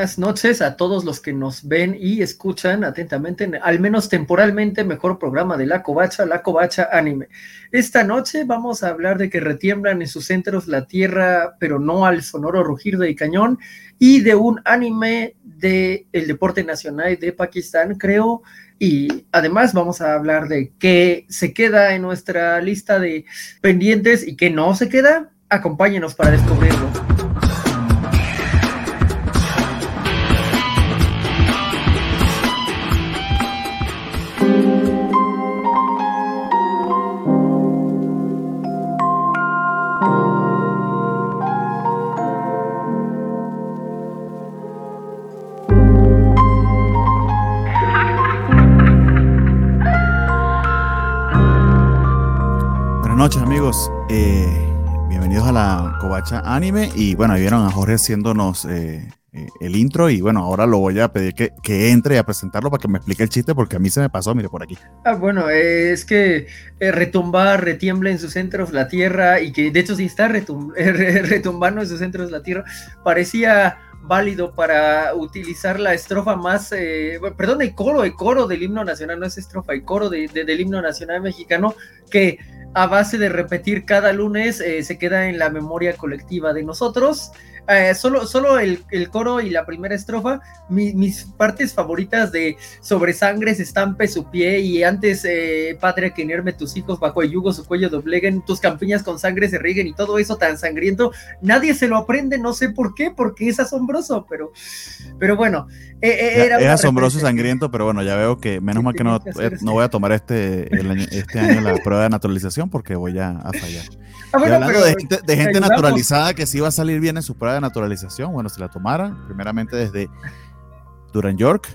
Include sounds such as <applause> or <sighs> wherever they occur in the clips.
buenas noches a todos los que nos ven y escuchan atentamente, al menos temporalmente, mejor programa de La Covacha, La Covacha Anime. Esta noche vamos a hablar de que retiemblan en sus centros la tierra, pero no al sonoro rugir de cañón, y de un anime del el deporte nacional de Pakistán, creo. Y además vamos a hablar de qué se queda en nuestra lista de pendientes y qué no se queda. Acompáñenos para descubrirlo. La Covacha Anime y bueno, ahí vieron a Jorge haciéndonos eh, eh, el intro y bueno, ahora lo voy a pedir que, que, entre a presentarlo para que me explique el chiste porque a mí se me pasó, mire por aquí. Ah, bueno, es que retumba, retiembla en sus centros la tierra y que de hecho sí está <laughs> retumbando en sus centros la tierra, parecía válido para utilizar la estrofa más, perdón, el coro, el coro del himno nacional, no es estrofa, el coro de, del himno nacional mexicano, que a base de repetir cada lunes eh, se queda en la memoria colectiva de nosotros. Eh, solo solo el, coro y la primera estrofa, mis partes favoritas de sobre sangre se estampe su pie y antes eh, patria que inerme tus hijos bajo el yugo su cuello dobleguen, tus campiñas con sangre se rieguen y todo eso tan sangriento, nadie se lo aprende, no sé por qué, porque es asombroso, pero, pero bueno. Eh, era es asombroso y sangriento, pero bueno, ya veo que menos mal que no, no voy a tomar este, este año la prueba de naturalización porque voy a, a fallar. Ah, hablando de gente, naturalizada que sí va a salir bien en su prueba de naturalización, bueno, si la tomaran, primeramente desde Duran York.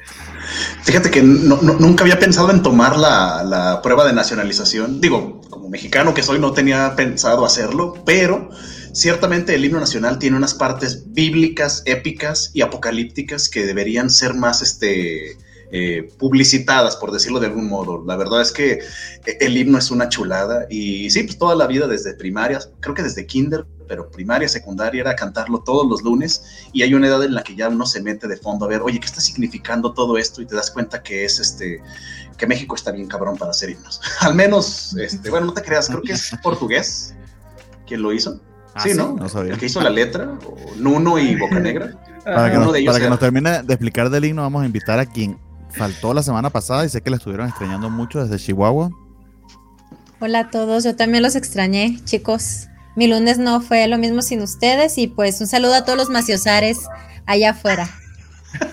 Fíjate que nunca había pensado en tomar la, la, prueba de nacionalización. Digo, como mexicano que soy, no tenía pensado hacerlo, pero ciertamente el himno nacional tiene unas partes bíblicas, épicas y apocalípticas que deberían ser más este, eh, publicitadas, por decirlo de algún modo. La verdad es que el himno es una chulada y sí, pues toda la vida desde primaria, creo que desde kinder, pero primaria, secundaria, era cantarlo todos los lunes y hay una edad en la que ya uno se mete de fondo a ver, oye, ¿qué está significando todo esto? Y te das cuenta que es este, que México está bien cabrón para hacer himnos. <laughs> Al menos, este, bueno, no te creas, creo que es portugués quien lo hizo. Ah, sí, ¿no? El que hizo la letra, Nuno y Boca Negra. Para que, para que nos termine de explicar del himno, vamos a invitar a quien faltó la semana pasada y sé que la estuvieron extrañando mucho desde Chihuahua. Hola a todos, yo también los extrañé, chicos. Mi lunes no fue lo mismo sin ustedes y pues un saludo a todos los maciosares allá afuera. <laughs>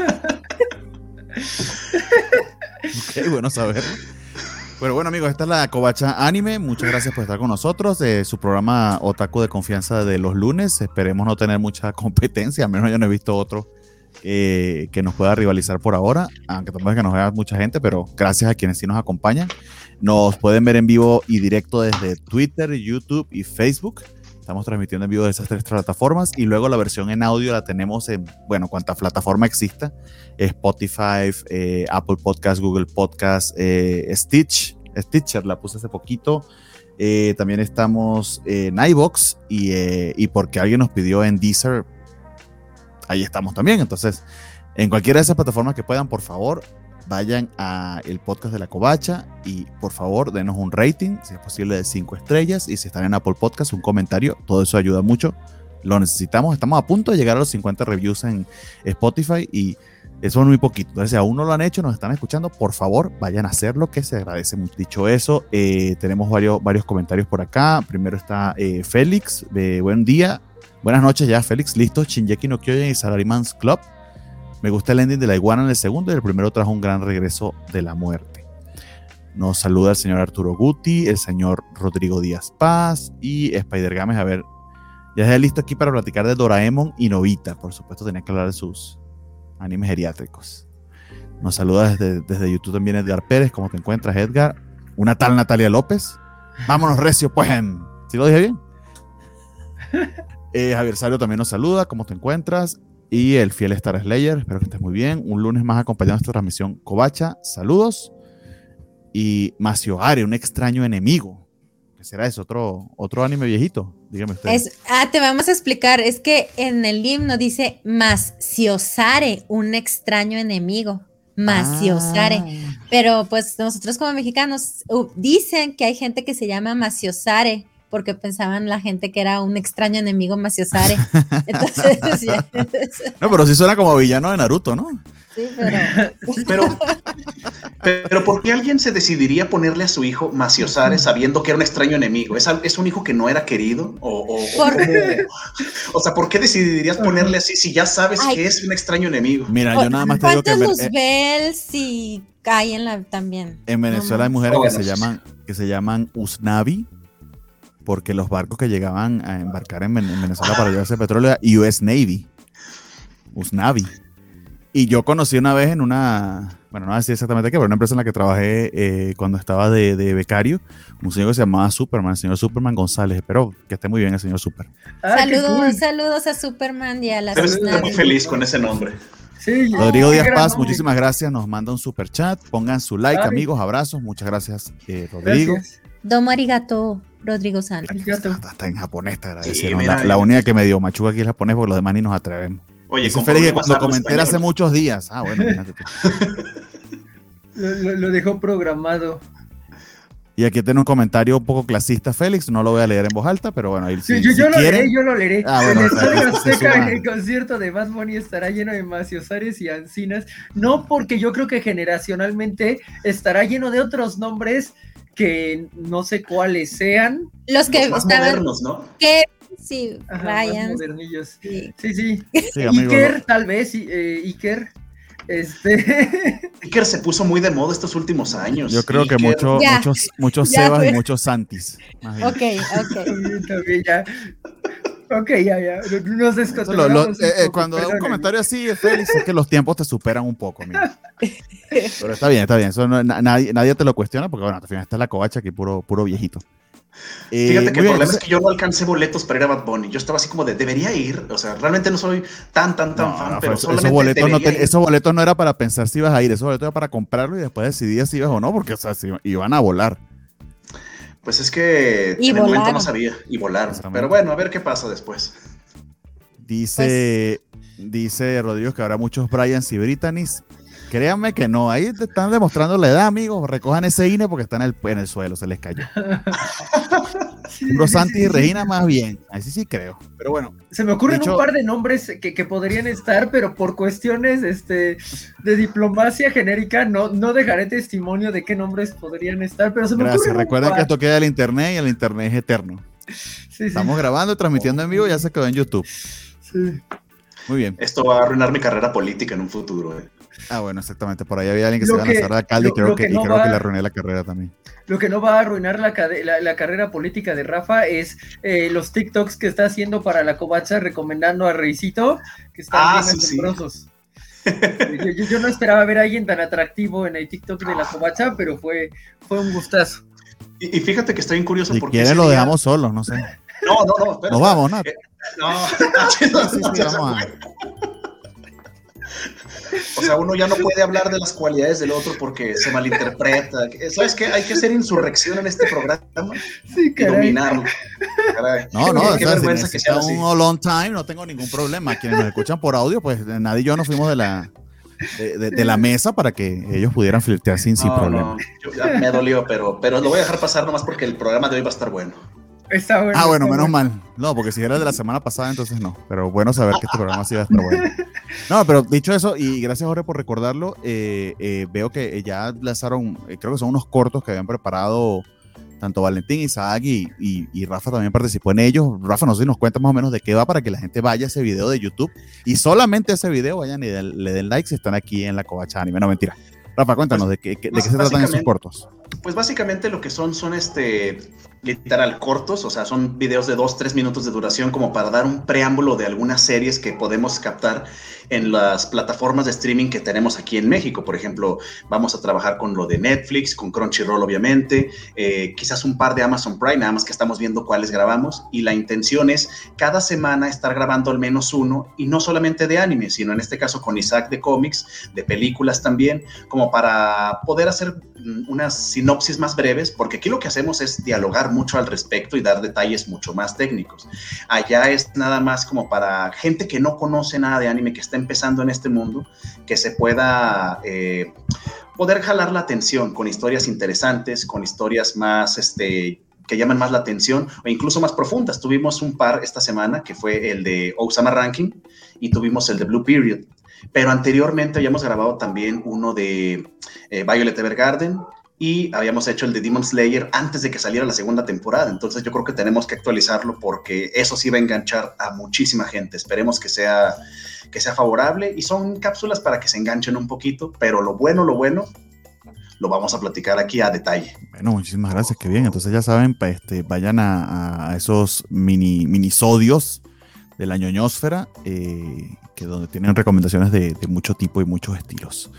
ok, bueno saber. Pero bueno amigos, esta es la Covacha Anime. Muchas gracias por estar con nosotros. de su programa Otaku de confianza de los lunes. Esperemos no tener mucha competencia, al menos yo no he visto otro eh, que nos pueda rivalizar por ahora, aunque tampoco es que nos vea mucha gente, pero gracias a quienes sí nos acompañan. Nos pueden ver en vivo y directo desde Twitter, YouTube y Facebook. Estamos transmitiendo en vivo de esas tres plataformas y luego la versión en audio la tenemos en, bueno, cuanta plataforma exista, Spotify, eh, Apple Podcast, Google Podcast, eh, Stitch, Stitcher la puse hace poquito. también estamos en iBox y, y porque alguien nos pidió en Deezer, ahí estamos también. Entonces, en cualquiera de esas plataformas que puedan, por favor, vayan a el podcast de la Covacha y por favor denos un rating, si es posible de 5 estrellas. Y si están en Apple Podcast un comentario, todo eso ayuda mucho, lo necesitamos, estamos a punto de llegar a los 50 reviews en Spotify y eso es muy poquito, entonces si aún no lo han hecho, nos están escuchando, por favor vayan a hacerlo que se agradece mucho. Dicho eso, eh, tenemos varios, varios comentarios por acá, primero está eh, Félix, buen día, Buenas noches ya, Félix. Listo. Shinjeki no Kyojin y Salaryman's Club. Me gusta el ending de la iguana en el segundo y el primero trajo un gran regreso de la muerte. Nos saluda el señor Arturo Guti, el señor Rodrigo Díaz Paz y Spider Games. A ver, ya está listo aquí para platicar de Doraemon y Novita. Por supuesto, tenía que hablar de sus animes geriátricos. Nos saluda desde, desde YouTube también Edgar Pérez. ¿Cómo te encuentras, Edgar? Una tal Natalia López. Vámonos, Recio, pues. ¿Sí lo dije bien? <laughs> Eh, Javier Sario también nos saluda, ¿cómo te encuentras? Y el fiel Star Slayer, espero que estés muy bien. Un lunes más acompañado de esta transmisión Covacha, saludos. Y Macio Are, un extraño enemigo. ¿Qué será eso? ¿Otro, otro anime viejito? Dígame usted. Es, ah, te vamos a explicar. Es que en el himno dice Maciosare, un extraño enemigo. Maciosare. Ah. Pero pues nosotros como mexicanos uh, dicen que hay gente que se llama Maciosare porque pensaban la gente que era un extraño enemigo Maciosare. <laughs> Entonces, ya- No, pero sí suena como villano de Naruto, ¿no? sí, pero <laughs> Pero, pero ¿por qué alguien se decidiría ponerle a su hijo Maciosare sabiendo que era un extraño enemigo? ¿Es, es un hijo que no era querido? ¿O, o, o Por- cómo? O sea, ¿por qué decidirías ponerle así si ya sabes Ay. que es un extraño enemigo? Mira, yo nada más te digo que ¿cuántos en, Ve- Luzbel si hay en la también? en Venezuela hay mujeres que se llaman, que se llaman Usnavi, porque los barcos que llegaban a embarcar en, Ven- en Venezuela para llevarse petróleo era US Navy. Usnavi. Y yo conocí una vez en una, bueno, no decir exactamente qué, pero una empresa en la que trabajé eh, cuando estaba de, de becario, un señor que se llamaba Superman, el señor Superman González. Espero que esté muy bien el señor Super. Ah, saludos, cool. saludos a Superman y a las Debes estar muy feliz con ese nombre. Sí, Rodrigo Díaz Paz, muchísimas gracias. Nos manda un super chat. Pongan su like, Ay. amigos. Abrazos. Muchas gracias, eh, Rodrigo. Gracias. Domo arigato, Rodrigo Santos. Arigato. Está, está en japonés, te Sí, agradecieron. mira, la, la única que me dio machuca aquí es japonés, porque los demás ni nos atrevemos. Oye, Dice Félix que cuando comenté hace muchos días. Ah, bueno. <laughs> Lo, lo- dejó programado. Y aquí tiene un comentario un poco clasista, Félix. No lo voy a leer en voz alta, pero bueno, ahí Sí, si, yo, si yo lo quieren- leeré, yo lo leeré. Ah, bueno, el Azteca en el concierto de Bad Bunny estará lleno de maciosares y ancinas. No porque yo creo que generacionalmente estará lleno de otros nombres que no sé cuáles sean. Los que Los más modernos, ¿no? que sí, Ajá, más Ryan, modernillos. sí. Sí, sí. Sí, amigo, Iker, tal vez, eh, Iker. Este. <laughs> Iker se puso muy de moda estos últimos años. yo creo que mucho- Ya. muchos, muchos Ya, Sebas y muchos Santis. Ok, ok. <laughs> también, también ya. Ok, ya, ya. Nos Eso lo- eh, eh, poco, cuando da un comentario así, Félix, es que los tiempos te superan un poco, amigo. <laughs> Pero está bien, está bien. Eso no- na- nadie, nadie te lo cuestiona porque, bueno, al final está la covacha aquí, puro, puro viejito. Eh, Fíjate que el bien, problema es que yo no alcancé boletos para ir a Bad Bunny. Yo estaba así como de, debería ir. O sea, realmente no soy tan, tan, tan no, fan, no, pero esos, solamente esos boletos no te- esos boletos no era para pensar si ibas a ir, esos boletos era para comprarlo y después decidías si ibas o no, porque o sea, si iban a volar. Pues es que Y en el momento no sabía y volaron. Exactamente. Pero bueno, a ver qué pasa después. Dice, dice Rodrigo que habrá muchos Bryans y Britannies. Créanme que no, ahí te están demostrando la edad, amigos. Recojan ese INE porque está en el, en el suelo, se les cayó. <laughs> Sí, Puro sí, Santi sí, y. Regina más bien. Ahí sí creo. Pero bueno, Se me ocurren hecho- un par de nombres que, que podrían estar, pero por cuestiones este, de diplomacia genérica no, no dejaré testimonio de qué nombres podrían estar, pero se me gracias. un Recuerden par. que esto queda del internet y el internet es eterno. Sí, sí, Estamos grabando y transmitiendo en vivo, ya se quedó en YouTube. sí. Muy bien. Esto va a arruinar mi carrera política en un futuro. eh. Ah, bueno, exactamente. Por ahí había alguien que Lo se iba a lanzar de alcalde y creo, lo que, que y no creo que le arruiné la carrera también. Lo que no va a arruinar la, la- la carrera política de Rafa es eh, los TikToks que está haciendo para la covacha recomendando a Reisito, que están Ah, bien sí, sí. asombrosos. Yo, yo- yo no esperaba ver a alguien tan atractivo en el TikTok de la covacha, pero fue, fue un gustazo. Y, y fíjate que estoy bien curioso Si porque. quieren ese lo día- dejamos solos, no sé. No, no, no. espera, Nos vamos, ¿no? Eh, No, sí, vamos a- O sea, uno ya no puede hablar de las cualidades del otro porque se malinterpreta. ¿Sabes qué? Hay que hacer insurrección en este programa Sí, y dominarlo. Caray. No, no, Qué o sea, si vergüenza que sea así. un all on time, no tengo ningún problema. Quienes nos escuchan por audio, pues nadie y yo nos fuimos de la, de, de- de la mesa para que ellos pudieran flirtear sin, sin No, problema. no, yo- ya me dolió, pero, pero lo voy a dejar pasar nomás porque el programa de hoy va a estar bueno. Está bueno. Ah, bueno, menos mal. No, porque si era de la semana pasada, entonces no. Pero bueno saber que este programa sí va a estar bueno. No, pero dicho eso, y gracias Jorge por recordarlo, eh, eh, veo que ya lanzaron, eh, creo que son unos cortos que habían preparado tanto Valentín, Isaac y, y- y Rafa también participó en ellos. Rafa, no sé si nos cuenta más o menos de qué va para que la gente vaya a ese video de YouTube y solamente a ese video vayan y le den like si están aquí en la Covacha Anime. No, mentira. Rafa, cuéntanos de qué, de qué se tratan esos cortos. Pues básicamente lo que son son este literal cortos, o sea, son videos de dos, tres minutos de duración como para dar un preámbulo de algunas series que podemos captar en las plataformas de streaming que tenemos aquí en México. Por ejemplo, vamos a trabajar con lo de Netflix, con Crunchyroll obviamente, eh, quizás un par de Amazon Prime, nada más que estamos viendo cuáles grabamos y la intención es cada semana estar grabando al menos uno y no solamente de anime, sino en este caso con Isaac de cómics, de películas también, como para poder hacer mm, unas sinopsis más breves, porque aquí lo que hacemos es dialogar mucho al respecto y dar detalles mucho más técnicos. Allá es nada más como para gente que no conoce nada de anime, que está empezando en este mundo, que se pueda... Eh, poder jalar la atención con historias interesantes, con historias más, este, que llaman más la atención o incluso más profundas. Tuvimos un par esta semana que fue el de Osama Ranking y tuvimos el de Blue Period. Pero anteriormente habíamos grabado también uno de eh, Violet Evergarden y habíamos hecho el de Demon Slayer antes de que saliera la segunda temporada. Entonces yo creo que tenemos que actualizarlo porque eso sí va a enganchar a muchísima gente. Esperemos que sea, que sea favorable y son cápsulas para que se enganchen un poquito, pero lo bueno, lo bueno lo vamos a platicar aquí a detalle. Bueno, muchísimas gracias, qué bien. Entonces ya saben, este, vayan a, esos mini minisodios de la ñoñosfera, eh, que donde tienen recomendaciones de, mucho tipo y muchos estilos.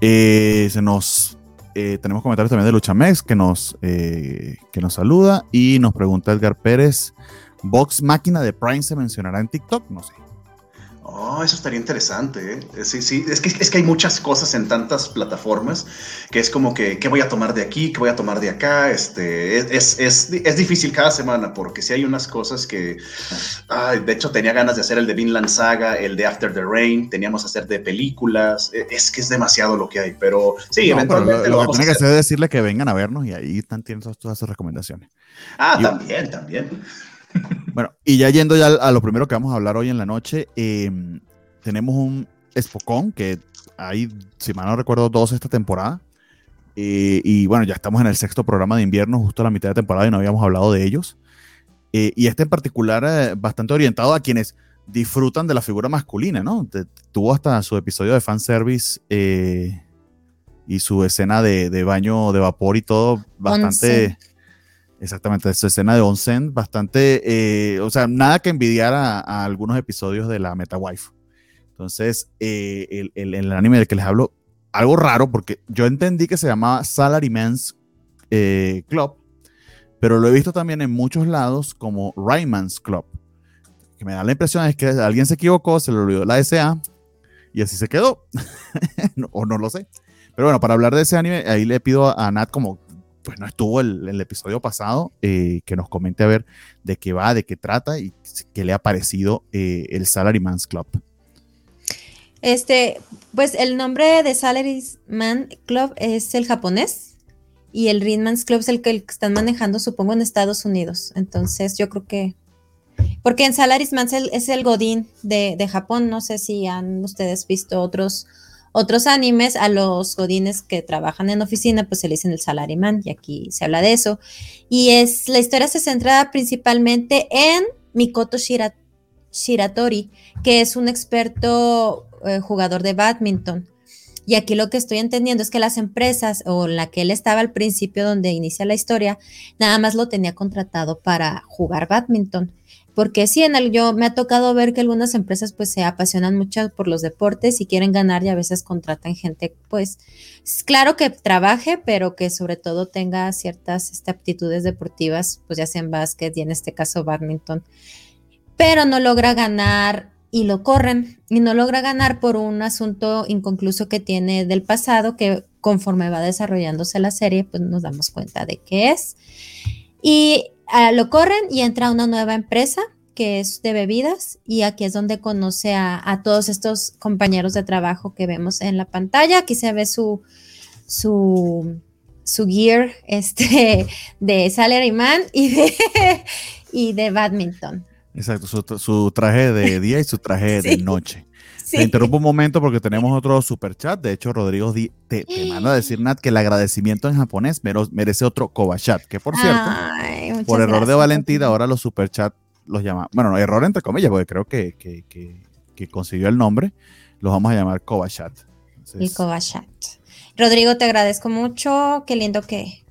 Eh, se nos eh, tenemos comentarios también de Luchamex que nos, que nos saluda y nos pregunta Edgar Pérez, ¿Box máquina de Prime se mencionará en TikTok? No sé. Oh, eso estaría interesante. ¿eh? Sí, sí, es que, es que hay muchas cosas en tantas plataformas que es como que, ¿qué voy a tomar de aquí? ¿Qué voy a tomar de acá? Este, es, es, es difícil cada semana porque si hay unas cosas que, ay, de hecho tenía ganas de hacer el de Vinland Saga, el de After the Rain, teníamos que hacer de películas, e, es que es demasiado lo que hay, pero sí, eventualmente lo, vamos a hacer. que hacer es decirle que vengan a vernos y ahí están teniendo todas sus recomendaciones. Ah, también, también. Bueno, y ya yendo ya a lo primero que vamos a hablar hoy en la noche, em, tenemos un Spocón que hay, si mal no recuerdo, dos esta temporada. Eh, y bueno, ya estamos en el sexto programa de invierno, justo a la mitad de temporada y no habíamos hablado de ellos. Eh, y este en particular, eh, bastante orientado a quienes disfrutan de la figura masculina, ¿no? tuvo hasta su episodio de fanservice y su escena de, baño de vapor y todo bastante... Exactamente, esa escena de onsen bastante, eh, o sea, nada que envidiar a, algunos episodios de la Meta Wife. Entonces, eh, el, anime del que les hablo, algo raro, porque yo entendí que se llamaba Salaryman's eh, Club, pero lo he visto también en muchos lados como Rayman's Club. Que me da la impresión es que alguien se equivocó, se le olvidó la SA y así se quedó. <laughs> o no lo sé. Pero bueno, para hablar de ese anime, ahí le pido a Nat como pues no estuvo el, episodio pasado, eh, que nos comente a ver de qué va, de qué trata y qué le ha parecido eh, el Salaryman's Club. Este, pues el nombre de Salaryman Club es el japonés y el Rinman's Club es el que, están manejando, supongo, en Estados Unidos. Entonces, yo creo que. Porque en Salaryman es el, Godín de, de Japón. No sé si han ustedes visto otros otros animes, a los godines que trabajan en oficina, pues se le dicen el salaryman, y aquí se habla de eso. Y es, la historia se centra principalmente en Mikoto Shiratori, que es un experto eh, jugador de badminton. Y aquí lo que estoy entendiendo es que las empresas o la que él estaba al principio donde inicia la historia, nada más lo tenía contratado para jugar badminton porque sí, en el, yo me ha tocado ver que algunas empresas pues se apasionan mucho por los deportes y quieren ganar y a veces contratan gente pues claro que trabaje, pero que sobre todo tenga ciertas este, aptitudes deportivas, pues ya sea en básquet y en este caso badminton, pero no logra ganar y lo corren y no logra ganar por un asunto inconcluso que tiene del pasado que conforme va desarrollándose la serie pues nos damos cuenta de qué es. Y Ah, lo corren y entra a una nueva empresa que es de bebidas y aquí es donde conoce a, todos estos compañeros de trabajo que vemos en la pantalla. Aquí se ve su, su, su gear <laughs> este, de salaryman y de, y de badminton. Exacto, su, traje de <laughs> día y su traje de noche. Te interrumpo un momento porque tenemos otro super chat. De hecho, Rodrigo te, te, manda a decir, Nat, que el agradecimiento en japonés merece otro chat Que por cierto, por error de Valentina, ahora los super chat los llama. Bueno, no, error entre comillas, porque creo que, que, consiguió el nombre. Los vamos a llamar Kobachat. El Kobachat. Rodrigo, te agradezco mucho. Qué lindo que,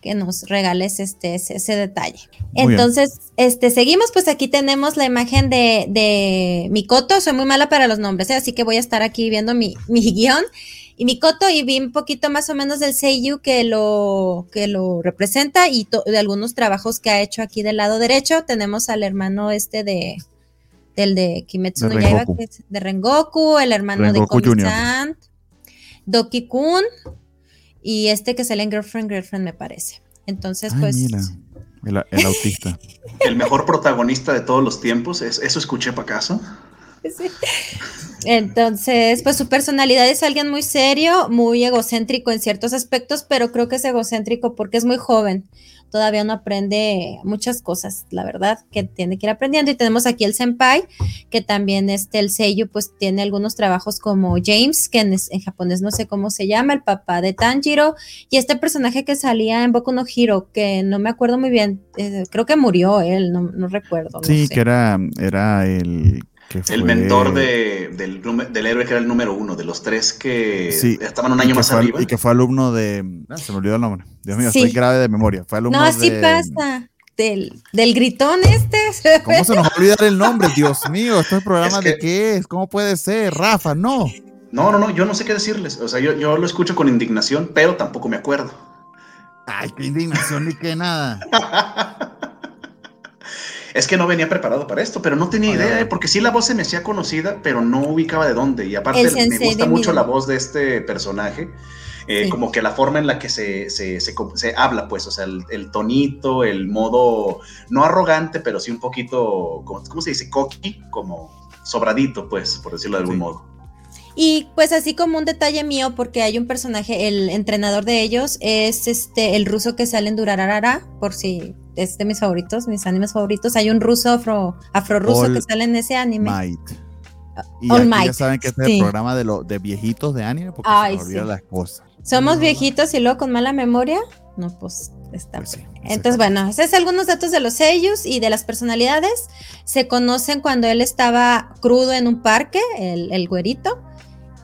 que nos regales este, ese, detalle. Entonces, este, seguimos, pues aquí tenemos la imagen de, de Mikoto, soy muy mala para los nombres, ¿eh? así que voy a estar aquí viendo mi, mi <laughs> guion. Y Mikoto, y vi un poquito más o menos del Seiyu que lo, que lo representa y de algunos trabajos que ha hecho aquí del lado derecho. Tenemos al hermano este de, del de Kimetsu no Yaiba, que es de Rengoku, el hermano de Komi-san, Doki-kun, y este que sale en Girlfriend, Girlfriend me parece. Entonces, Ay, pues... mira, el, el autista. <laughs> El mejor protagonista de todos los tiempos, ¿es- ¿eso escuché para acaso? <laughs> Sí. Entonces, pues su personalidad es alguien muy serio, muy egocéntrico en ciertos aspectos, pero creo que es egocéntrico porque es muy joven. Todavía no aprende muchas cosas, la verdad, que tiene que ir aprendiendo. Y tenemos aquí el senpai, que también este, el sello, pues tiene algunos trabajos como James, que en, en japonés no sé cómo se llama, el papá de Tanjiro, y este personaje que salía en Boku no Hero, que no me acuerdo muy bien, eh, creo que murió él, no, no recuerdo. no Sí, sé. que era, era el El mentor de, del, héroe que era el número uno, de los tres que Sí, estaban un año más fue arriba. Y que fue alumno de. ah, se me olvidó el nombre. Dios mío, Sí. estoy grave de memoria. Fue alumno No, así de- pasa. Del, del gritón este. <laughs> ¿Cómo se nos va a olvidar el nombre? Dios mío, ¿este programa Es de que- qué es? ¿Cómo puede ser? Rafa, no. No, no, no, yo no sé qué decirles. O sea, yo, yo lo escucho con indignación, pero tampoco me acuerdo. Ay, qué indignación ni qué nada. <laughs> Es que no venía preparado para esto, pero no tenía Ay, idea. ¿eh? porque sí la voz se me hacía conocida, pero no ubicaba de dónde. Y aparte El me gusta mucho la voz de este personaje. eh, Sí. Como que la forma en la que se, se, se habla, pues, o sea, el, el tonito, el modo, no arrogante, pero sí un poquito, ¿cómo, cómo se dice? Cocky, como sobradito, pues, por decirlo de algún Sí. modo. Y pues así como un detalle mío, porque hay un personaje, el entrenador de ellos es este el ruso que sale en Durararara, por si es de mis favoritos, mis animes favoritos. Hay un ruso afro, afro-ruso All que sale en ese anime. Might. Y All aquí Might, ya saben que este es el programa de, lo, de viejitos de anime porque Ay, se olvidan sí. las cosas. Somos No, viejitos y luego con mala memoria. No, pues está. Pues sí, Entonces, bueno, esos es algunos datos de los sellos y de las personalidades. Se conocen cuando él estaba crudo en un parque, el, el güerito.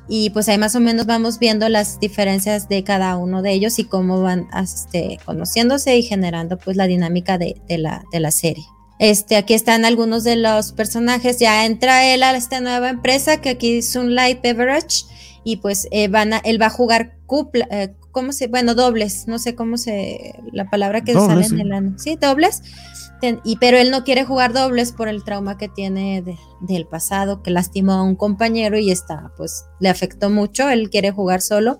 Y pues ahí más o menos vamos viendo las diferencias de cada uno de ellos y cómo van este, conociéndose y generando pues la dinámica de, de la, de la serie. Este, aquí están algunos de los personajes. Ya entra él a esta nueva empresa que aquí es un Light Beverage y pues eh, van a, él va a jugar cupla, eh, ¿cómo se? Bueno, dobles, no sé cómo se, la palabra que Dobles, sale en sí. el ano. Sí, dobles. Ten- y, pero él no quiere jugar dobles por el trauma que tiene de- del pasado, que lastimó a un compañero y está, pues le afectó mucho, él quiere jugar solo.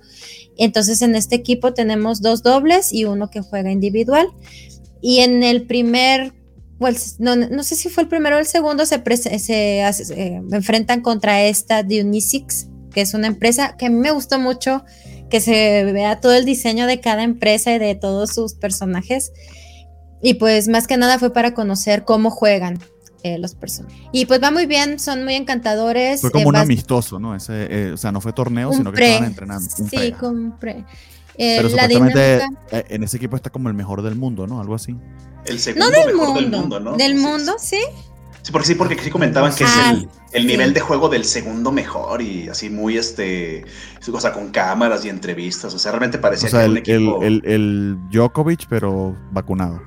Entonces en este equipo tenemos dos dobles y uno que juega individual. Y en el primer, pues, no, no sé si fue el primero o el segundo, se, se hace- se enfrentan contra esta Dionysix, que es una empresa que a mí me gustó mucho, que se vea todo el diseño de cada empresa y de todos sus personajes. Y pues más que nada fue para conocer cómo juegan eh, los personajes. Y pues va muy bien, son muy encantadores. Fue como eh, un amistoso, ¿no? Ese, eh, o sea, no fue torneo, sino que estaban entrenando. un Sí, pre. Eh, Pero la supuestamente dinámica eh, en ese equipo está como el mejor del mundo, ¿no? Algo así. El segundo no del mejor mundo, del mundo, ¿no? del Sí, mundo, sí. Sí, porque sí, porque sí comentaban que Ah, es el, el sí. nivel de juego del segundo mejor y así muy este, o sea, con cámaras y entrevistas, o sea, realmente parecía O sea, que era un el, el, equipo... el, el Djokovic, pero vacunado.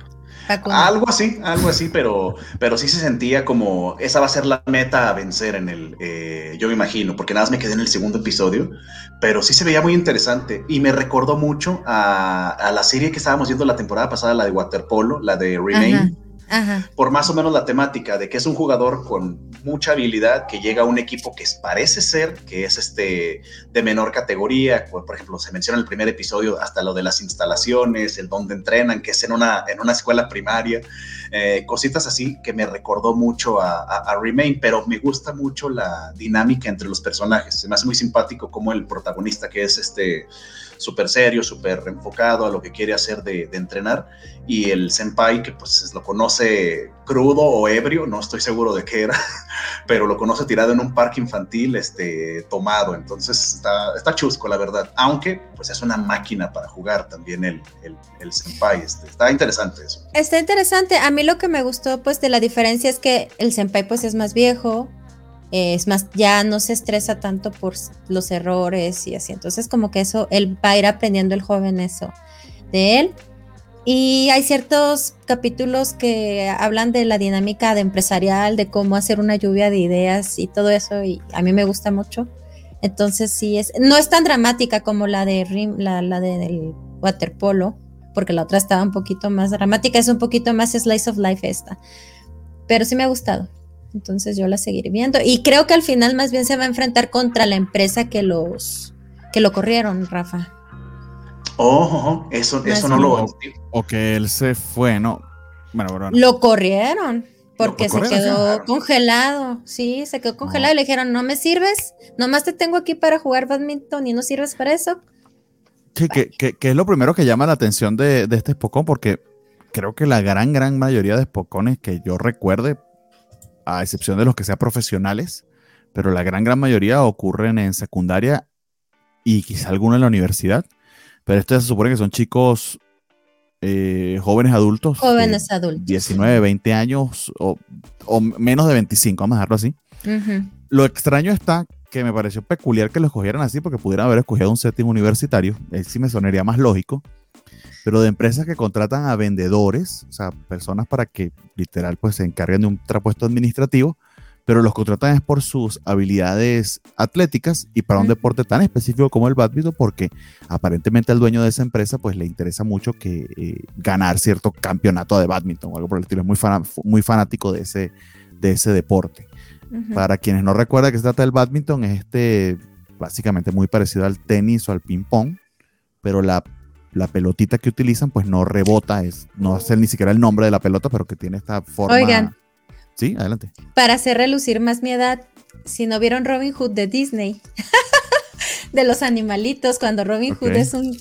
Vacuna. Algo así, algo así, pero, pero sí se sentía como esa va a ser la meta a vencer en el, eh, yo me imagino, porque nada más me quedé en el segundo episodio, pero sí se veía muy interesante y me recordó mucho a, a la serie que estábamos viendo la temporada pasada, la de Waterpolo, la de Remain. Ajá. Por más o menos la temática de que es un jugador con mucha habilidad que llega a un equipo que parece ser que es este de menor categoría, por, ejemplo, se menciona en el primer episodio hasta lo de las instalaciones, el donde entrenan, que es en una, en una escuela primaria, eh, cositas así que me recordó mucho a, a, a Remain, pero me gusta mucho la dinámica entre los personajes, se me hace muy simpático como el protagonista que es este súper serio, súper enfocado a lo que quiere hacer de, entrenar y el senpai que pues lo conoce crudo o ebrio, no estoy seguro de qué era, <laughs> pero lo conoce tirado en un parque infantil, este, tomado, entonces está, está chusco la verdad, aunque pues es una máquina para jugar también el, el, el senpai, este, está interesante eso. Está interesante. A mí lo que me gustó pues de la diferencia es que el senpai pues es más viejo, eh, es más, ya no se estresa tanto por los errores y así. Entonces como que eso, él va a ir aprendiendo el joven eso de él. Y hay ciertos capítulos que hablan de la dinámica de empresarial, de cómo hacer una lluvia de ideas y todo eso, y a mí me gusta mucho. Entonces sí es, no es tan dramática como la de Rim, la, la de- del waterpolo, porque la otra estaba un poquito más dramática, es un poquito más slice of life esta. Pero sí me ha gustado. Entonces yo la seguiré viendo. Y creo que al final más bien se va a enfrentar contra la empresa que los que lo corrieron, Rafa. Oh, eso, eso no lo. O, que él se fue, ¿no? Bueno, bueno. Lo corrieron. Porque se quedó congelado, sí, se quedó congelado y le dijeron, no me sirves, nomás te tengo aquí para jugar badminton y no sirves para eso. Sí, que, que, es lo primero que llama la atención de, de este Spokon, porque creo que la gran, gran mayoría de Spocones que yo recuerde, a excepción de los que sean profesionales, pero la gran, gran mayoría ocurren en secundaria y quizá alguno en la universidad. Pero esto se supone que son chicos eh, jóvenes adultos. Jóvenes adultos. 19, 20 años o, menos de 25, vamos a dejarlo así. Lo extraño está que me pareció peculiar que lo escogieran así porque pudieran haber escogido un setting universitario. Él sí me sonaría más lógico. Pero de empresas que contratan a vendedores, o sea, personas para que literal pues se encarguen de un trapuesto administrativo, pero los contratan es por sus habilidades atléticas y para un deporte tan específico como el badminton, porque aparentemente al dueño de esa empresa pues le interesa mucho que eh, ganar cierto campeonato de badminton o algo por el estilo, es muy, muy fanático de ese, de ese deporte. Para quienes no recuerdan que se trata del badminton, es este básicamente muy parecido al tenis o al ping pong, pero la, la pelotita que utilizan pues no rebota, es, no sé ni siquiera el nombre de la pelota, pero que tiene esta forma Oigan, Sí, adelante. Para hacer relucir más mi edad, si no vieron Robin Hood de Disney, <laughs> de los animalitos, cuando Robin Hood es un,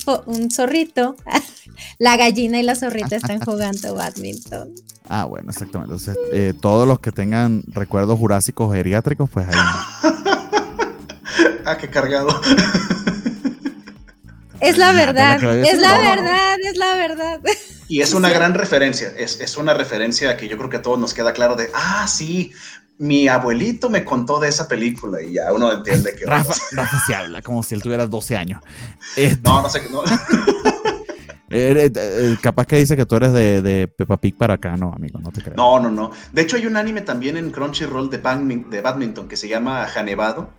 zorrito, <laughs> la gallina y la zorrita están jugando badminton. Ah, bueno, exactamente. Entonces, eh, todos los que tengan recuerdos jurásicos geriátricos, pues ahí. <laughs> ah, qué cargado. Es la verdad, es la verdad, es la verdad. Y es una gran referencia, es, es, una referencia que yo creo que a todos nos queda claro de, ah, sí, mi abuelito me contó de esa película y ya uno entiende que... Rafa, <laughs> Rafa se habla como si él tuviera 12 años. Este no, no sé, no. <laughs> Eh, eh, capaz que dice que tú eres de, de, Peppa Pig para acá, no, amigo, no te creo. No, no, no. De hecho, hay un anime también en Crunchyroll de, de badminton que se llama Hanevado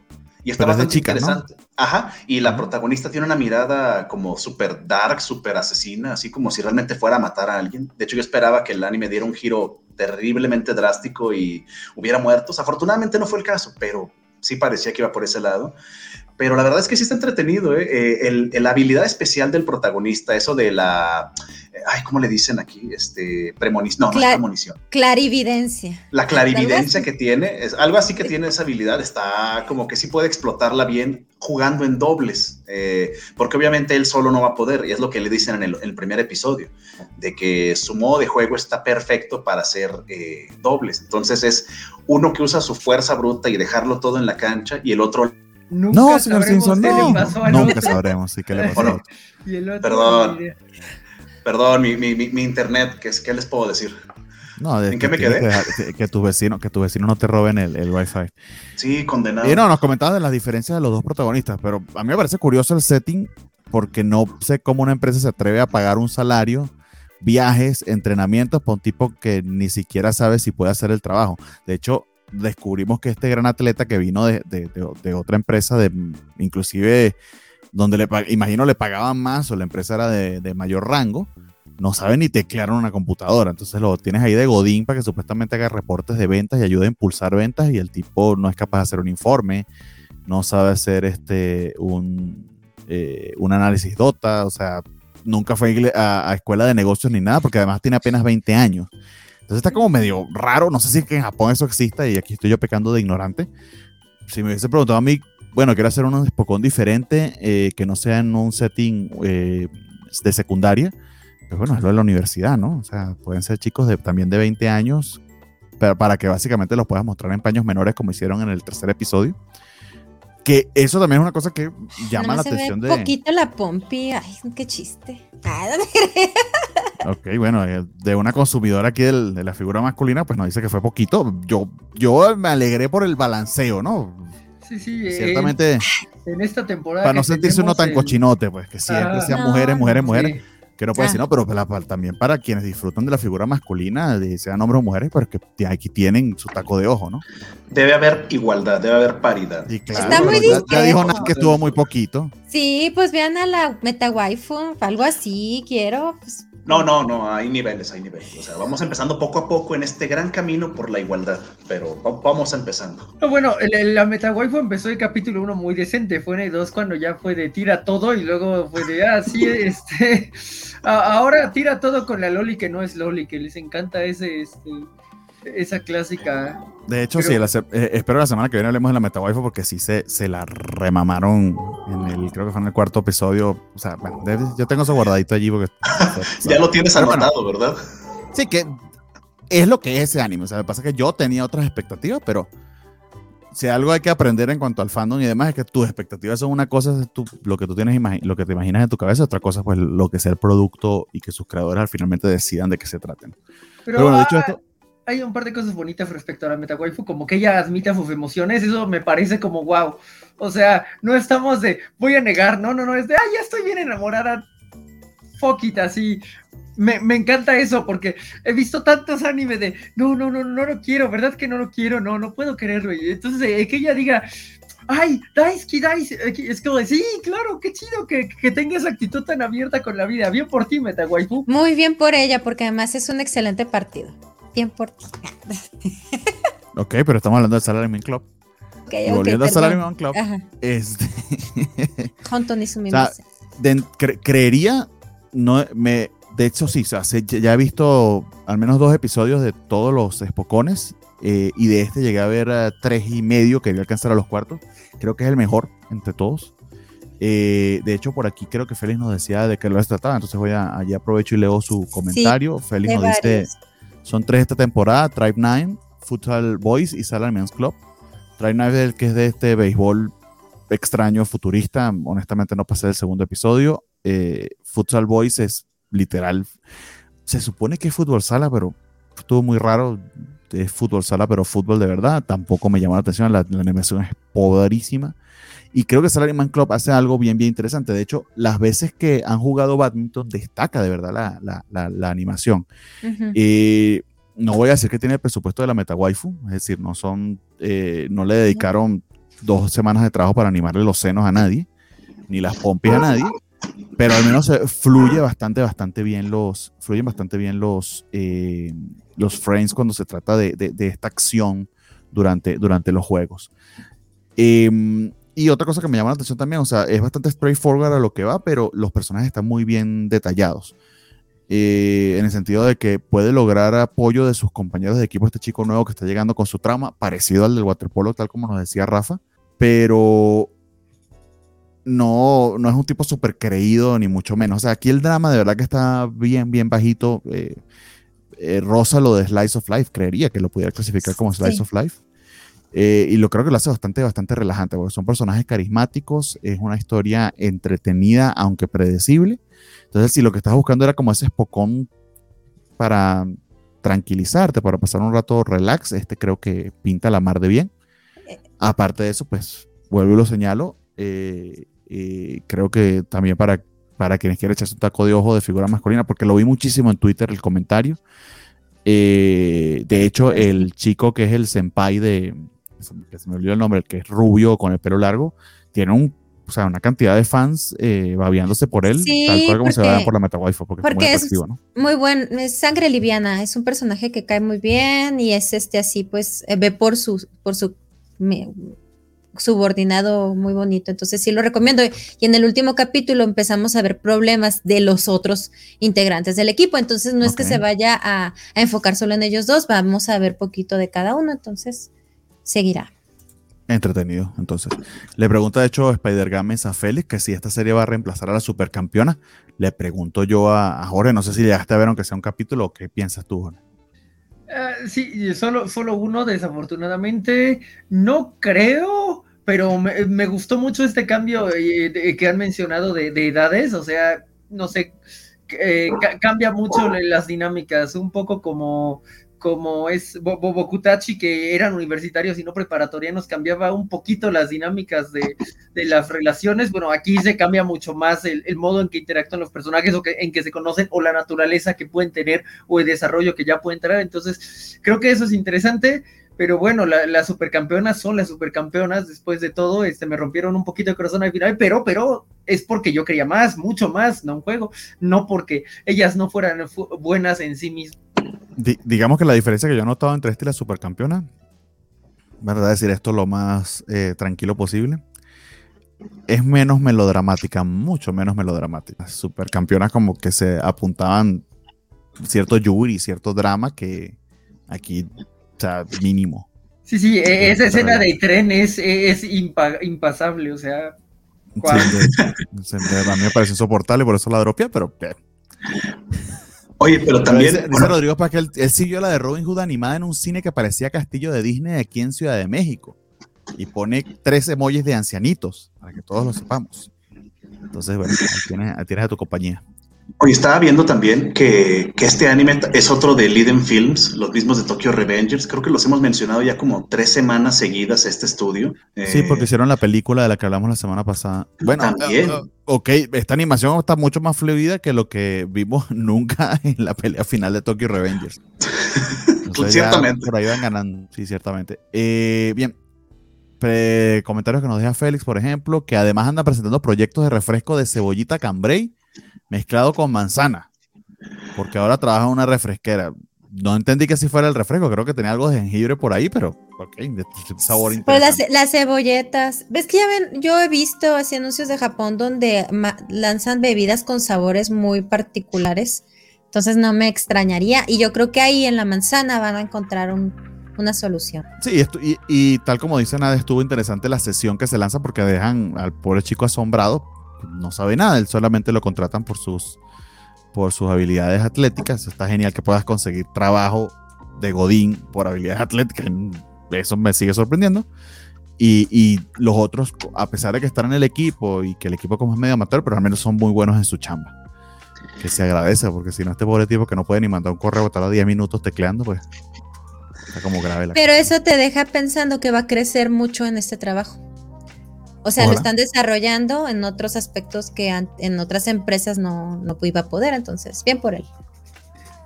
y está bastante interesante. Ajá, y la protagonista tiene una mirada como súper dark, súper asesina, así como si realmente fuera a matar a alguien. De hecho, yo esperaba que el anime diera un giro terriblemente drástico y hubiera muertos. Afortunadamente no fue el caso, pero sí parecía que iba por ese lado. Pero la verdad es que sí está entretenido, ¿eh? eh el, la habilidad especial del protagonista, eso de la ay, ¿cómo le dicen aquí? Este, premonición, no, no es premonición. Clarividencia. La clarividencia que tiene, es algo así que tiene esa habilidad, está como que sí puede explotarla bien jugando en dobles, eh, porque obviamente él solo no va a poder, y es lo que le dicen en el, primer episodio, de que su modo de juego está perfecto para hacer eh, dobles. Entonces es uno que usa su fuerza bruta y dejarlo todo en la cancha, y el otro no, señor Simpson, no. Nunca sabremos sí, qué le pasó. <laughs> Perdón. Perdón, mi, mi, mi internet, ¿qué, ¿qué, les puedo decir? No, ¿En qué me quedé? Que, que, tu vecino, que tu vecino no te roben el, el Wi-Fi. Sí, condenado. Y no, nos comentabas de las diferencias de los dos protagonistas, pero a mí me parece curioso el setting porque no sé cómo una empresa se atreve a pagar un salario, viajes, entrenamientos para un tipo que ni siquiera sabe si puede hacer el trabajo. De hecho, descubrimos que este gran atleta que vino de, de, otra empresa, de inclusive donde le imagino le pagaban más o la empresa era de, mayor rango, no sabe ni teclear una computadora. Entonces lo tienes ahí de Godín para que supuestamente haga reportes de ventas y ayude a impulsar ventas y el tipo no es capaz de hacer un informe, no sabe hacer este un, eh, un análisis DOTA, o sea, nunca fue a, escuela de negocios ni nada porque además tiene apenas 20 años. Entonces está como medio raro, no sé si que en Japón eso exista y aquí estoy yo pecando de ignorante. Si me hubiese preguntado a mí bueno, quiero hacer un Spokon diferente, eh, que no sea en un setting eh, de secundaria. Pues bueno, es lo de la universidad, ¿no? O sea, pueden ser chicos de, también de 20 años, pero para que básicamente los puedas mostrar en paños menores como hicieron en el tercer episodio. Que eso también es una cosa que llama la atención de. Un poquito la pompi, ay, qué chiste. ok, bueno, eh, de una consumidora aquí de la figura masculina, pues nos dice que fue poquito. Yo, yo me alegré por el balanceo, ¿no? Sí, sí. Ciertamente. En, esta temporada. Para no sentirse uno tan cochinote, pues, que siempre ah, sean mujeres, mujeres, mujeres. Que no puede decir, no, pero también para quienes disfrutan de la figura masculina, sean hombres o mujeres, porque aquí tienen su taco de ojo, ¿no? Debe haber igualdad, debe haber paridad. Está muy ya, ya, dijo nada que estuvo muy poquito. Sí, pues vean a la meta waifu, algo así, quiero. Pues, No, no, no, hay niveles, hay niveles. O sea, vamos empezando poco a poco en este gran camino por la igualdad, pero vamos empezando. No, bueno, la Metawaifu empezó el capítulo 1 muy decente, fue en el 2 cuando ya fue de tira todo y luego fue de, ah, sí, <laughs> este, <laughs> ahora tira todo con la Loli que no es Loli, que les encanta ese, este, esa clásica. De hecho, sí, eh, espero la semana que viene hablemos de la Metawaifu porque sí se, se la remamaron en el, creo que fue en el cuarto episodio. O sea, bueno, yo tengo eso guardadito allí porque... <laughs> ya lo tienes anotado, ¿verdad? Sí, que es lo que es ese anime. O sea, me pasa que yo tenía otras expectativas, pero si algo hay que aprender en cuanto al fandom y demás es que tus expectativas son una cosa, es lo que tú tienes, lo que te imaginas en tu cabeza, otra cosa pues lo que es el producto y que sus creadores al finalmente decidan de qué se traten. Pero, bueno, dicho esto hay un par de cosas bonitas respecto a la Metawaifu, como que ella admite sus emociones, eso me parece como wow. O sea, no estamos de voy a negar, no, no, no, es de ah, ya estoy bien enamorada. Fuck it, así. Me, encanta eso porque he visto tantos animes de no, no, no, no lo quiero, ¿verdad que no lo quiero? No, no puedo quererlo. Y entonces, eh, que ella diga, ay, Daisuki, Daisuki, es como, sí, claro, qué chido que, que tengas actitud tan abierta con la vida. Bien por ti, Metawaifu. Muy bien por ella, porque además es un excelente partido bien por ti. ok, pero estamos hablando del Salaryman Club. Okay, y volviendo al Salaryman Club, este... <laughs> Honton y su creería, no, me, de hecho sí, o sea, ya he visto al menos dos episodios de todos los espocones eh, y de este llegué a ver tres y medio, quería alcanzar a los cuartos. Creo que es el mejor entre todos. Eh, de hecho, por aquí creo que Félix nos decía de qué lo trataba, entonces voy a, allí aprovecho y leo su comentario. Félix nos dice son tres esta temporada, Tribe 9, Futsal Boys y Salad Men's Club. Tribe 9 es el que es de este béisbol extraño, futurista. Honestamente no pasé el segundo episodio. Eh, Futsal Boys es literal. Se supone que es fútbol sala, pero estuvo muy raro. Es fútbol sala, pero fútbol de verdad. Tampoco me llamó la atención. La, animación es poderísima. Y creo que Salaryman Club hace algo bien, bien interesante. De hecho, las veces que han jugado badminton destaca de verdad la, la, la, animación. y no voy a decir que tiene el presupuesto de la Meta Waifu, es decir, no son, eh, no le dedicaron dos semanas de trabajo para animarle los senos a nadie, ni las pompis a nadie, pero al menos fluye bastante, bastante bien los, fluyen bastante bien los, eh, los frames cuando se trata de, de, esta acción durante, durante los juegos. Eh, y otra cosa que me llama la atención también, o sea, es bastante straightforward a lo que va, pero los personajes están muy bien detallados. Eh, en el sentido de que puede lograr apoyo de sus compañeros de equipo, este chico nuevo que está llegando con su trama, parecido al del waterpolo, tal como nos decía Rafa, pero no, no es un tipo súper creído, ni mucho menos. O sea, aquí el drama de verdad que está bien, bien bajito. Eh, eh, rosa lo de Slice of Life, creería que lo pudiera clasificar como Slice of Life. Eh, y lo creo que lo hace bastante, bastante relajante, porque son personajes carismáticos, es una historia entretenida, aunque predecible. Entonces, si lo que estás buscando era como ese espocón para tranquilizarte, para pasar un rato relax, este creo que pinta la mar de bien. Eh. Aparte de eso, pues vuelvo y lo señalo, eh, creo que también para, para quienes quieran echarse un taco de ojo de figura masculina, porque lo vi muchísimo en Twitter el comentario. de hecho, el chico que es el senpai de, que se me olvidó el nombre, el que es rubio con el pelo largo, tiene un, o sea, una cantidad de fans eh, babiándose por él, tal cual como se va por la Metawaifu, porque, porque es, muy, es muy buen, es sangre liviana, es un personaje que cae muy bien y es este así, pues, eh, ve por su, por su subordinado muy bonito. Entonces sí lo recomiendo. Y en el último capítulo empezamos a ver problemas de los otros integrantes del equipo. Entonces no es que se vaya a, a, enfocar solo en ellos dos, vamos a ver poquito de cada uno. Entonces seguirá. Entretenido, entonces. Le pregunta, de hecho, Spider Games a Félix que si esta serie va a reemplazar a la supercampeona. Le pregunto yo a, Jorge, no sé si llegaste a ver aunque sea un capítulo, o ¿qué piensas tú, Jorge? Uh, sí, solo, solo uno, desafortunadamente. No creo, pero me, gustó mucho este cambio eh, que han mencionado de, edades. O sea, no sé, eh, cambia mucho las dinámicas, un poco como como es Bobokutachi, que eran universitarios y no preparatorianos, cambiaba un poquito las dinámicas de, las relaciones. Bueno, aquí se cambia mucho más el, modo en que interactúan los personajes o en que se conocen o la naturaleza que pueden tener o el desarrollo que ya pueden tener. Entonces, creo que eso es interesante. pero bueno, las supercampeonas son las supercampeonas, después de todo, este, me rompieron un poquito el corazón al final, pero, pero es porque yo quería más, mucho más, no un juego, no porque ellas no fueran buenas en sí mismas. Digamos que la diferencia que yo he notado entre este y la supercampeona, ¿verdad? Decir esto lo más eh, tranquilo posible. Es menos melodramática, mucho menos melodramática. Supercampeonas como que se apuntaban cierto yuri, cierto drama que aquí sea, mínimo. Sí, sí, e-, esa escena de tren es, es impasable, o sea. a mí me parece insoportable, por eso la dropia, pero. Oye, pero también. Dice, Rodrigo para que él, siguió la de Robin Hood animada en un cine que parecía Castillo de Disney aquí en Ciudad de México. Y pone tres emojis de ancianitos, para que todos lo sepamos. Entonces, bueno, ahí tienes a tu compañía. Oye, estaba viendo también que, este anime es otro de Liden Films, los mismos de Tokyo Revengers. Creo que los hemos mencionado ya como tres semanas seguidas este estudio. Sí, porque eh, hicieron la película de la que hablamos la semana pasada. Bueno, también. Uh, ok, esta animación está mucho más fluida que lo que vimos <laughs> nunca en la pelea final de Tokyo Revengers. <laughs> Ciertamente. Por ahí van ganando, sí, ciertamente. Eh, bien, comentarios que nos deja Félix, por ejemplo, que además anda presentando proyectos de refresco de cebollita cambray mezclado con manzana, porque ahora trabaja en una refresquera. No entendí que si fuera el refresco, creo que tenía algo de jengibre por ahí, pero ok, de sabor. Pues las, cebolletas, ves que ya ven, yo he visto así anuncios de Japón donde lanzan bebidas con sabores muy particulares, entonces no me extrañaría, y yo creo que ahí en la manzana van a encontrar una solución. Sí, esto, y, y, tal como dice Nada, estuvo interesante la sesión que se lanza porque dejan al pobre chico asombrado no sabe nada, él solamente lo contratan por sus, por sus habilidades atléticas. Está genial que puedas conseguir trabajo de Godín por habilidades atléticas. Eso me sigue sorprendiendo. Y, los otros, a pesar de que están en el equipo y que el equipo como es medio amateur, pero al menos son muy buenos en su chamba. Que se agradece, porque si no, este pobre tipo que no puede ni mandar un correo a 10 minutos tecleando, pues está como grave la Pero eso te deja pensando que va a crecer mucho en este trabajo. O sea, lo están desarrollando en otros aspectos que en otras empresas no, no iba a poder, entonces, bien por él.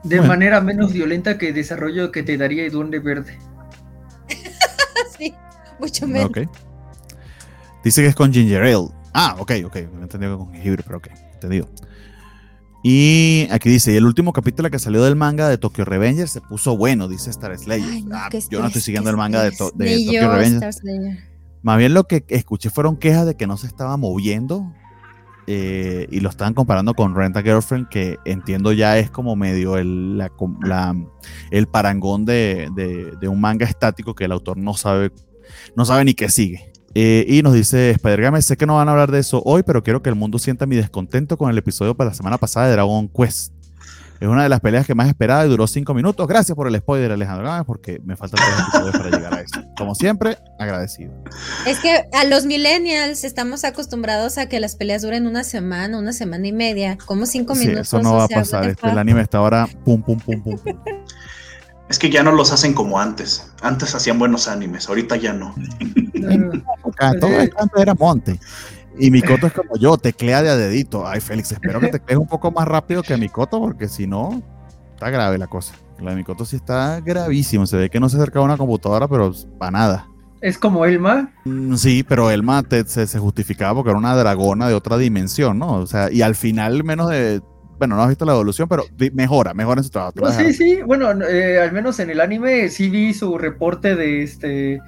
De manera menos violenta que el desarrollo que te daría el Duende Verde. <laughs> sí, mucho menos. Dice que es con Ginger Ale. Ah, ok, ok. No entendí que con jengibre, pero ok, entendido. Y aquí dice, y el último capítulo que salió del manga de Tokyo Revengers se puso bueno, dice Star Slayer. Ah, yo no estoy siguiendo el manga de, de Tokyo Revengers. Más bien lo que escuché fueron quejas de que no se estaba moviendo eh, y lo estaban comparando con Rent a Girlfriend, que entiendo ya es como medio el, el parangón de, un manga estático que el autor no sabe, no sabe ni qué sigue. Eh, y nos dice Spider-Game, sé que no van a hablar de eso hoy, pero quiero que el mundo sienta mi descontento con el episodio para la semana pasada de Dragon Quest. Es una de las peleas que más esperaba y duró cinco minutos. Gracias por el spoiler, Alejandro Gámez, porque me faltan tres episodios para llegar a eso. Como siempre, agradecido. Es que a los millennials estamos acostumbrados a que las peleas duren una semana, una semana y media, como cinco sí, minutos. Eso no va a pasar. Este, el anime está ahora pum, pum, pum, pum, pum. Es que ya no los hacen como antes. Antes hacían buenos animes, ahorita ya no. Todo el canto era monte. Y mi coto es como yo, teclea de a dedito. Ay, Félix, espero que teclees un poco más rápido que mi coto, porque si no, está grave la cosa. La de mi coto sí está gravísimo. Se ve que no se acerca a una computadora, pero para nada. ¿Es como Elma? Mm, sí, pero Elma se, justificaba porque era una dragona de otra dimensión, ¿no? O sea, y al final menos de... Bueno, no has visto la evolución, pero mejora, mejora en su trabajo. sí, sí, bueno, eh, al menos en el anime sí vi su reporte de este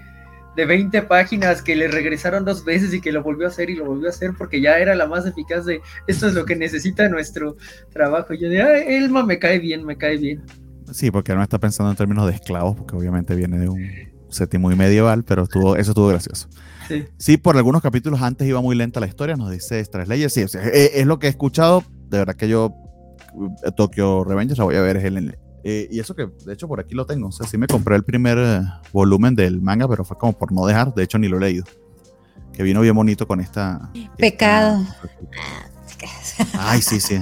de 20 páginas que le regresaron dos veces y que lo volvió a hacer y lo volvió a hacer porque ya era la más eficaz de esto es lo que necesita nuestro trabajo. Y yo de, ah, Elma me cae bien, me cae bien. Sí, porque no está pensando en términos de esclavos, porque obviamente viene de un setting muy medieval, pero estuvo, eso estuvo gracioso. Sí. sí. por algunos capítulos antes iba muy lenta la historia, nos dice Stars Leyes. Sí, es, lo que he escuchado. De verdad que yo, eh, Tokyo Revengers, la voy a ver es el, eh, y eso que, de hecho, por aquí lo tengo. O sea, sí me compré el primer eh, volumen del manga, pero fue como por no dejar. De hecho, ni lo he leído. Que vino bien bonito con esta. Pecado. Ay, sí, sí.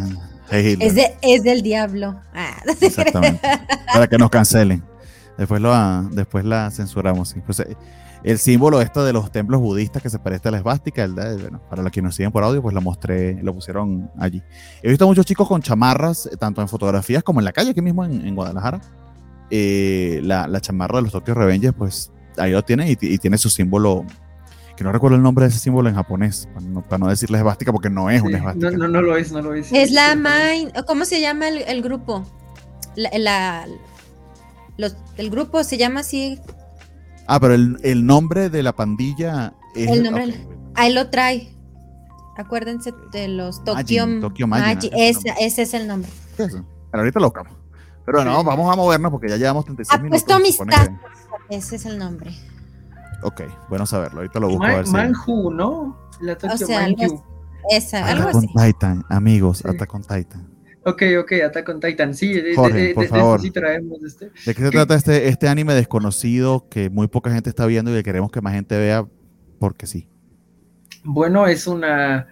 es, del diablo. Ah. Exactamente. Para que nos cancelen. Después, lo, ah, después la censuramos. Sí. Pues, eh, el símbolo esto de los templos budistas que se parece a la esvástica, bueno, para los que nos siguen por audio, pues lo mostré, lo pusieron allí. He visto muchos chicos con chamarras, eh, tanto en fotografías como en la calle, aquí mismo en, Guadalajara, eh, la, la, chamarra de los Tokyo Revengers, pues ahí lo tiene y, y, tiene su símbolo, que no recuerdo el nombre de ese símbolo en japonés, para no, para no decirle esvástica porque no es Sí, una esvástica. No, no, no lo es, no lo es. Es la Mind. ¿Cómo se llama el, el grupo? La, la- los- el grupo se llama así. Ah, pero el, el nombre de la pandilla es... El nombre-. Ahí lo trae. Acuérdense de los Tokyo, Tokyo ese es el ese, nombre. ese es el nombre. Eso. Pero ahorita lo buscamos. Pero bueno, Sí. vamos a movernos porque ya llevamos 36 minutos. Apuesto supone tazos. que- Ese es el nombre. Ok, bueno saberlo. Ahorita lo busco a ver si... Manju, ¿no? La Tokyo sea, Manju. Esa, algo así. Titan, amigos, Sí. Attack on Titan. Ok, ok, Attack on Titan. Sí, de, Jorge, de- por de- favor. sí traemos este. ¿De qué se ¿Qué? trata este, este anime desconocido que muy poca gente está viendo y que queremos que más gente vea porque sí? Bueno, es una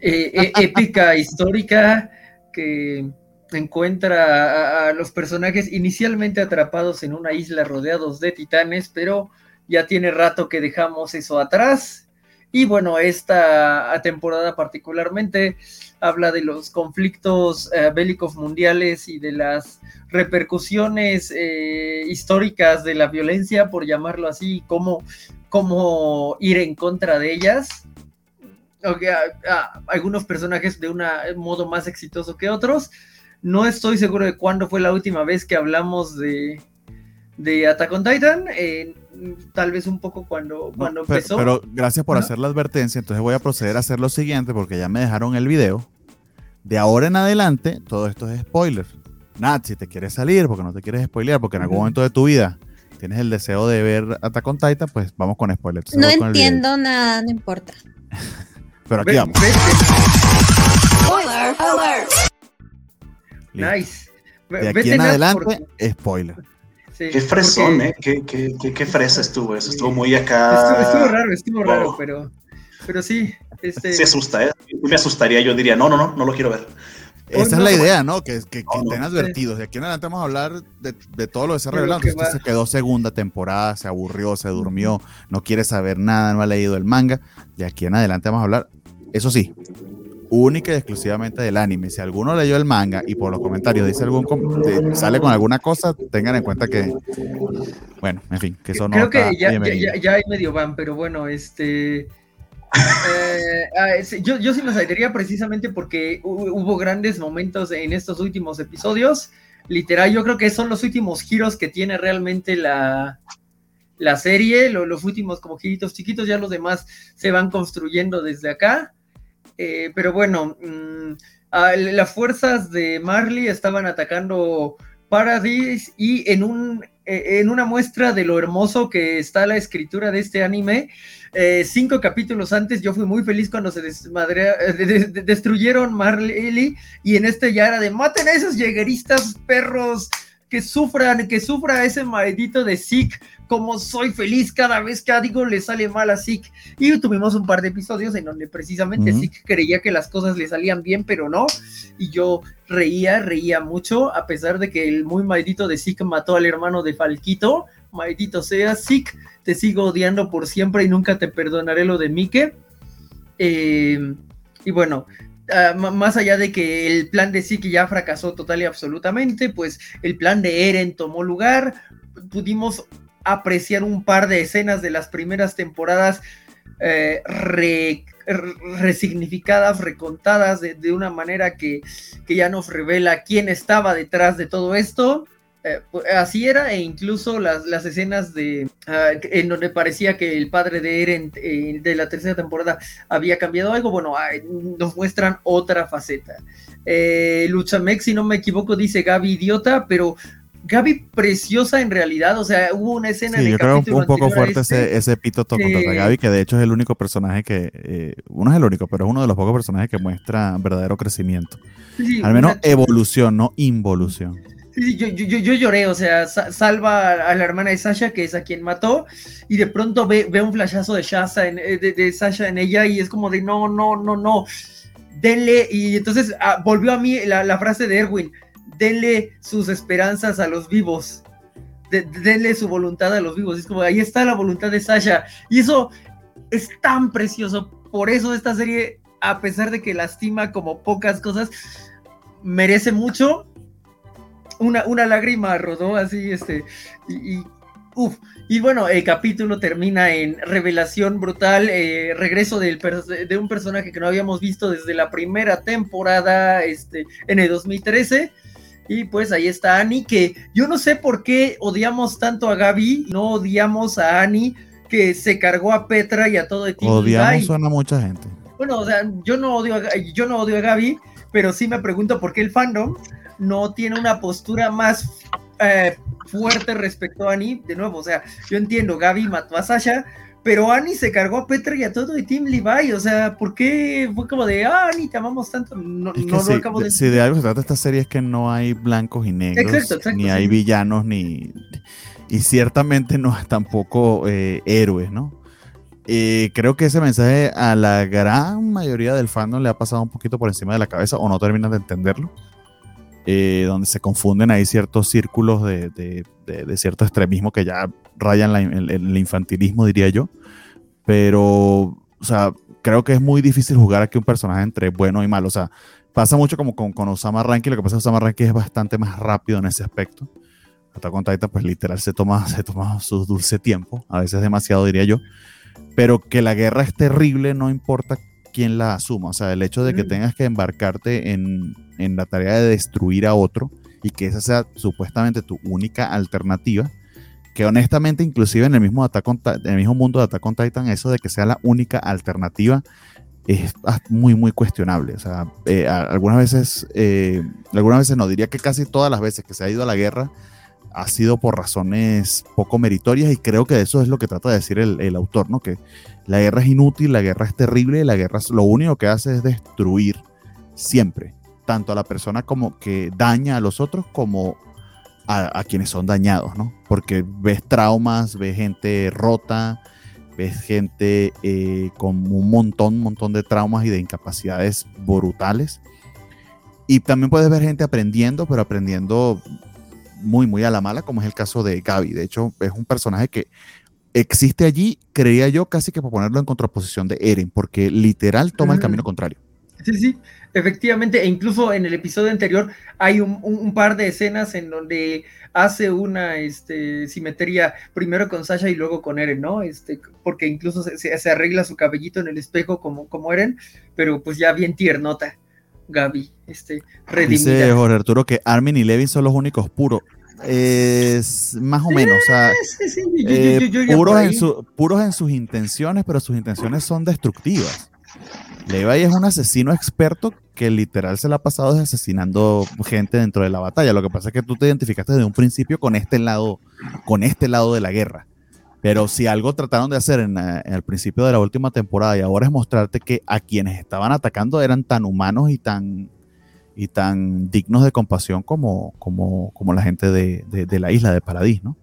eh, <laughs> épica histórica que encuentra a, a los personajes inicialmente atrapados en una isla rodeados de titanes, pero ya tiene rato que dejamos eso atrás. Y bueno, esta temporada particularmente habla de los conflictos eh, bélicos mundiales y de las repercusiones eh, históricas de la violencia, por llamarlo así, cómo, cómo ir en contra de ellas. Ok, a- a- algunos personajes de un modo más exitoso que otros. No estoy seguro de cuándo fue la última vez que hablamos de, de Attack on Titan. eh, tal vez un poco cuando, No, cuando pero, empezó. pero gracias por hacer la advertencia, entonces voy a proceder a hacer lo siguiente porque ya me dejaron el video. De ahora en adelante, todo esto es spoiler. Nat, si te quieres salir porque no te quieres spoilear, porque en algún momento de tu vida tienes el deseo de ver Attack on Titan, pues vamos con spoiler. Entonces No entiendo nada, no importa. <laughs> Pero aquí vamos. Spoiler! Listo. nice. De aquí en adelante, spoiler. sí, Qué fresón, porque ¿eh? Qué, qué, qué, qué fresa estuvo eso. Estuvo muy Estuvo, acá. estuvo raro, estuvo raro, Oh. pero, pero sí. Este, Se asusta, ¿eh? Me asustaría. Yo diría, no, no, no, no lo quiero ver. Esa es no, la idea, ¿no? Que, que, que No, no. estén advertidos. De aquí en adelante vamos a hablar de, de todo lo que se ha revelado. que Usted va. se quedó segunda temporada, se aburrió, se durmió, no quiere saber nada, no ha leído el manga. De aquí en adelante vamos a hablar, eso sí, única y exclusivamente del anime. Si alguno leyó el manga y por los comentarios dice algún com- de- sale con alguna cosa, tengan en cuenta que, bueno, en fin, que eso no Creo está que ya, ya, ya, ya hay medio van, pero bueno, este. Eh, yo, sí me saltaría precisamente porque hu- hubo grandes momentos en estos últimos episodios. Literal, yo creo que son los últimos giros que tiene realmente la, la serie, lo- los últimos como giritos chiquitos, ya los demás se van construyendo desde acá. Eh, pero bueno, mm, las fuerzas de Marley estaban atacando Paradise y en, un, en una muestra de lo hermoso que está la escritura de este anime, eh, cinco capítulos antes yo fui muy feliz cuando se desmadrea- eh, de- de- de- destruyeron Marley y en este ya era de maten a esos llegueristas perros que sufran, que sufra ese maldito de Zeke, como soy feliz cada vez que Digo le sale mal a Zeke. Y tuvimos un par de episodios en donde precisamente Ujú. Zeke creía que las cosas le salían bien, pero no. Y yo reía, reía mucho, a pesar de que el muy maldito de Zeke mató al hermano de Falquito. Maldito sea, Zeke, te sigo odiando por siempre y nunca te perdonaré lo de Mike. Eh, y bueno, ah, más allá de que el plan de Zeke ya fracasó total y absolutamente, pues el plan de Eren tomó lugar. Pudimos apreciar un par de escenas de las primeras temporadas eh, re- re- resignificadas, recontadas de, una manera que, que ya nos revela quién estaba detrás de todo esto. Eh, pues, así era, e incluso las, las escenas de ah, en donde parecía que el padre de Eren eh, de la tercera temporada había cambiado algo, bueno, ah, nos muestran otra faceta. Luchamex, si no me equivoco, dice Gaby idiota, pero Gaby preciosa en realidad, o sea, hubo una escena en Sí, el yo creo un, poco fuerte este, ese, ese epíteto que- contra Gaby, que de hecho es el único personaje que, eh, uno es el único, pero es uno de los pocos personajes que muestra verdadero crecimiento. sí, Al menos una- evolución, no involución. Sí, yo, yo, yo- lloré, o sea, sa- salva a la hermana de Sasha, que es a quien mató, y de pronto ve, ve un flashazo de, Shasa en- eh, de, de Sasha en ella, y es como de no, no, no, no, denle, y entonces ah, volvió a mí la, la frase de Erwin, denle sus esperanzas a los vivos, de- denle su voluntad a los vivos, es como, ahí está la voluntad de Sasha, y eso es tan precioso, por eso esta serie, a pesar de que lastima como pocas cosas, merece mucho. Una, una lágrima rodó así, este, y, y. Y bueno, el capítulo termina en revelación brutal, eh, regreso del de un personaje que no habíamos visto desde la primera temporada, este, en el 2013. Y pues ahí está Annie, que yo no sé por qué odiamos tanto a Gaby, no odiamos a Annie, que se cargó a Petra y a todo el Team Odiamos a mucha gente. Bueno, o sea, yo no odio a, yo no odio a Gaby, pero sí me pregunto por qué el fandom no tiene una postura más eh, fuerte respecto a Annie. De nuevo, o sea, yo entiendo, Gaby mató a Sasha, pero Annie se cargó a Petra y a todo el Team Levi. O sea, ¿por qué fue como de, ah, Annie, te amamos tanto? No, Es que no si, lo acabo de si de algo se trata esta serie es que no hay blancos y negros, Exacto, exacto, ni sí. hay villanos, ni y ciertamente no tampoco eh, héroes, ¿no? Eh, creo que ese mensaje a la gran mayoría del fandom le ha pasado un poquito por encima de la cabeza o no terminan de entenderlo. eh, donde se confunden ahí ciertos círculos de, de- de- de cierto extremismo que ya rayan la- el, el infantilismo, diría yo. Pero, o sea, creo que es muy difícil jugar aquí un personaje entre bueno y malo. O sea, pasa mucho como con, con Osama Rankin. Lo que pasa es que Osama Rankin es bastante más rápido en ese aspecto. Attack on Titan, pues literal se toma, se toma su dulce tiempo. A veces demasiado, diría yo. Pero que la guerra es terrible, no importa quién la asuma. O sea, el hecho de que Mm. tengas que embarcarte en, en la tarea de destruir a otro y que esa sea supuestamente tu única alternativa. Que honestamente, inclusive en el mismo, Attack on en el mismo mundo de Attack on Titan, eso de que sea la única alternativa es muy, muy cuestionable. O sea, eh, algunas veces, eh, algunas veces no, diría que casi todas las veces que se ha ido a la guerra ha sido por razones poco meritorias y creo que eso es lo que trata de decir el, el autor, ¿no? Que la guerra es inútil, la guerra es terrible, la guerra es- lo único que hace es destruir siempre, tanto a la persona como que daña a los otros como a, a quienes son dañados, ¿no? Porque ves traumas, ves gente rota, ves gente eh, con un montón, montón de traumas y de incapacidades brutales. Y también puedes ver gente aprendiendo, pero aprendiendo muy, muy a la mala, como es el caso de Gaby. De hecho, es un personaje que existe allí, creía yo, casi que para ponerlo en contraposición de Eren, porque literal toma el camino contrario. Sí, sí, efectivamente, e incluso en el episodio anterior hay un, un- un par de escenas en donde hace una este, simetría primero con Sasha y luego con Eren, ¿no? Este, porque incluso se, se- se arregla su cabellito en el espejo como, como Eren, pero pues ya bien tiernota, Gaby, este, Dice. Jorge Arturo que Armin y Levin son los únicos puros. Es más o menos, puros en sus intenciones, pero sus intenciones son destructivas. Levi es un asesino experto que literal se la ha pasado asesinando gente dentro de la batalla. Lo que pasa es que tú te identificaste desde un principio con este lado, con este lado de la guerra. Pero si algo trataron de hacer en, eh, en el principio de la última temporada y ahora es mostrarte que a quienes estaban atacando eran tan humanos y tan y tan dignos de compasión como, como, como la gente de, de- de la isla de Paradis, ¿no?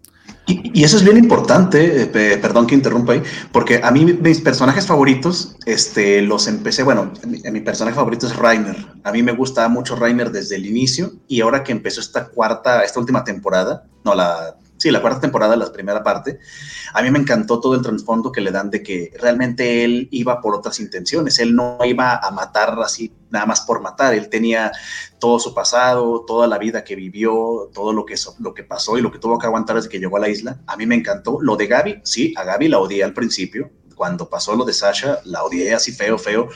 Y, eso es bien importante, eh, pe- perdón que interrumpa ahí, porque a mí mis personajes favoritos, este, los empecé, bueno, mi, personaje favorito es Rainer. A mí me gusta mucho Rainer desde el inicio y ahora que empezó esta cuarta, esta última temporada, no la, sí, la cuarta temporada, la primera parte, a mí me encantó todo el trasfondo que le dan de que realmente él iba por otras intenciones, él no iba a matar así nada más por matar, él tenía todo su pasado, toda la vida que vivió, todo lo que, lo que pasó y lo que tuvo que aguantar desde que llegó a la isla. A mí me encantó. Lo de Gaby, sí, a Gaby la odié al principio. Cuando pasó lo de Sasha, la odié así feo, feo.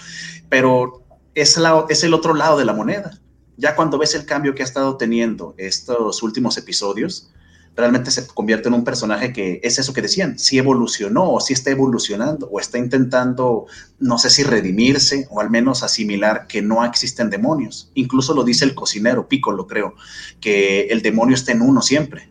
Pero es, la, es el otro lado de la moneda. Ya cuando ves el cambio que ha estado teniendo estos últimos episodios, realmente se convierte en un personaje que es eso que decían, si evolucionó o si está evolucionando o está intentando, no sé si redimirse o al menos asimilar que no existen demonios. Incluso lo dice el cocinero, Piccolo creo, que el demonio está en uno siempre.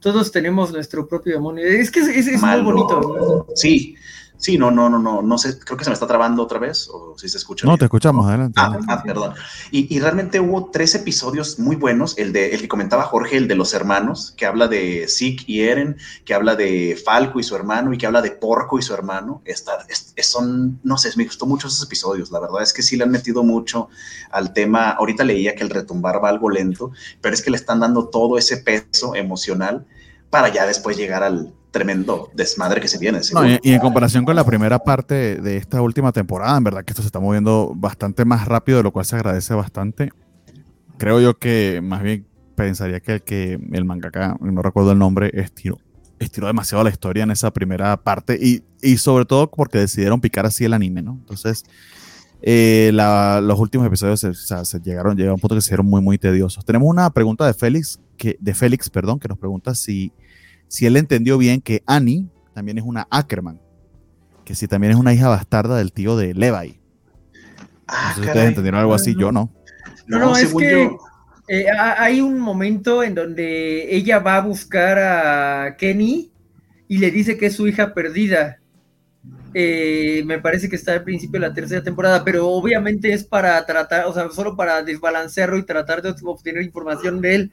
Todos tenemos nuestro propio demonio. Es que es, es- es muy bonito. Sí, sí, no, no, no, no, no sé, creo que se me está trabando otra vez o si se escucha. No, bien. te escuchamos, adelante. Ah, ah, perdón. Y, y realmente hubo tres episodios muy buenos. El de el que comentaba Jorge, el de los hermanos, que habla de Zeke y Eren, que habla de Falco y su hermano, y que habla de Porco y su hermano. Esta- es- es- son, no sé, me gustó mucho esos episodios. La verdad es que sí le han metido mucho al tema. Ahorita leía que el retumbar va algo lento, pero es que le están dando todo ese peso emocional para ya después llegar al tremendo desmadre que se viene. No, y, y en comparación con la primera parte de esta última temporada, en verdad que esto se está moviendo bastante más rápido, de lo cual se agradece bastante. Creo yo que más bien pensaría que el que el mangaka, no recuerdo el nombre, estiró, estiró demasiado la historia en esa primera parte y, y sobre todo porque decidieron picar así el anime, ¿no? Entonces, eh, la- los últimos episodios se, o sea, se llegaron, llegaron a un punto que se hicieron muy, muy tediosos. Tenemos una pregunta de Félix, que, de Félix, perdón, que nos pregunta si, si él entendió bien que Annie también es una Ackerman, que si también es una hija bastarda del tío de Levi. Ah, No sé si ustedes entendieron algo así, yo no. No, No, es que- yo. Eh, ha- hay un momento en donde ella va a buscar a Kenny y le dice que es su hija perdida. Eh, me parece que está al principio de la tercera temporada, pero obviamente es para tratar, o sea, solo para desbalancearlo y tratar de obtener información de él,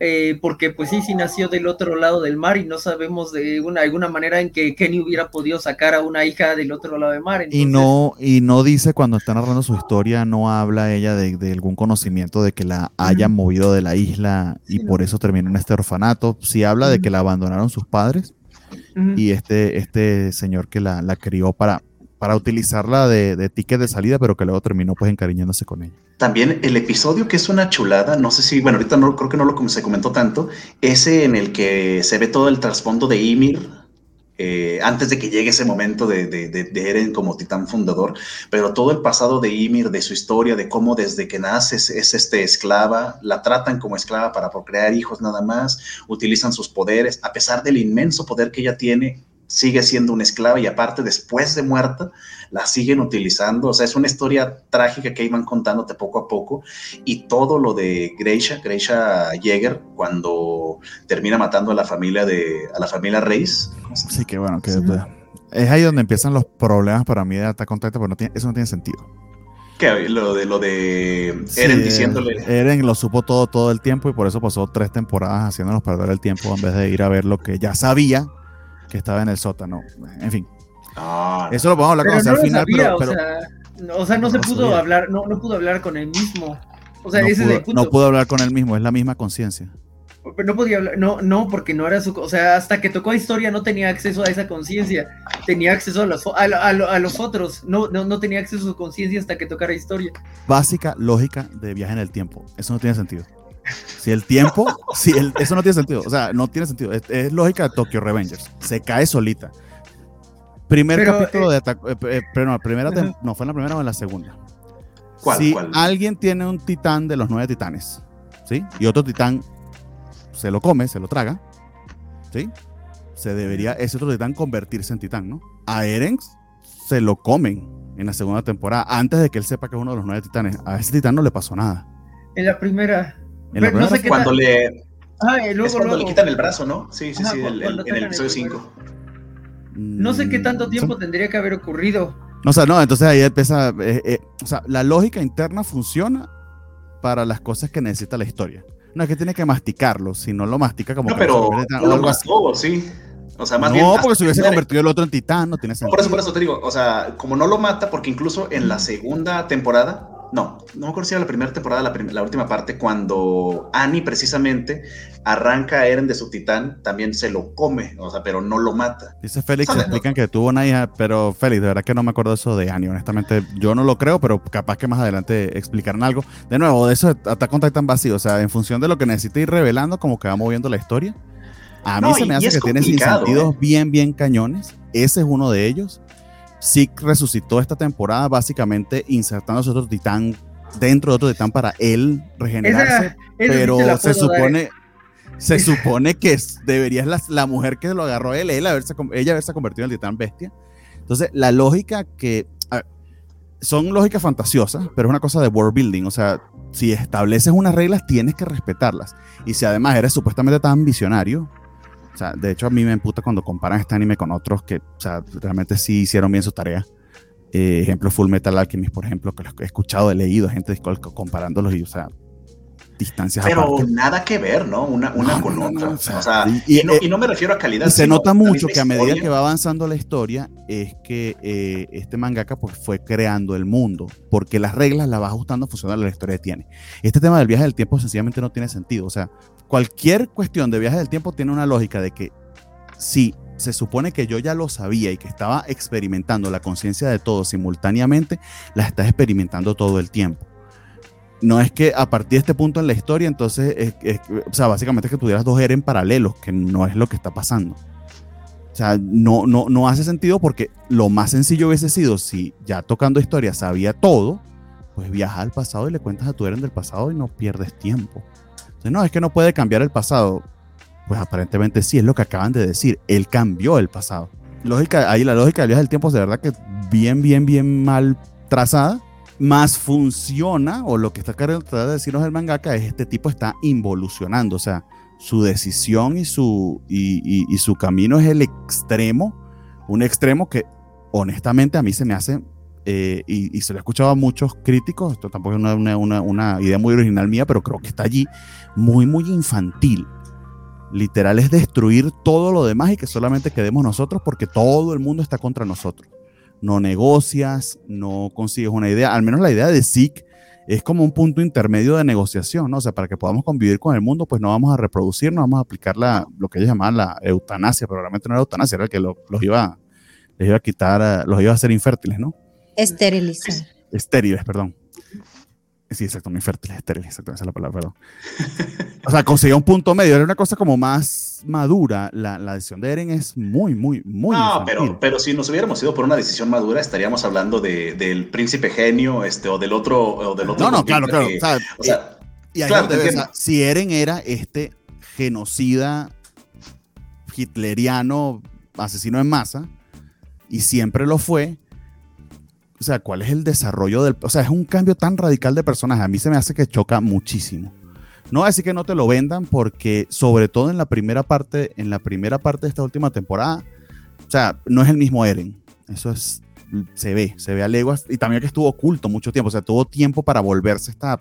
eh, porque pues sí, sí nació del otro lado del mar y no sabemos de una, alguna manera en que Kenny hubiera podido sacar a una hija del otro lado del mar. Y no, y no dice cuando está narrando su historia, no habla ella de, de algún conocimiento de que la hayan movido de la isla y Sí, por no. eso terminó en este orfanato. Sí habla de que la abandonaron sus padres y este, este señor que la, la crió para, para utilizarla de, de ticket de salida, pero que luego terminó pues encariñándose con ella. También el episodio que es una chulada, no sé si, bueno, ahorita no creo que no lo se comentó tanto, ese en el que se ve todo el trasfondo de Ymir eh, antes de que llegue ese momento de, de, de- de Eren como titán fundador, pero todo el pasado de Ymir, de su historia, de cómo desde que nace es, es, este esclava, la tratan como esclava para procrear hijos nada más, utilizan sus poderes, a pesar del inmenso poder que ella tiene, sigue siendo una esclava y aparte después de muerta la siguen utilizando, o sea, es una historia trágica que iban contándote poco a poco y todo lo de Greisha, Greisha Jäger cuando termina matando a la familia de a la familia Reis, ¿cómo se llama? Así que bueno, que Sí. es ahí donde empiezan los problemas para mí de Attack on Titan, porque no tiene- eso no tiene sentido. Que lo de lo de Eren Sí, diciéndole Eren lo supo todo todo el tiempo y por eso pasó tres temporadas haciéndonos perder el tiempo en vez de ir a ver lo que ya sabía que estaba en el sótano. En fin, "Ah, eso lo podemos hablar Pero cuando sea al final, sabía, pero, o, pero sea, no, o sea, no, No se pudo sabía. hablar, no, no pudo hablar con él mismo. O sea, no, ese es el pudo, punto. no pudo hablar con él mismo, es la misma conciencia. Pero no podía hablar, no, no, porque no era su, o sea, hasta que tocó a historia no tenía acceso a esa conciencia, tenía acceso a los, a, a a los otros, no, no, no tenía acceso a su conciencia hasta que tocara historia. Básica lógica de viaje en el tiempo. Eso no tiene sentido. Si el tiempo, si el- eso no tiene sentido. O sea, no tiene sentido. Es, es lógica de Tokyo Revengers. Se cae solita. Primer Pero, capítulo de Attack. eh, eh, pero no, primera no, fue en la primera o en la segunda. ¿Cuál, si cuál? alguien tiene un titán de los nueve titanes, ¿sí? Y otro titán se lo come, se lo traga, ¿sí? Se debería ese otro titán convertirse en titán, ¿no? A Eren se lo comen en la segunda temporada, antes de que él sepa que es uno de los nueve titanes. A ese titán no le pasó nada. En la primera. Pero no sé cuando tal- le Ah, y luego, es cuando le luego. quitan el brazo, ¿no? Sí, sí, Ajá, sí, el, el- en el episodio primero. 5. No sé qué tanto Mm, tiempo son- tendría que haber ocurrido. O sea, no, entonces ahí empieza. eh, eh, o sea, la lógica interna funciona para las cosas que necesita la historia. No es que tiene que masticarlo, si no lo mastica como No, pero se no lo sí. O sea, más no, bien. porque si hubiese muere. convertido el otro en titán, no tiene sentido. por eso, por eso te digo, o sea, como no lo mata, porque incluso en la segunda temporada, no, no me acuerdo si era la primera temporada, la, prim- la última parte, cuando Annie precisamente arranca a Eren de su titán, también se lo come, o sea, pero no lo mata. Dice Félix, ¿Sabes? explican que tuvo una hija, pero Félix, de verdad que no me acuerdo eso de Annie, honestamente, yo no lo creo, pero capaz que más adelante explicaran algo. De nuevo, de eso Attack on Titan vacío, o sea, en función de lo que necesite ir revelando, como que va moviendo la historia. A mí No, se me hace que tiene sentidos ¿eh? bien, bien cañones. Ese es uno de ellos. Zeke resucitó esta temporada básicamente insertándose otro titán dentro de otro titán para él regenerarse Esa, esa sí pero se dar. supone se supone que debería la, la mujer que lo agarró a él, él haberse, ella haberse convertido en el titán bestia. Entonces, la lógica que ver, son lógicas fantasiosas, pero es una cosa de world building, o sea, si estableces unas reglas tienes que respetarlas. Y si además eres supuestamente tan visionario, o sea, de hecho a mí me emputa cuando comparan este anime con otros que, o sea, realmente sí hicieron bien su tarea. Eh, ejemplo, Full Metal Alchemist, por ejemplo, que he escuchado, he leído gente comparándolos y, o sea, distancias Pero aparte. nada que ver, ¿no? Una, una No, con no, otra. no, o o sea, sea, y- y, no, y- y no me refiero a calidad. Y se nota mucho que a medida que va avanzando la historia es que eh, este mangaka pues, fue creando el mundo, porque las reglas las va ajustando en función de que la historia tiene. Este tema del viaje del tiempo sencillamente no tiene sentido. O sea, cualquier cuestión de viaje del tiempo tiene una lógica de que si se supone que yo ya lo sabía y que estaba experimentando la conciencia de todos simultáneamente, la estás experimentando todo el tiempo. No es que a partir de este punto en la historia, entonces, es- es- o sea, básicamente es que tuvieras dos Eren paralelos, que no es lo que está pasando. O sea, no, no, no hace sentido porque lo más sencillo hubiese sido si ya tocando historia sabía todo, pues viaja al pasado y le cuentas a tu Eren del pasado y no pierdes tiempo. Entonces, no, es que no puede cambiar el pasado. Pues aparentemente sí, es lo que acaban de decir. Él cambió el pasado. Lógica, ahí la lógica del viaje del tiempo es de verdad que bien, bien, bien mal trazada. Más funciona, o lo que está tratar de decirnos el mangaka, es este tipo está involucionando. O sea, su decisión y su, y, y- y su camino es el extremo. Un extremo que honestamente a mí se me hace, eh, y, se lo he escuchado a muchos críticos, esto tampoco es una- una- una idea muy original mía, pero creo que está allí, muy, muy infantil. Literal es destruir todo lo demás y que solamente quedemos nosotros porque todo el mundo está contra nosotros. No negocias, no consigues una idea, al menos la idea de Zeke es como un punto intermedio de negociación, ¿no? O sea, para que podamos convivir con el mundo, pues no vamos a reproducir, no vamos a aplicar la, lo que ellos llamaban la eutanasia, pero realmente no era eutanasia, era el que lo- los iba, les iba a quitar, eh, los iba a hacer infértiles, ¿no? Esterilizar. Estériles, perdón. Sí, exacto, no infértiles, estériles, exacto, esa es la palabra, perdón. O sea, conseguía un punto medio, era una cosa como más madura. La, la decisión de Eren es muy, muy, muy no, infantil. pero, pero si nos hubiéramos ido por una decisión madura, estaríamos hablando de, del príncipe genio, este, o del otro, o del otro. No, no, claro, claro. que- o sea, o sea, y ahí claro, te ves, si Eren era este genocida hitleriano, asesino en masa, y siempre lo fue, o sea, ¿cuál es el desarrollo del... O sea, es un cambio tan radical de personaje. A mí se me hace que choca muchísimo. No voy a decir que no te lo vendan porque sobre todo en la primera parte, en la primera parte de esta última temporada, o sea, no es el mismo Eren. Eso es, se ve, se ve a leguas. Y también que estuvo oculto mucho tiempo, o sea, tuvo tiempo para volverse esta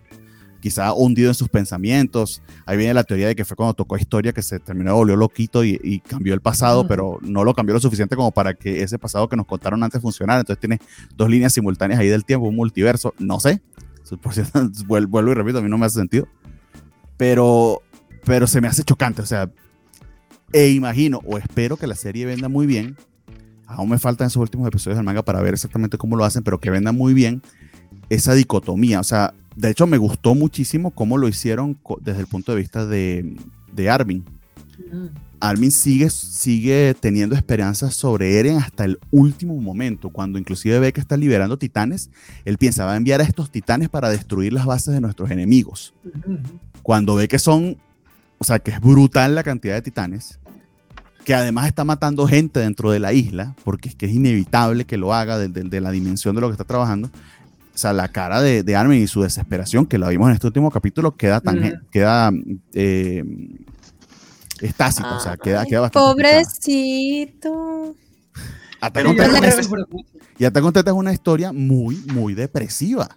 quizá hundido en sus pensamientos. Ahí viene la teoría de que fue cuando tocó historia que se terminó, volvió loquito y, y cambió el pasado, pero no lo cambió lo suficiente como para que ese pasado que nos contaron antes funcionara. Entonces tiene dos líneas simultáneas ahí del tiempo, un multiverso, no sé. Por cierto, <laughs> vuel- vuelvo y repito, a mí no me hace sentido. Pero, pero se me hace chocante, o sea, e imagino o espero que la serie venda muy bien. Aún me faltan esos últimos episodios del manga para ver exactamente cómo lo hacen, pero que venda muy bien esa dicotomía. O sea, de hecho me gustó muchísimo cómo lo hicieron desde el punto de vista de, de Armin. Armin sigue, sigue teniendo esperanzas sobre Eren hasta el último momento, cuando inclusive ve que está liberando titanes, él piensa, va a enviar a estos titanes para destruir las bases de nuestros enemigos. Cuando ve que son, o sea, que es brutal la cantidad de titanes, que además está matando gente dentro de la isla, porque es que es inevitable que lo haga de, de- de la dimensión de lo que está trabajando. O sea, la cara de, de Armin y su desesperación, que la vimos en este último capítulo, queda tan, queda eh, estásica, o sea, queda, queda bastante. Pobrecito. Attack Pero- on Titan es- y Attack on Titan es una historia muy, muy depresiva.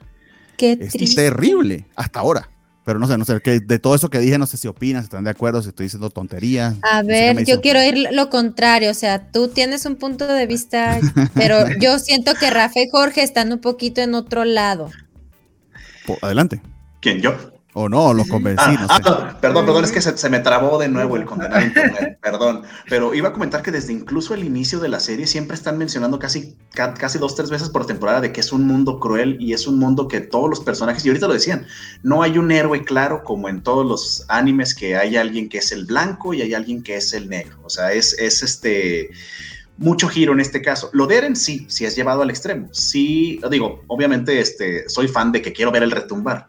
Qué Es triste. terrible hasta ahora. Pero no sé, no sé, que de todo eso que dije, no sé si opinan, si están de acuerdo, si estoy diciendo tonterías. A No sé ver, yo quiero ir lo contrario, o sea, tú tienes un punto de vista, <laughs> pero yo siento que Rafa y Jorge están un poquito en otro lado. Po- Adelante. ¿Quién? ¿Yo? O no, los convencí, Ah, no ah, sé. perdón, perdón, es que se, se me trabó de nuevo el condenado internet, <laughs> perdón. Pero iba a comentar que desde incluso el inicio de la serie siempre están mencionando casi, ca- casi dos, tres veces por temporada de que es un mundo cruel y es un mundo que todos los personajes, y ahorita lo decían, no hay un héroe claro como en todos los animes que hay alguien que es el blanco y hay alguien que es el negro. O sea, es, es este mucho giro en este caso. Lo de Eren sí, sí es llevado al extremo. Sí, digo, obviamente este, soy fan de que quiero ver el retumbar,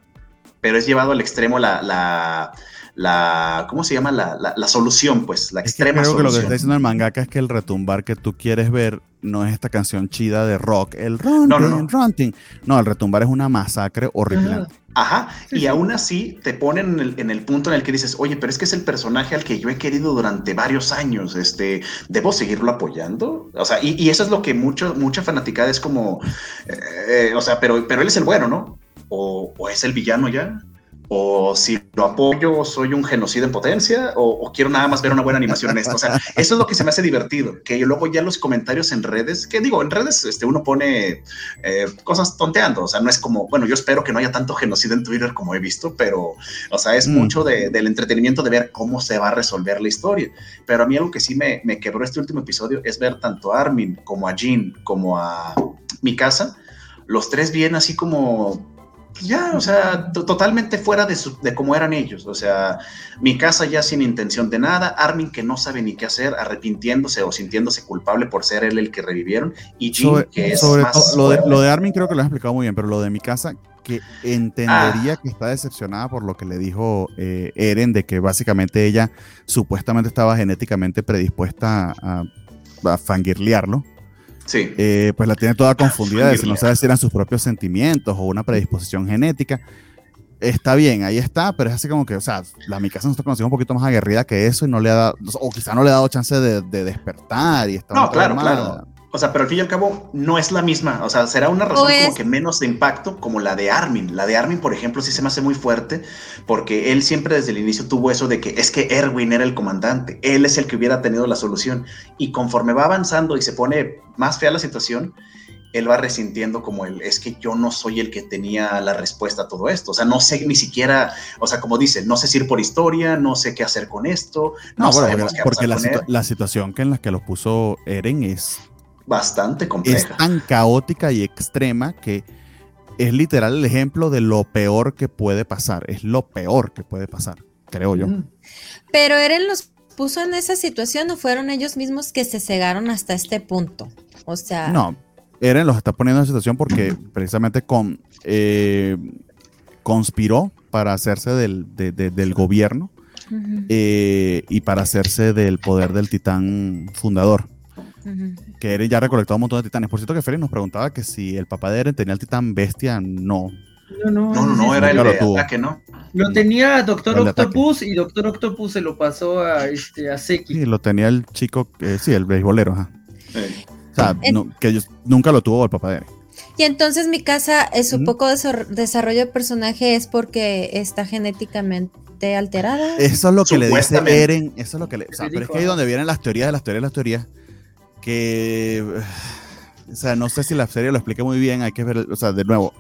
pero es llevado al extremo la, la, la ¿cómo se llama? La, la, la solución, pues, la Es que extrema creo que lo que está diciendo el mangaka es que el retumbar que tú quieres ver no es esta canción chida de rock, el runting, No, no, no. runting. No, el retumbar es una masacre horripilante. Ajá, Sí, y sí. aún así te ponen en el, en el punto en el que dices, oye, pero es que es el personaje al que yo he querido durante varios años, este, ¿debo seguirlo apoyando? O sea, y, y eso es lo que mucho, mucha fanaticada es como, eh, o sea, pero, pero él es el bueno, ¿no? O, o es el villano ya, o si lo apoyo soy un genocida en potencia, o, o quiero nada más ver una buena animación en esto. O sea, <laughs> eso es lo que se me hace divertido, que luego ya los comentarios en redes, que digo, en redes este, uno pone eh, cosas tonteando, o sea, no es como, bueno, yo espero que no haya tanto genocidio en Twitter como he visto, pero, o sea, es Mm. mucho de- del entretenimiento de ver cómo se va a resolver la historia. Pero a mí algo que sí me, me quebró este último episodio es ver tanto a Armin como a Jean como a Mikasa, los tres bien así como ya, o sea, to- totalmente fuera de, su- de cómo eran ellos. O sea, mi casa ya sin intención de nada, Armin que no sabe ni qué hacer, arrepintiéndose o sintiéndose culpable por ser él el que revivieron, y Jim Sobre, que es sobre más lo de, lo de Armin creo que lo has explicado muy bien, pero lo de mi casa, que entendería Ah. que está decepcionada por lo que le dijo eh, Eren, de que básicamente ella supuestamente estaba genéticamente predispuesta a, a fangirlearlo. Sí. eh, pues la tiene toda confundida de si no sabe si eran sus propios sentimientos o una predisposición genética. Está bien, ahí está, pero es así como que, o sea, la mi casa nos está conociendo un poquito más aguerrida que eso y no le ha dado, o quizá no le ha dado chance de, de despertar y está No, claro, traumada. claro. O sea, pero al fin y al cabo no es la misma. O sea, será una razón Pues- como que menos de impacto como la de Armin. La de Armin, por ejemplo, sí se me hace muy fuerte porque él siempre desde el inicio tuvo eso de que es que Erwin era el comandante. Él es el que hubiera tenido la solución. Y conforme va avanzando y se pone más fea la situación, él va resintiendo como el, es que yo no soy el que tenía la respuesta a todo esto. O sea, no sé ni siquiera, o sea, como dice, no sé si ir por historia, no sé qué hacer con esto. No, No, bueno, sabemos porque, qué porque la, él. la situación que en la que lo puso Eren es, Bastante es compleja. tan caótica y extrema que es literal el ejemplo de lo peor que puede pasar. Es lo peor que puede pasar, creo yo. Mm. Pero Eren los puso en esa situación o fueron ellos mismos que se cegaron hasta este punto. O sea, No, Eren los está poniendo en esa situación porque <clears throat> precisamente con, eh, conspiró para hacerse del, de- de- del gobierno eh, y para hacerse del poder del titán fundador. Que Eren ya ha recolectado un montón de titanes. Por cierto, que Félix nos preguntaba que si el papá de Eren tenía el titán bestia. No. No, no, No, era el de ataque, ¿no? Lo tenía Doctor de. Octopus y Doctor Octopus se lo pasó a, este, a Seki. Sí, lo tenía el chico, eh, sí, el beisbolero. ajá. O sea, En- no- que ellos nunca lo tuvo el papá de Eren. Y entonces mi casa, su Ujú. poco desor- desarrollo de personaje es porque está genéticamente alterada. Eso es lo que le dice. Eren. Eso es lo que le. O sea, Le pero es que ahí ajá. donde vienen las teorías de las teorías de las teorías. Que. <sighs> O sea, no sé si la serie lo explica muy bien. Hay que ver. O sea, de nuevo.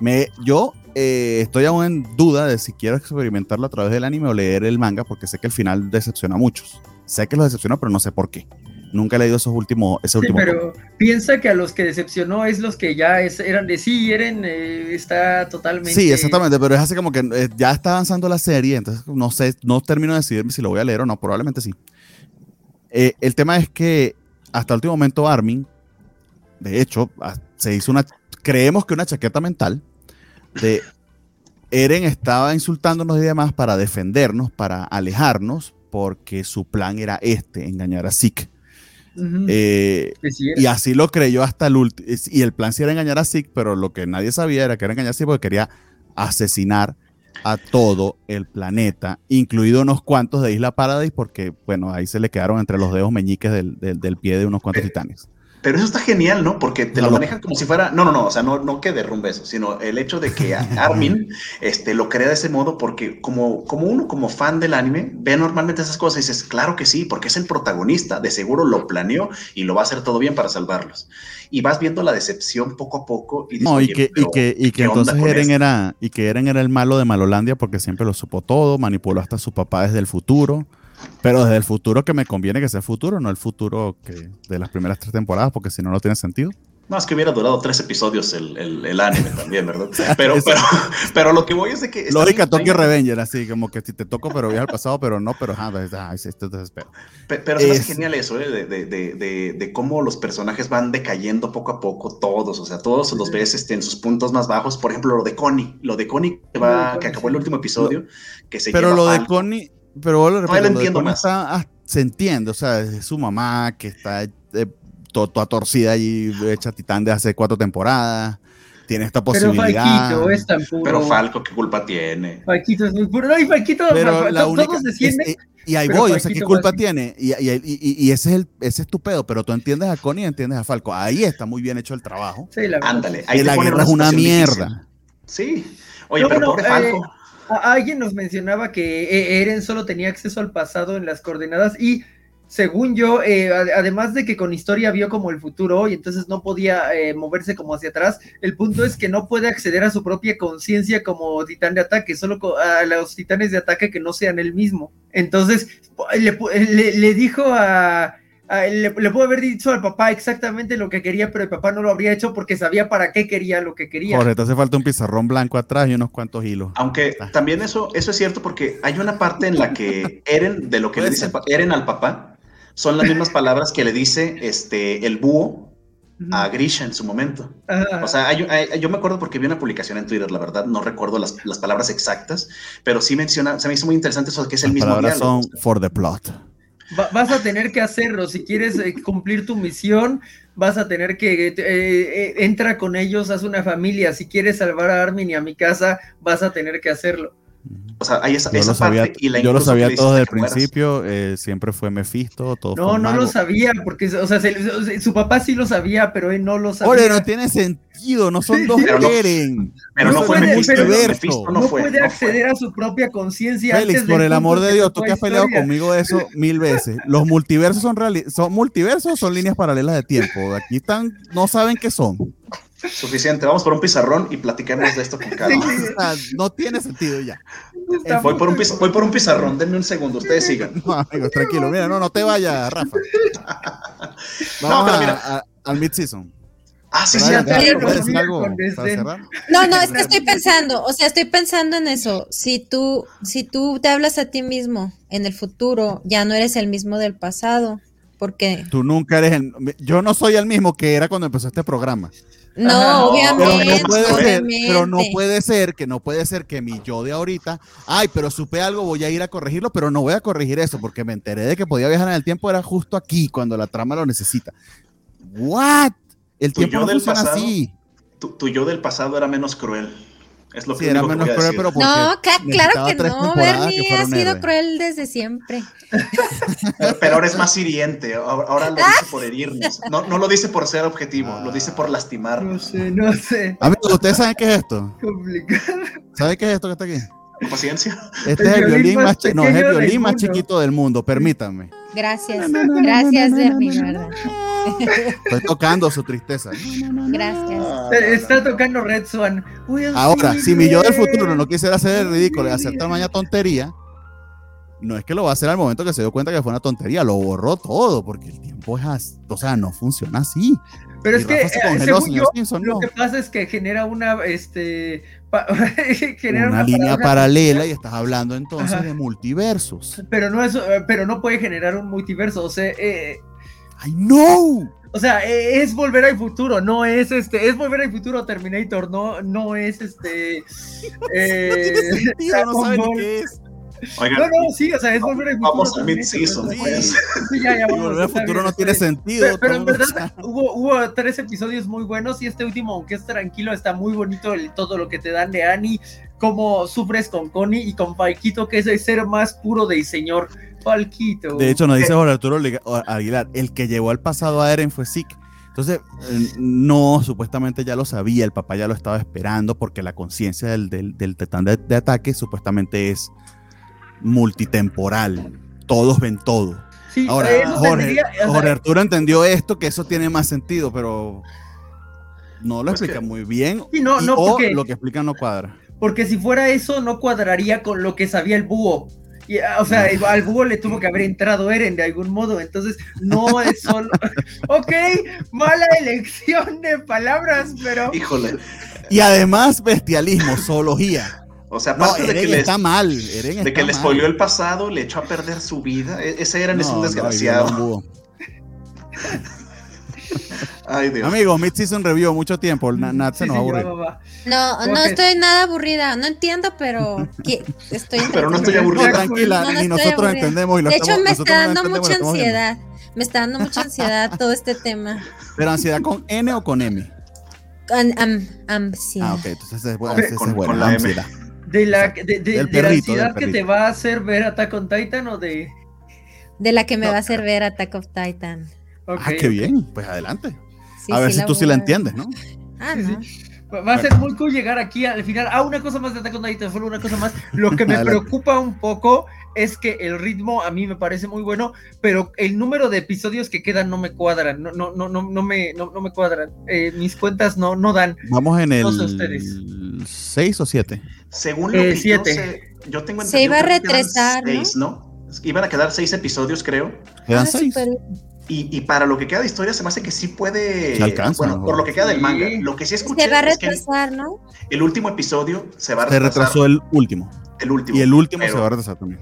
Me, yo eh, estoy aún en duda de si quiero experimentarlo a través del anime o leer el manga, porque sé que el final decepciona a muchos. Sé que los decepcionó, pero no sé por qué. Nunca he leído esos últimos, ese Sí, último. pero piensa que a los que decepcionó es los que ya es- eran de sí, Eren eh, está totalmente. Sí, exactamente, pero es así como que eh, ya está avanzando la serie, entonces no sé, no termino de decidirme si lo voy a leer o no, probablemente sí. Eh, el tema es que hasta el último momento Armin, de hecho, se hizo una, creemos que una chaqueta mental de Eren estaba insultándonos y demás para defendernos, para alejarnos, porque su plan era este, engañar a Zeke. Eh, sí y así lo creyó hasta el último. Y el plan sí era engañar a Zeke, pero lo que nadie sabía era que era engañar a Zeke porque quería asesinar a todo el planeta, incluido unos cuantos de Isla Paradise, porque, bueno, ahí se le quedaron entre los dedos meñiques del, del- del pie de unos cuantos Eh, titanes. Pero eso está genial, ¿no? Porque te No, lo manejan como si fuera. No, no, no. O sea, no, no que derrumbe eso, sino el hecho de que <laughs> Armin este, lo crea de ese modo, porque como, como uno, como fan del anime, ve normalmente esas cosas y dices, claro que sí, porque es el protagonista. De seguro lo planeó y lo va a hacer todo bien para salvarlos. Y vas viendo la decepción poco a poco. Y dices, No, y "Oye, que, y que, y que ¿qué onda entonces Eren esto?". era, y que Eren era el malo de Malolandia porque siempre lo supo todo, manipuló hasta a su papá desde el futuro. Pero desde el futuro que me conviene que sea futuro, no el futuro que de las primeras tres temporadas, porque si no, no tiene sentido. No, es que hubiera durado tres episodios el, el, el anime también, ¿verdad? <laughs> Pero, pero, pero lo que voy es de que. Lógica Tokyo Revenger, así como que si te toco, pero viaja al pasado, pero no, pero pues, ah, esto desespero. Pe- Pero me hace Es- genial eso, ¿eh? de, de, de, de, de cómo los personajes van decayendo poco a poco, todos, o sea, todos los ves este, en sus puntos más bajos. Por ejemplo, lo de Connie, lo de Connie que, de va, que acabó el último episodio, que se Pero lleva lo de Falco. Connie, pero No, lo entiendo más. está, ah, se entiende, o sea, es su mamá que está eh, to- toda torcida allí, hecha titán de hace cuatro temporadas, tiene esta Pero posibilidad. Falquito es tan puro. Pero Falco, ¿qué culpa tiene? Falquito es muy puro. No, y Falquito, pero la to- única, todos es- descienden. eh, y ahí voy, o sea, ¿qué culpa tiene? Y, y- y- y ese es el, ese es tu pedo, pero tú entiendes a Connie y entiendes a Falco. Ahí está muy bien hecho el trabajo. Sí, la. Ándale, ahí te la guerra es una difícil. mierda. Sí. Oye, No, pero no, pobre eh, Falco. A- Alguien nos mencionaba que eh, Eren solo tenía acceso al pasado en las coordenadas y según yo, eh, ad- además de que con historia vio como el futuro y entonces no podía eh, moverse como hacia atrás, el punto es que no puede acceder a su propia conciencia como titán de ataque, solo a los titanes de ataque que no sean él mismo. Entonces, le, le- dijo a, ah, le, le pudo haber dicho al papá exactamente lo que quería, pero el papá no lo habría hecho porque sabía para qué quería lo que quería. Jorge, te hace falta un pizarrón blanco atrás y unos cuantos hilos. Aunque Ah. también eso, eso es cierto porque hay una parte en la que Eren, de lo que le dice Eren al papá, son las mismas <laughs> palabras que le dice este, el búho a Grisha en su momento. Ajá. O sea, hay- hay- yo me acuerdo porque vi una publicación en Twitter, la verdad, no recuerdo las, las palabras exactas, pero sí menciona, se me hizo muy interesante eso que es el Las mismo palabras diálogo. son for the plot. Va- vas a tener que hacerlo. Si quieres eh, cumplir tu misión, vas a tener que eh, eh, entra con ellos, haz una familia. Si quieres salvar a Armin y a mi casa, vas a tener que hacerlo. O sea, hay esa, Yo esa lo sabía, parte y la yo lo sabía todo desde el principio. eh, siempre fue Mephisto. Todo No, fue no mago. lo sabía, porque, o sea, se- su papá sí lo sabía, pero él no lo sabía. Oye, no tiene sentido. No son Sí, dos pero no- Eren. Pero no, No fue puede, Mephisto, pero- Mephisto no, no, fue. puede no acceder a su propia conciencia. Félix, antes por el amor de Dios, tú que has peleado conmigo de eso <laughs> mil veces. Los multiversos son, son multiversos o son líneas paralelas de tiempo. Aquí están, no saben qué son. Suficiente, vamos por un pizarrón y platiquemos de esto con calma. Sea, no tiene sentido ya. Está Voy por, un muy- piz- voy por un pizarrón, denme un segundo, ustedes sigan. <laughs> No, amigos, tranquilo. Mira, no, no te vayas, Rafa. <laughs> Vamos pero a- mira. a- al mid-season. Ah, sí, sí, Adrián, ya, claro. ya, ¿puedes ya, decir ya, algo? No, no, es que estoy pensando, o sea, estoy pensando en eso. Si tú, si tú te hablas a ti mismo en el futuro, ya no eres el mismo del pasado, porque Tú nunca eres el. Yo no soy el mismo que era cuando empezó este programa. no, Ajá, obviamente, Pero no puede ser, obviamente. pero no puede ser que no puede ser que mi yo de ahorita, ay, pero supe algo, voy a ir a corregirlo, pero no voy a corregir eso porque me enteré de que podía viajar en el tiempo era justo aquí cuando la trama lo necesita. What? El Tu tiempo no del funciona pasado así. Tu, tu yo del pasado era menos cruel. Es lo Sí, que era que menos a cruel, decir. pero No, cla- claro que no, Bernie que ha sido héroe. cruel desde siempre. Pero, pero ahora es más hiriente. Ahora, ahora lo dice por herirnos. No, no lo dice por ser objetivo, Ah. lo dice por No lastimarnos. sé, no sé. Amigos, ¿ustedes saben qué es esto? Complicado. ¿Saben qué es esto que está aquí? Paciencia. Este El es el violín violín más no, es el violín más chiquito del mundo, permítanme. Gracias, gracias, verdad. Estoy tocando su tristeza. Gracias. Eh, Está tocando Red Swan. We'll Ahora, si mi yo del futuro no quisiera hacer el ridículo y hacer tamaña tontería, no es que lo va a hacer al momento que se dio cuenta que fue una tontería, lo borró todo, porque el tiempo es así, o sea, no funciona así. Pero Y es que, se eh, congeló, según señor yo, Simpson, lo no. que pasa es que genera una, este, <laughs> genera Una línea paradoja, paralela y estás hablando entonces Ajá. de multiversos. Pero no es, eh, pero no puede generar un multiverso, o sea, eh, ¡Ay, no! o sea, eh, es volver al futuro, no es este, es volver al futuro Terminator, no, no es este, <laughs> eh, Tiene sentido, no saben qué es. Oigan, No, no, sí, o sea, es volver al futuro. Vamos Terminator, mid-season, pues. Sí, ya, ya, Y vamos, volver al futuro no tiene sentido. Pero, pero en verdad hubo, hubo tres episodios muy buenos y este último, aunque es tranquilo, está muy bonito el- todo lo que te dan de Annie, cómo sufres con Connie y con Falquito, que es el ser más puro del señor. Falquito. De hecho, nos dice Jorge Arturo Aguilar, el que llevó al pasado a Eren fue Zeke. Entonces, eh, no, supuestamente ya lo sabía, el papá ya lo estaba esperando porque la conciencia del, del, del tetán de, de ataque supuestamente es multitemporal. Todos ven todo. Sí, Ahora, Jorge, tendría- o sea, Jorge Arturo entendió esto, que eso tiene más sentido, pero no lo Pues explica que- muy bien. Sí, no, y- no, o porque- lo que explica no cuadra. porque si fuera eso, no cuadraría con lo que sabía el búho. Y, ah, o sea, al búho le tuvo que haber entrado Eren de algún modo, entonces no es solo. <laughs> ok, mala elección de palabras, pero. híjole. Y además, bestialismo, zoología. O sea, No, aparte de que, Eren le, está mal. Eren de que le spoileó el pasado, le echó a perder su vida. E- Ese Eren es No, un no, desgraciado. violó un búho. Ay, Dios. Amigos, Mid-Season Review, mucho tiempo. Na- Nat se Sí, nos sí, aburre. va, va, va. No, no estoy nada aburrida. No entiendo, pero estoy <laughs> Pero no estoy. No, aburrida. tranquila, No, no ni nosotros aburrida. entendemos. Y lo De hecho, estamos- me está no dando mucha ansiedad. Me está dando mucha ansiedad todo este tema. ¿Pero ansiedad con N o con M? An- am- ansiedad. Ah, ok, entonces es bueno. Es con- bueno, con la M. De la, de, de- Del de la ansiedad que te va a hacer ver Attack on Titan o de. De la que me No. va a hacer ver Attack of Titan. Ah, qué bien. Pues adelante. Sí, a ver sí si tú sí la entiendes, ¿no? Ah, Sí, no. Va va a ser muy cool llegar aquí al final. Ah, una cosa más de Attack on Titan, solo una cosa más. Lo que me <laughs> preocupa un poco es que el ritmo a mí me parece muy bueno, pero el número de episodios que quedan no me cuadran, no, no, no, no, no me, no, no me cuadran. Eh, mis cuentas no, no dan. Vamos en No sé el ustedes. 6 o 7. Según lo Eh, que siete. yo sé, yo tengo Se iba a retrasar, seis, ¿no? Iban a quedar seis episodios, creo. Quedan Ah, 6. súper- Y, y para lo que queda de historia, se me hace que sí puede. Se alcanza, bueno, ¿no? por lo que queda del manga. Lo que sí escuché Se va a es que retrasar, ¿no? el último episodio se va a Se retrasar. retrasó el último. el último. Y el último pero- se va a retrasar también.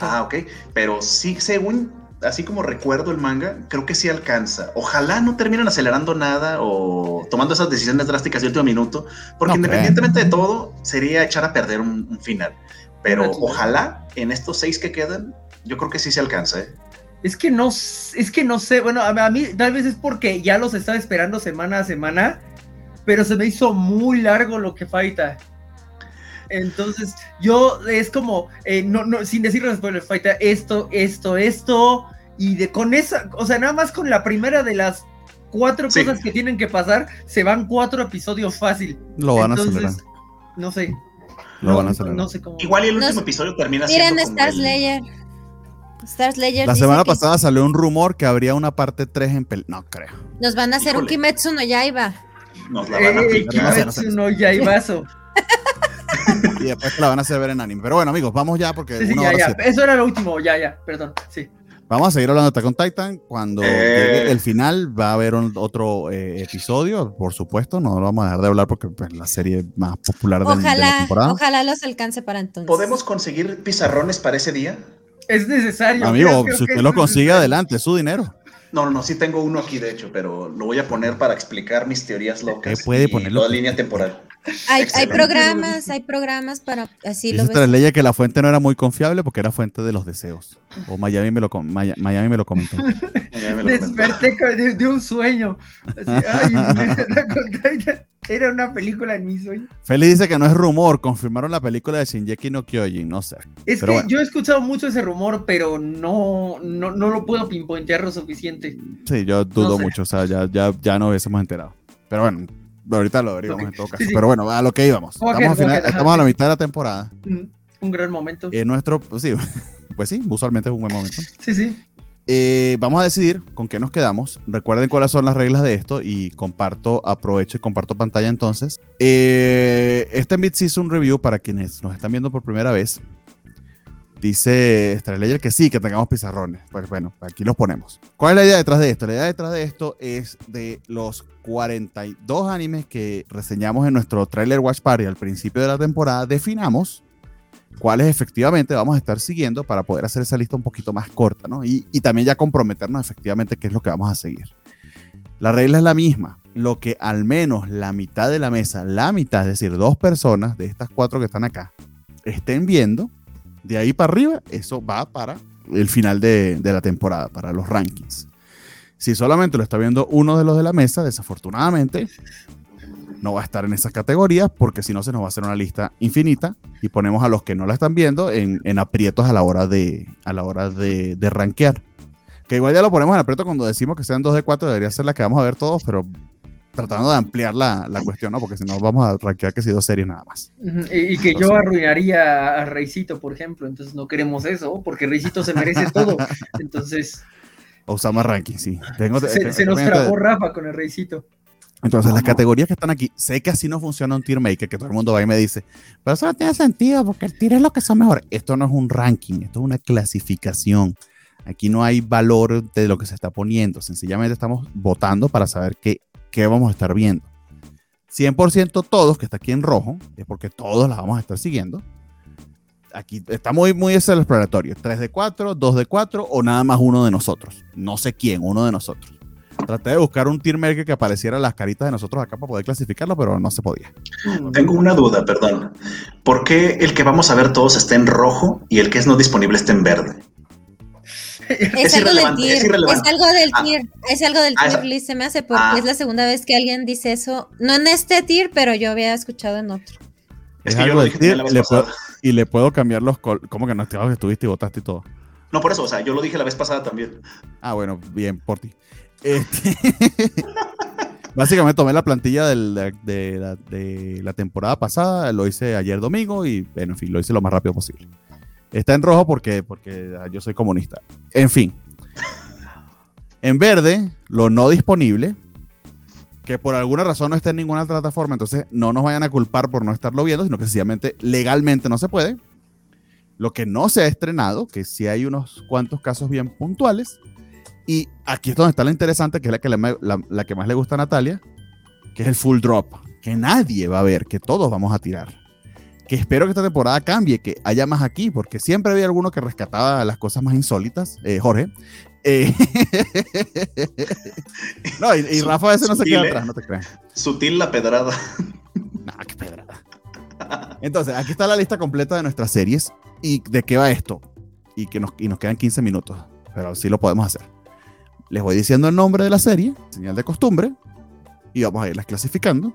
Ah, ok. Pero sí, según, así como recuerdo el manga, creo que sí alcanza. Ojalá no terminen acelerando nada o tomando esas decisiones drásticas de último minuto, porque No independientemente de todo, sería echar a perder un, un final. Pero ojalá en estos seis que quedan, yo creo que sí se alcanza, ¿eh? Es que no, es que no sé, bueno, a, a mí tal vez es porque ya los estaba esperando semana a semana, pero se me hizo muy largo lo que falta. Entonces, yo es como, eh, no, no, sin decirles spoiler, falta esto, esto, esto, y de con esa, o sea, nada más con la primera de las cuatro Sí. cosas que tienen que pasar, se van cuatro episodios fácil. Lo van a Entonces, acelerar. No sé. Lo no, van a acelerar. no sé cómo. Igual y el último episodio termina Miren siendo como Star Slayer. Star Slayer La semana que pasada salió un rumor que habría una parte 3 en pel... No creo. nos van a hacer un. Kimetsu no Yaiba. Nos la van a Eh. Kimetsu no Yaibazo. <laughs> Y después te la van a hacer ver en anime. Pero bueno, amigos, vamos ya porque Sí, sí, ya, ya. Eso era lo último, ya, ya, perdón. Sí. Vamos a seguir hablando de Attack on Titan. Cuando Eh. llegue el final va a haber un- otro eh, episodio, por supuesto. No lo vamos a dejar de hablar porque es la serie más popular de la Ojalá, temporada. ojalá los alcance para entonces. ¿Podemos conseguir pizarrones para ese día? Es necesario. Amigo, si usted lo consigue, adelante, es su dinero. No, no, no, sí tengo uno aquí, de hecho, pero lo voy a poner para explicar mis teorías locas. ¿Qué puede y ponerlo? toda línea temporal. Hay, hay programas, hay programas para así lo Dice ves. Treleya que la fuente no era muy confiable porque era fuente de los deseos. O Miami me lo, Miami me lo comentó. Lo. <laughs> Desperté de, de un sueño. Así, ay, <laughs> era una película en mi sueño. Feli dice que no es rumor, confirmaron la película de Shinjeki no Kyojin, no sé. Es Pero que bueno. yo he escuchado mucho ese rumor, pero no, no, no lo puedo pinpointear lo suficiente. Sí, yo dudo sé. mucho, o sea, ya, ya, ya nos hubiésemos enterado. Pero bueno, ahorita lo averiguamos Ok. en todo caso. Sí, sí. Pero bueno, a lo que íbamos. Estamos, a, final- estamos a la mitad de la temporada. Mm, Un gran momento. En nuestro, pues sí, <laughs> pues sí, usualmente es un buen momento. Sí, sí. Eh, vamos a decidir con qué nos quedamos. Recuerden cuáles son las reglas de esto y comparto, aprovecho y comparto pantalla entonces. Eh, este Mid Season Review, para quienes nos están viendo por primera vez, dice Starlayer que sí, que tengamos pizarrones. Pues bueno, aquí los ponemos. ¿Cuál es la idea detrás de esto? La idea detrás de esto es de los 42 animes que reseñamos en nuestro trailer Watch Party al principio de la temporada, definamos cuáles efectivamente vamos a estar siguiendo para poder hacer esa lista un poquito más corta, ¿no? Y, y también ya comprometernos efectivamente qué es lo que vamos a seguir. La regla es la misma. Lo que al menos la mitad de la mesa, la mitad, es decir, dos personas de estas cuatro que están acá, estén viendo, de ahí para arriba, eso va para el final de, la temporada, para los rankings. Si solamente lo está viendo uno de los de la mesa, desafortunadamente, no va a estar en esas categorías porque si no se nos va a hacer una lista infinita y ponemos a los que no la están viendo en, aprietos a la hora de a la hora de rankear. Que igual ya lo ponemos en aprieto cuando decimos que sean 2 de 4, debería ser la que vamos a ver todos, pero tratando de ampliar la, la cuestión, ¿no? Porque si no vamos a rankear que si dos series nada más. Y, y que Entonces- yo arruinaría a Reisito, por ejemplo. Entonces no queremos eso, porque Reisito se merece <laughs> todo. Entonces O usamos ranking, sí. Tengo- se, tengo- se nos trabó Rafa con el Reisito. Entonces, las categorías que están aquí, sé que así no funciona un tier maker, que todo el mundo va y me dice, pero eso no tiene sentido porque el tier es lo que son mejor. Esto no es un ranking, esto es una clasificación. Aquí no hay valor de lo que se está poniendo, sencillamente estamos votando para saber qué, qué vamos a estar viendo. 100% todos, que está aquí en rojo, es porque todos las vamos a estar siguiendo. Aquí está muy, muy ese el exploratorio. 3 de 4, 2 de 4 o nada más uno de nosotros. No sé quién, uno de nosotros. Traté de buscar un tier maker que apareciera las caritas de nosotros acá para poder clasificarlo, pero no se podía. Tengo una duda, perdón. ¿Por qué el que vamos a ver todos está en rojo y el que es no disponible está en verde? Es, Es algo del tier, es algo del Ah. tier, es algo del Ah, tier list, se me hace porque Ah. es la segunda vez que alguien dice eso, no en este tier, pero yo había escuchado en otro. Es Es que yo algo lo del dije tier, la vez le pasada. puedo- y le puedo cambiar los col ¿Cómo que no? Que estuviste y votaste y todo. No, por eso, o sea, yo lo dije la vez pasada también. Ah, bueno, bien, por ti. Este, <laughs> Básicamente tomé la plantilla del- de, de la, de la temporada pasada, lo hice ayer domingo y, bueno, en fin, lo hice lo más rápido posible. Está en rojo porque, porque ah, yo soy comunista. En fin. En verde, lo no disponible, que por alguna razón no está en ninguna plataforma, entonces no nos vayan a culpar por no estarlo viendo, sino que sencillamente legalmente no se puede. Lo que no se ha estrenado, que sí hay unos cuantos casos bien puntuales, Y aquí es donde está la interesante, que es la que, la, la que más le gusta a Natalia, que es el full drop, que nadie va a ver, que todos vamos a tirar. Que espero que esta temporada cambie, que haya más aquí, porque siempre había alguno que rescataba las cosas más insólitas, eh, Jorge. Eh, <laughs> no, y, y Rafa a veces no se queda ¿eh? atrás, no te creas. Sutil la pedrada. Nah, qué pedrada. Entonces, aquí está la lista completa de nuestras series. ¿Y de qué va esto? Y que nos, y nos quedan 15 minutos, pero sí lo podemos hacer. Les voy diciendo el nombre de la serie, señal de costumbre, y vamos a irlas clasificando.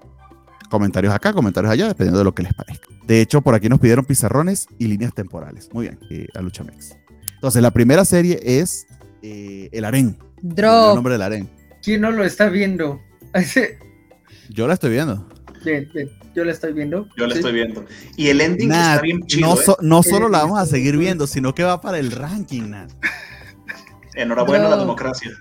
Comentarios acá, comentarios allá, dependiendo de lo que les parezca. De hecho, por aquí nos pidieron pizarrones y líneas temporales. Muy bien, eh, a Luchamex. Entonces, la primera serie es eh, El Harén. El Drop. nombre del Harén. ¿Quién no lo está viendo? <laughs> Yo la estoy viendo. Bien, bien, yo la estoy viendo. Yo la Sí. estoy viendo. Y el ending Nat, está bien chido. no, ¿eh? so- no solo la Eh, vamos a seguir viendo, sino que va para el ranking, Nat. Enhorabuena a la democracia.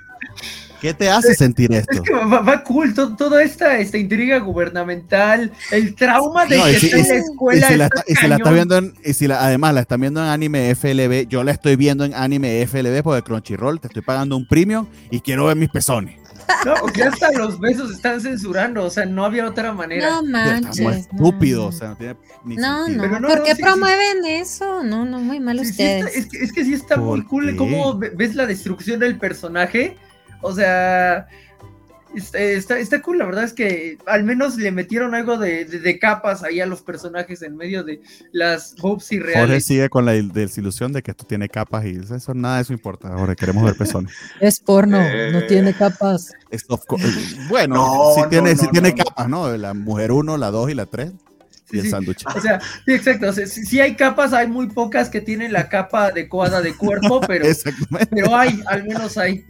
¿Qué te hace sentir Es esto? que va, va cool to- toda esta, esta intriga gubernamental, el trauma de No, que y si- está en la y escuela. si la, está y si la está viendo en, y si la- además la están viendo en anime FLB, yo la estoy viendo en anime FLB porque Crunchyroll te estoy pagando un premium y quiero ver mis pezones. No, porque hasta los besos están censurando, o sea, no había otra manera. No Está muy manches. no, estúpido, no. o sea, no tiene ni No, sentido. no, no, ¿por no, qué sí, sí. promueven eso? No, no, muy mal Sí, sí ustedes. está- es, que, es que sí está muy ¿Por cool qué? cómo ve- ves la destrucción del personaje. O sea, está, está, está cool. La verdad es que al menos le metieron algo de, de- de capas ahí a los personajes en medio de las boobs Jorge irreales. sigue con la il- desilusión de que esto tiene capas y eso nada de eso importa. Jorge, queremos ver pezones. <laughs> Es porno, Eh. no tiene capas. <laughs> Bueno, No, sí no, tiene, sí no, tiene no, no. capas, ¿no? La mujer 1, la 2 y la 3 y Sí, el sí. sándwich. O sea, sí, exacto. O sea, sí, sí hay capas, hay muy pocas que tienen la capa adecuada de cuerpo, <laughs> pero, pero hay, al menos hay.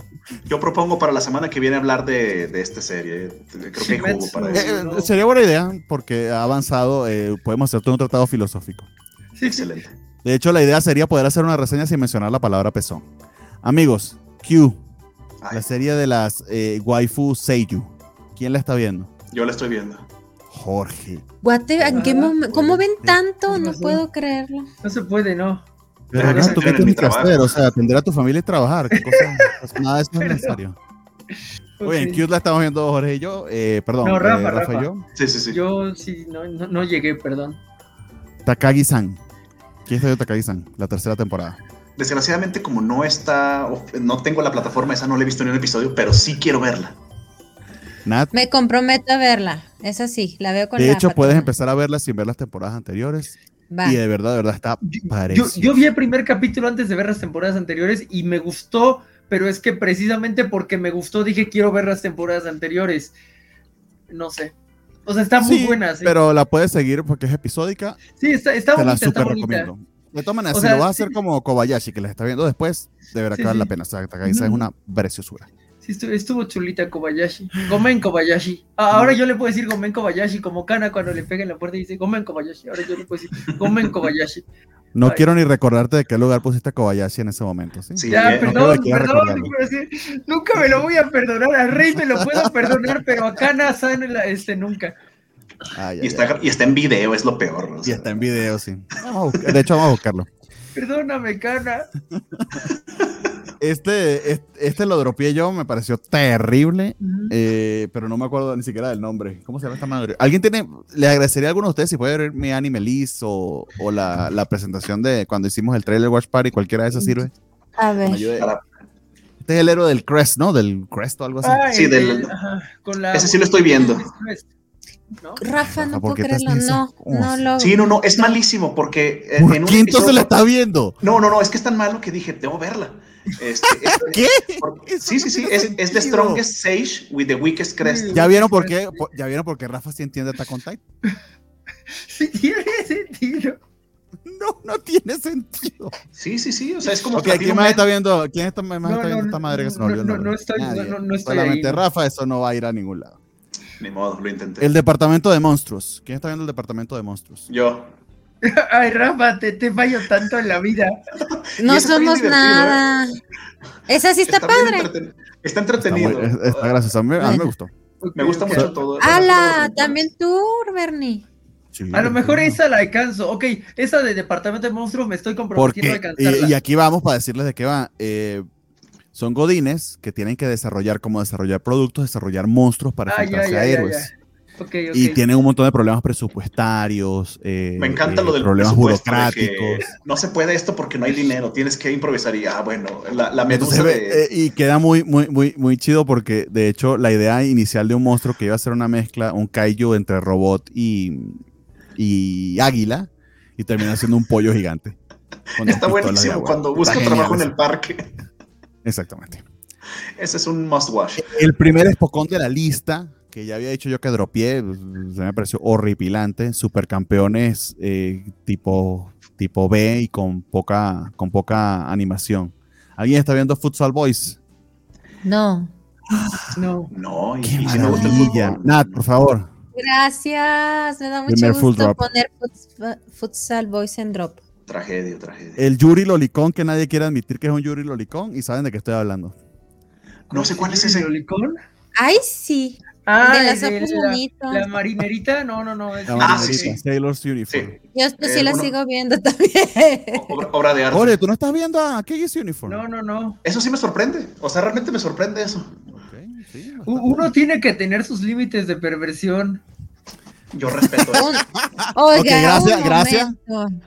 Yo propongo para la semana que viene hablar de, de esta serie. Creo que hay jugo para eso. eh, no. sería buena idea porque ha avanzado. eh, podemos hacer todo un tratado filosófico. Sí, sí. Excelente. De hecho, la idea sería poder hacer una reseña sin mencionar la palabra pezón. Amigos, Q, Ay, la serie de las eh, waifu Seiyu. ¿Quién la está viendo? yo la estoy viendo. Jorge. ¿en qué Ah, momen- ¿Cómo ven sí. tanto? ¿Qué No puedo creerlo. No se puede, ¿no? Pero Pero no, tú qué en mi tienes que hacer, o sea, atender a tu familia y trabajar. ¿Qué cosa? <laughs> Pues nada de eso es necesario. Bien, Ok. Q la estamos viendo Jorge y yo. eh, perdón, No, Rafa, eh, Rafa y Rafa. yo. Sí, sí, sí. Yo sí, no, no, no llegué, perdón. Takagi-san. ¿Quién está de Takagi-san? La tercera temporada. Desgraciadamente, como no está, no tengo la plataforma esa, no la he visto ni un episodio, pero sí quiero verla. Nat. Me comprometo a verla. Esa sí, la veo con De la hecho, puedes empezar a verla sin ver las temporadas anteriores. Va. Y de verdad, de verdad está Yo, parecido. yo vi el primer capítulo antes de ver las temporadas anteriores y me gustó, pero es que precisamente porque me gustó dije quiero ver las temporadas anteriores. No sé. O sea, está muy Sí, buena. Sí, Pero la puedes seguir porque es episódica. sí está, está te la está super bonita. recomiendo. De todas maneras, O si sea, lo vas a hacer sí. como Kobayashi, que les está viendo después, de verdad Sí, que vale sí. la pena. O sea, Takagi-san es una preciosura. Estuvo, estuvo chulita Kobayashi. Gomen Kobayashi. Ah, ahora yo le puedo decir Gomen Kobayashi como Kana cuando le pega en la puerta y dice Gomen Kobayashi. Ahora yo le puedo decir Gomen Kobayashi. No Ay. quiero ni recordarte de qué lugar pusiste a Kobayashi en ese momento. ¿sí? Sí, Ya, eh, no perdón, perdón, recordarlo. pero sí, nunca me lo voy a perdonar. A Rey me lo puedo perdonar, pero a Kana San este nunca. Ay, Y ay, está, y está en video, es lo peor. o ay. Y está en video, sí. Vamos a buscar- de hecho, vamos a buscarlo. Perdóname, Kana. <laughs> Este, este, este lo dropeé yo, me pareció terrible, eh, pero no me acuerdo ni siquiera del nombre. ¿Cómo se llama esta madre? ¿Alguien tiene, le agradecería a alguno de ustedes si puede ver mi anime list o, o la, la presentación de cuando hicimos el trailer Watch Party, cualquiera de esas sirve? A ver. Este es el héroe del Crest, ¿no? Del Crest o algo así. Ah, Sí, el del- ajá, con la Ese sí lo estoy viendo. ¿No? Rafa, no puedo ¿por qué te creerlo. No, ¿Cómo no lo. Sí, no, no, es malísimo porque eh, ¿Por en un qué entonces episodio- la está viendo? No, no, no, es que es tan malo que dije, debo verla. Este, es- <laughs> ¿Qué? por- <laughs> sí, sí, sí, es, es The. Strongest Sage with the Weakest Crest. ¿Ya vieron por qué? por- ¿Ya vieron por qué Rafa sí entiende Attack on Titan? <laughs> Sí, tiene sentido. No, no tiene sentido. Sí, sí, sí, o sea, es como Ok, Platinum ¿quién más está viendo? ¿Quién está, más No, está no, viendo esta madre que se me olvidó no, no estoy- no, no estoy Solamente ahí. Rafa, eso no va a ir a ningún lado. Ni modo, lo intenté. El departamento de monstruos. ¿Quién está viendo el departamento de monstruos? Yo. <laughs> Ay, Rafa, te, te fallo tanto en la vida. <laughs> No somos nada. Esa sí está, padre. entreten- Está Está, entretenido. muy- está gracioso. A mí, a mí me gustó. Me gusta mucho todo. ¡Hala! También tú, Bernie. Sí, A lo mejor esa la alcanzo. Ok, esa de Departamento de Monstruos me estoy comprometiendo a alcanzarla. y, y aquí vamos para decirles de qué va. Eh, son godines que tienen que desarrollar como desarrollar productos, desarrollar monstruos para Ah, ya, enfrentarse ya, a ya, Y tienen un montón de problemas presupuestarios, eh, Me encanta eh, lo del problemas de burocráticos. no se puede esto porque no hay dinero, tienes que improvisar y ah, bueno, la, la Entonces, medusa ve, de... eh, y queda muy, muy, muy, muy chido porque de hecho la idea inicial de un monstruo que iba a ser una mezcla, un kaiju entre robot y, y águila, y termina siendo un pollo gigante. Está buenísimo cuando busca Está trabajo en el parque. Exactamente. Ese es un must watch. El primer espocón de la lista, que ya había dicho yo que dropié, pues, se me pareció horripilante. Supercampeones eh, tipo, tipo B y con poca, con poca animación. ¿Alguien está viendo Futsal Boys? No. No. No, y, ¡Qué y sí me gusta el maravilla! fútbol. Nat, por favor. Gracias. Me da mucho Primer full gusto drop. poner futs- Futsal Boys en drop. Tragedia, tragedia. El Yuri Lolicón, que nadie quiere admitir que es un Yuri Lolicón y saben de qué estoy hablando. No sé cuál es ese. ¿Lolicón? Ay, sí. Ah, de la, marinerita, no, no, no. es- La Ah, marinerita, sí, sí. Sailor's Uniform. Sí, Yo, yo sí Eh, la bueno. sigo viendo <laughs> también. obra, obra de arte. Jorge, ¿tú no estás viendo a KG's Uniform? No, no, no. Eso sí me sorprende. O sea, realmente me sorprende eso. Ok, sí, Uno tiene que tener sus límites de perversión. Yo respeto eso. <laughs> Oiga, Ok, gracias, gracias.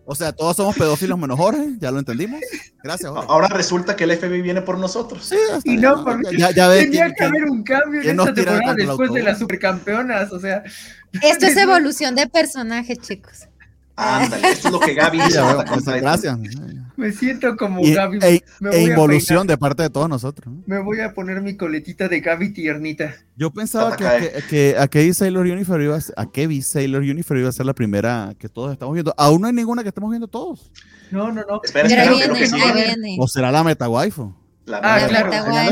O sea, todos somos pedófilos menos Jorge, ya lo entendimos. Gracias, Jorge. Ahora resulta que el FBI viene por nosotros. Sí, Y bien, no, ya, ya ves Tenía quién- que haber un cambio en esta temporada después de las supercampeonas. O sea, Esto es <laughs> evolución de personaje, chicos. Ándale, esto es lo que Gaby hizo. ya Titan. gracias. Me siento como Y- Gaby. e, e involución de parte de todos nosotros. ¿no? Me voy a poner mi coletita de Gaby tiernita. Yo pensaba que, Tatacae. que, que a Kevin Sailor Uniform iba a ser, a Kevin Sailor Uniform iba a ser la primera que todos estamos viendo. Aún no hay ninguna que estemos viendo todos. No, no, no. Espera, espera, viene, que sí. O será la meta waifu. La Ah, claro,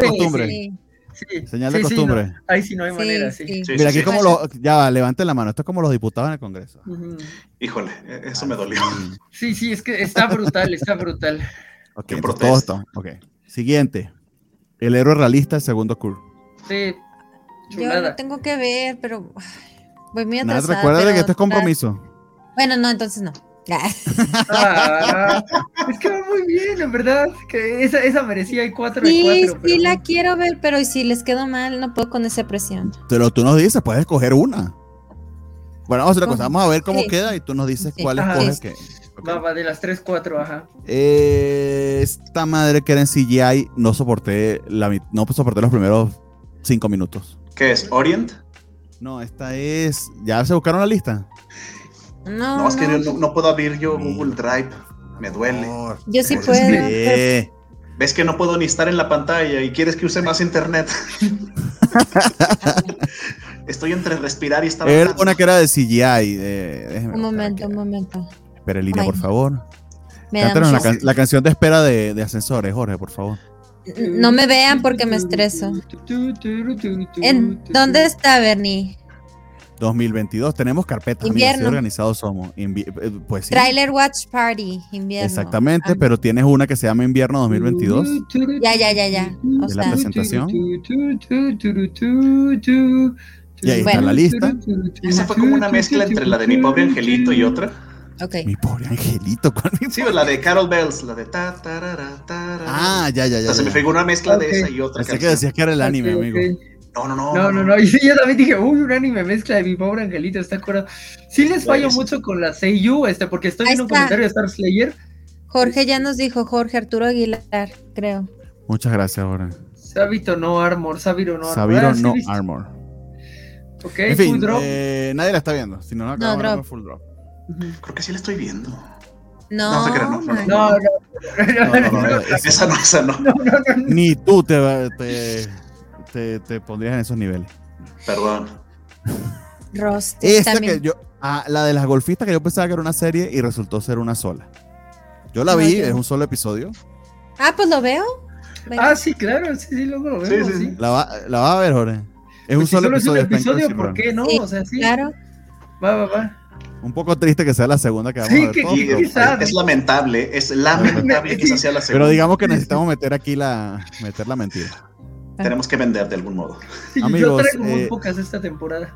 costumbre. sí. Sí, Señal de sí, costumbre. no. Ahí sí no hay Sí, manera, sí. sí. Sí, Mira, aquí sí. como los, ya va, levanten la mano, esto es como los diputados en el Congreso. Híjole, eh, eso me dolió. Sí, sí, es que está brutal, está brutal. Ok, todo esto. Ok. Siguiente. El héroe realista, el segundo curve. Sí, Yo chulada. lo tengo que ver, pero voy muy Nada, atrasada. recuerda pero que esto es compromiso. Bueno, no, entonces no. Ah, es que va muy bien, en verdad. Que esa, esa merecía el 4 de Sí, 4. sí la no. quiero ver, pero si les quedo mal, no puedo con esa presión. Pero tú nos dices, puedes escoger una. Bueno, vamos a hacer una cosa. Vamos a ver cómo Sí. queda y tú nos dices Sí. cuál Ajá. escoges. Sí. que- ok. Va, va, de las 3, 4, ajá. Eh, esta madre que era en CGI, no soporté, la, no soporté los primeros cinco minutos. ¿Qué es? ¿Orient? No, esta es. ¿Ya se buscaron la lista? No, No, es que no, puedo abrir yo. Google Drive. Me duele. Yo sí puedo. sí. ¿Ves que no puedo ni estar en la pantalla y quieres que use más internet? <laughs> Estoy entre respirar y estar Era hablando. una que era de CGI. de- Un momento, un momento. Espera en línea, por favor. Cántanos can- la canción de espera de, de ascensores, Jorge, por favor. No me vean porque me estreso. ¿En dónde está Bernie? 2022, tenemos carpetas, amigos, Invierno. organizados somos. Invi- eh, pues sí, Trailer Watch Party, invierno. exactamente, Ah, pero tienes una que se llama Invierno 2022. Ya, ya, ya, ya. O De la presentación. Y ahí está la lista. Esa fue como una mezcla entre la de mi pobre angelito y otra. Mi pobre angelito, ¿cuál mi Sí, la de Carol Bells, la de ta tarara, tarara. Ah, ya, ya, O ya. sea, se me figura una mezcla de esa y otra. Pensé que decías que era el anime, amigo. No, no, no. No, no, no. Y yo también dije, uy, un anime mezcla de mi pobre angelito, ¿está acuerdo? Sí les fallo mucho con la Seiyu, este, porque estoy Ahí viendo un está. comentario de Star Slayer. Jorge ya nos dijo, Jorge Arturo Aguilar, creo. Muchas gracias, Jorge. Sabito no armor, Sabiro no armor. Sabiro Ah, no armor. Ok, En full fin, drop. eh, nadie la está viendo. Si no, no, acabamos drop. con full drop. Creo que sí la estoy viendo. No, No, no, no. No, no, No, no, no, no, esa no, esa no. no, no, no. Ni tú te, te, te, te pondrías en esos niveles. Perdón. Rost Esta también. que yo, ah, la de las golfistas que yo pensaba que era una serie y resultó ser una sola. Yo la No, vi, yo- es un solo episodio. Ah, pues lo veo. Venga. Ah, sí, claro, sí, sí, luego lo vemos, sí, sí. sí. La, va- la vas a ver, Jorge. Es Pues un si solo solo es un episodio. episodio, ¿por qué no? Sí, O sea, sí. Claro. Va, va, va. Un poco triste que sea la segunda que vamos Sí, a ver. que- todos, Y, pero, es lamentable, es lamentable que esa sea la segunda. pero digamos que necesitamos meter aquí la, meter la mentira. <laughs> Tenemos que vender de algún modo. Sí, <laughs> yo Amigos, traigo muy eh, pocas esta temporada.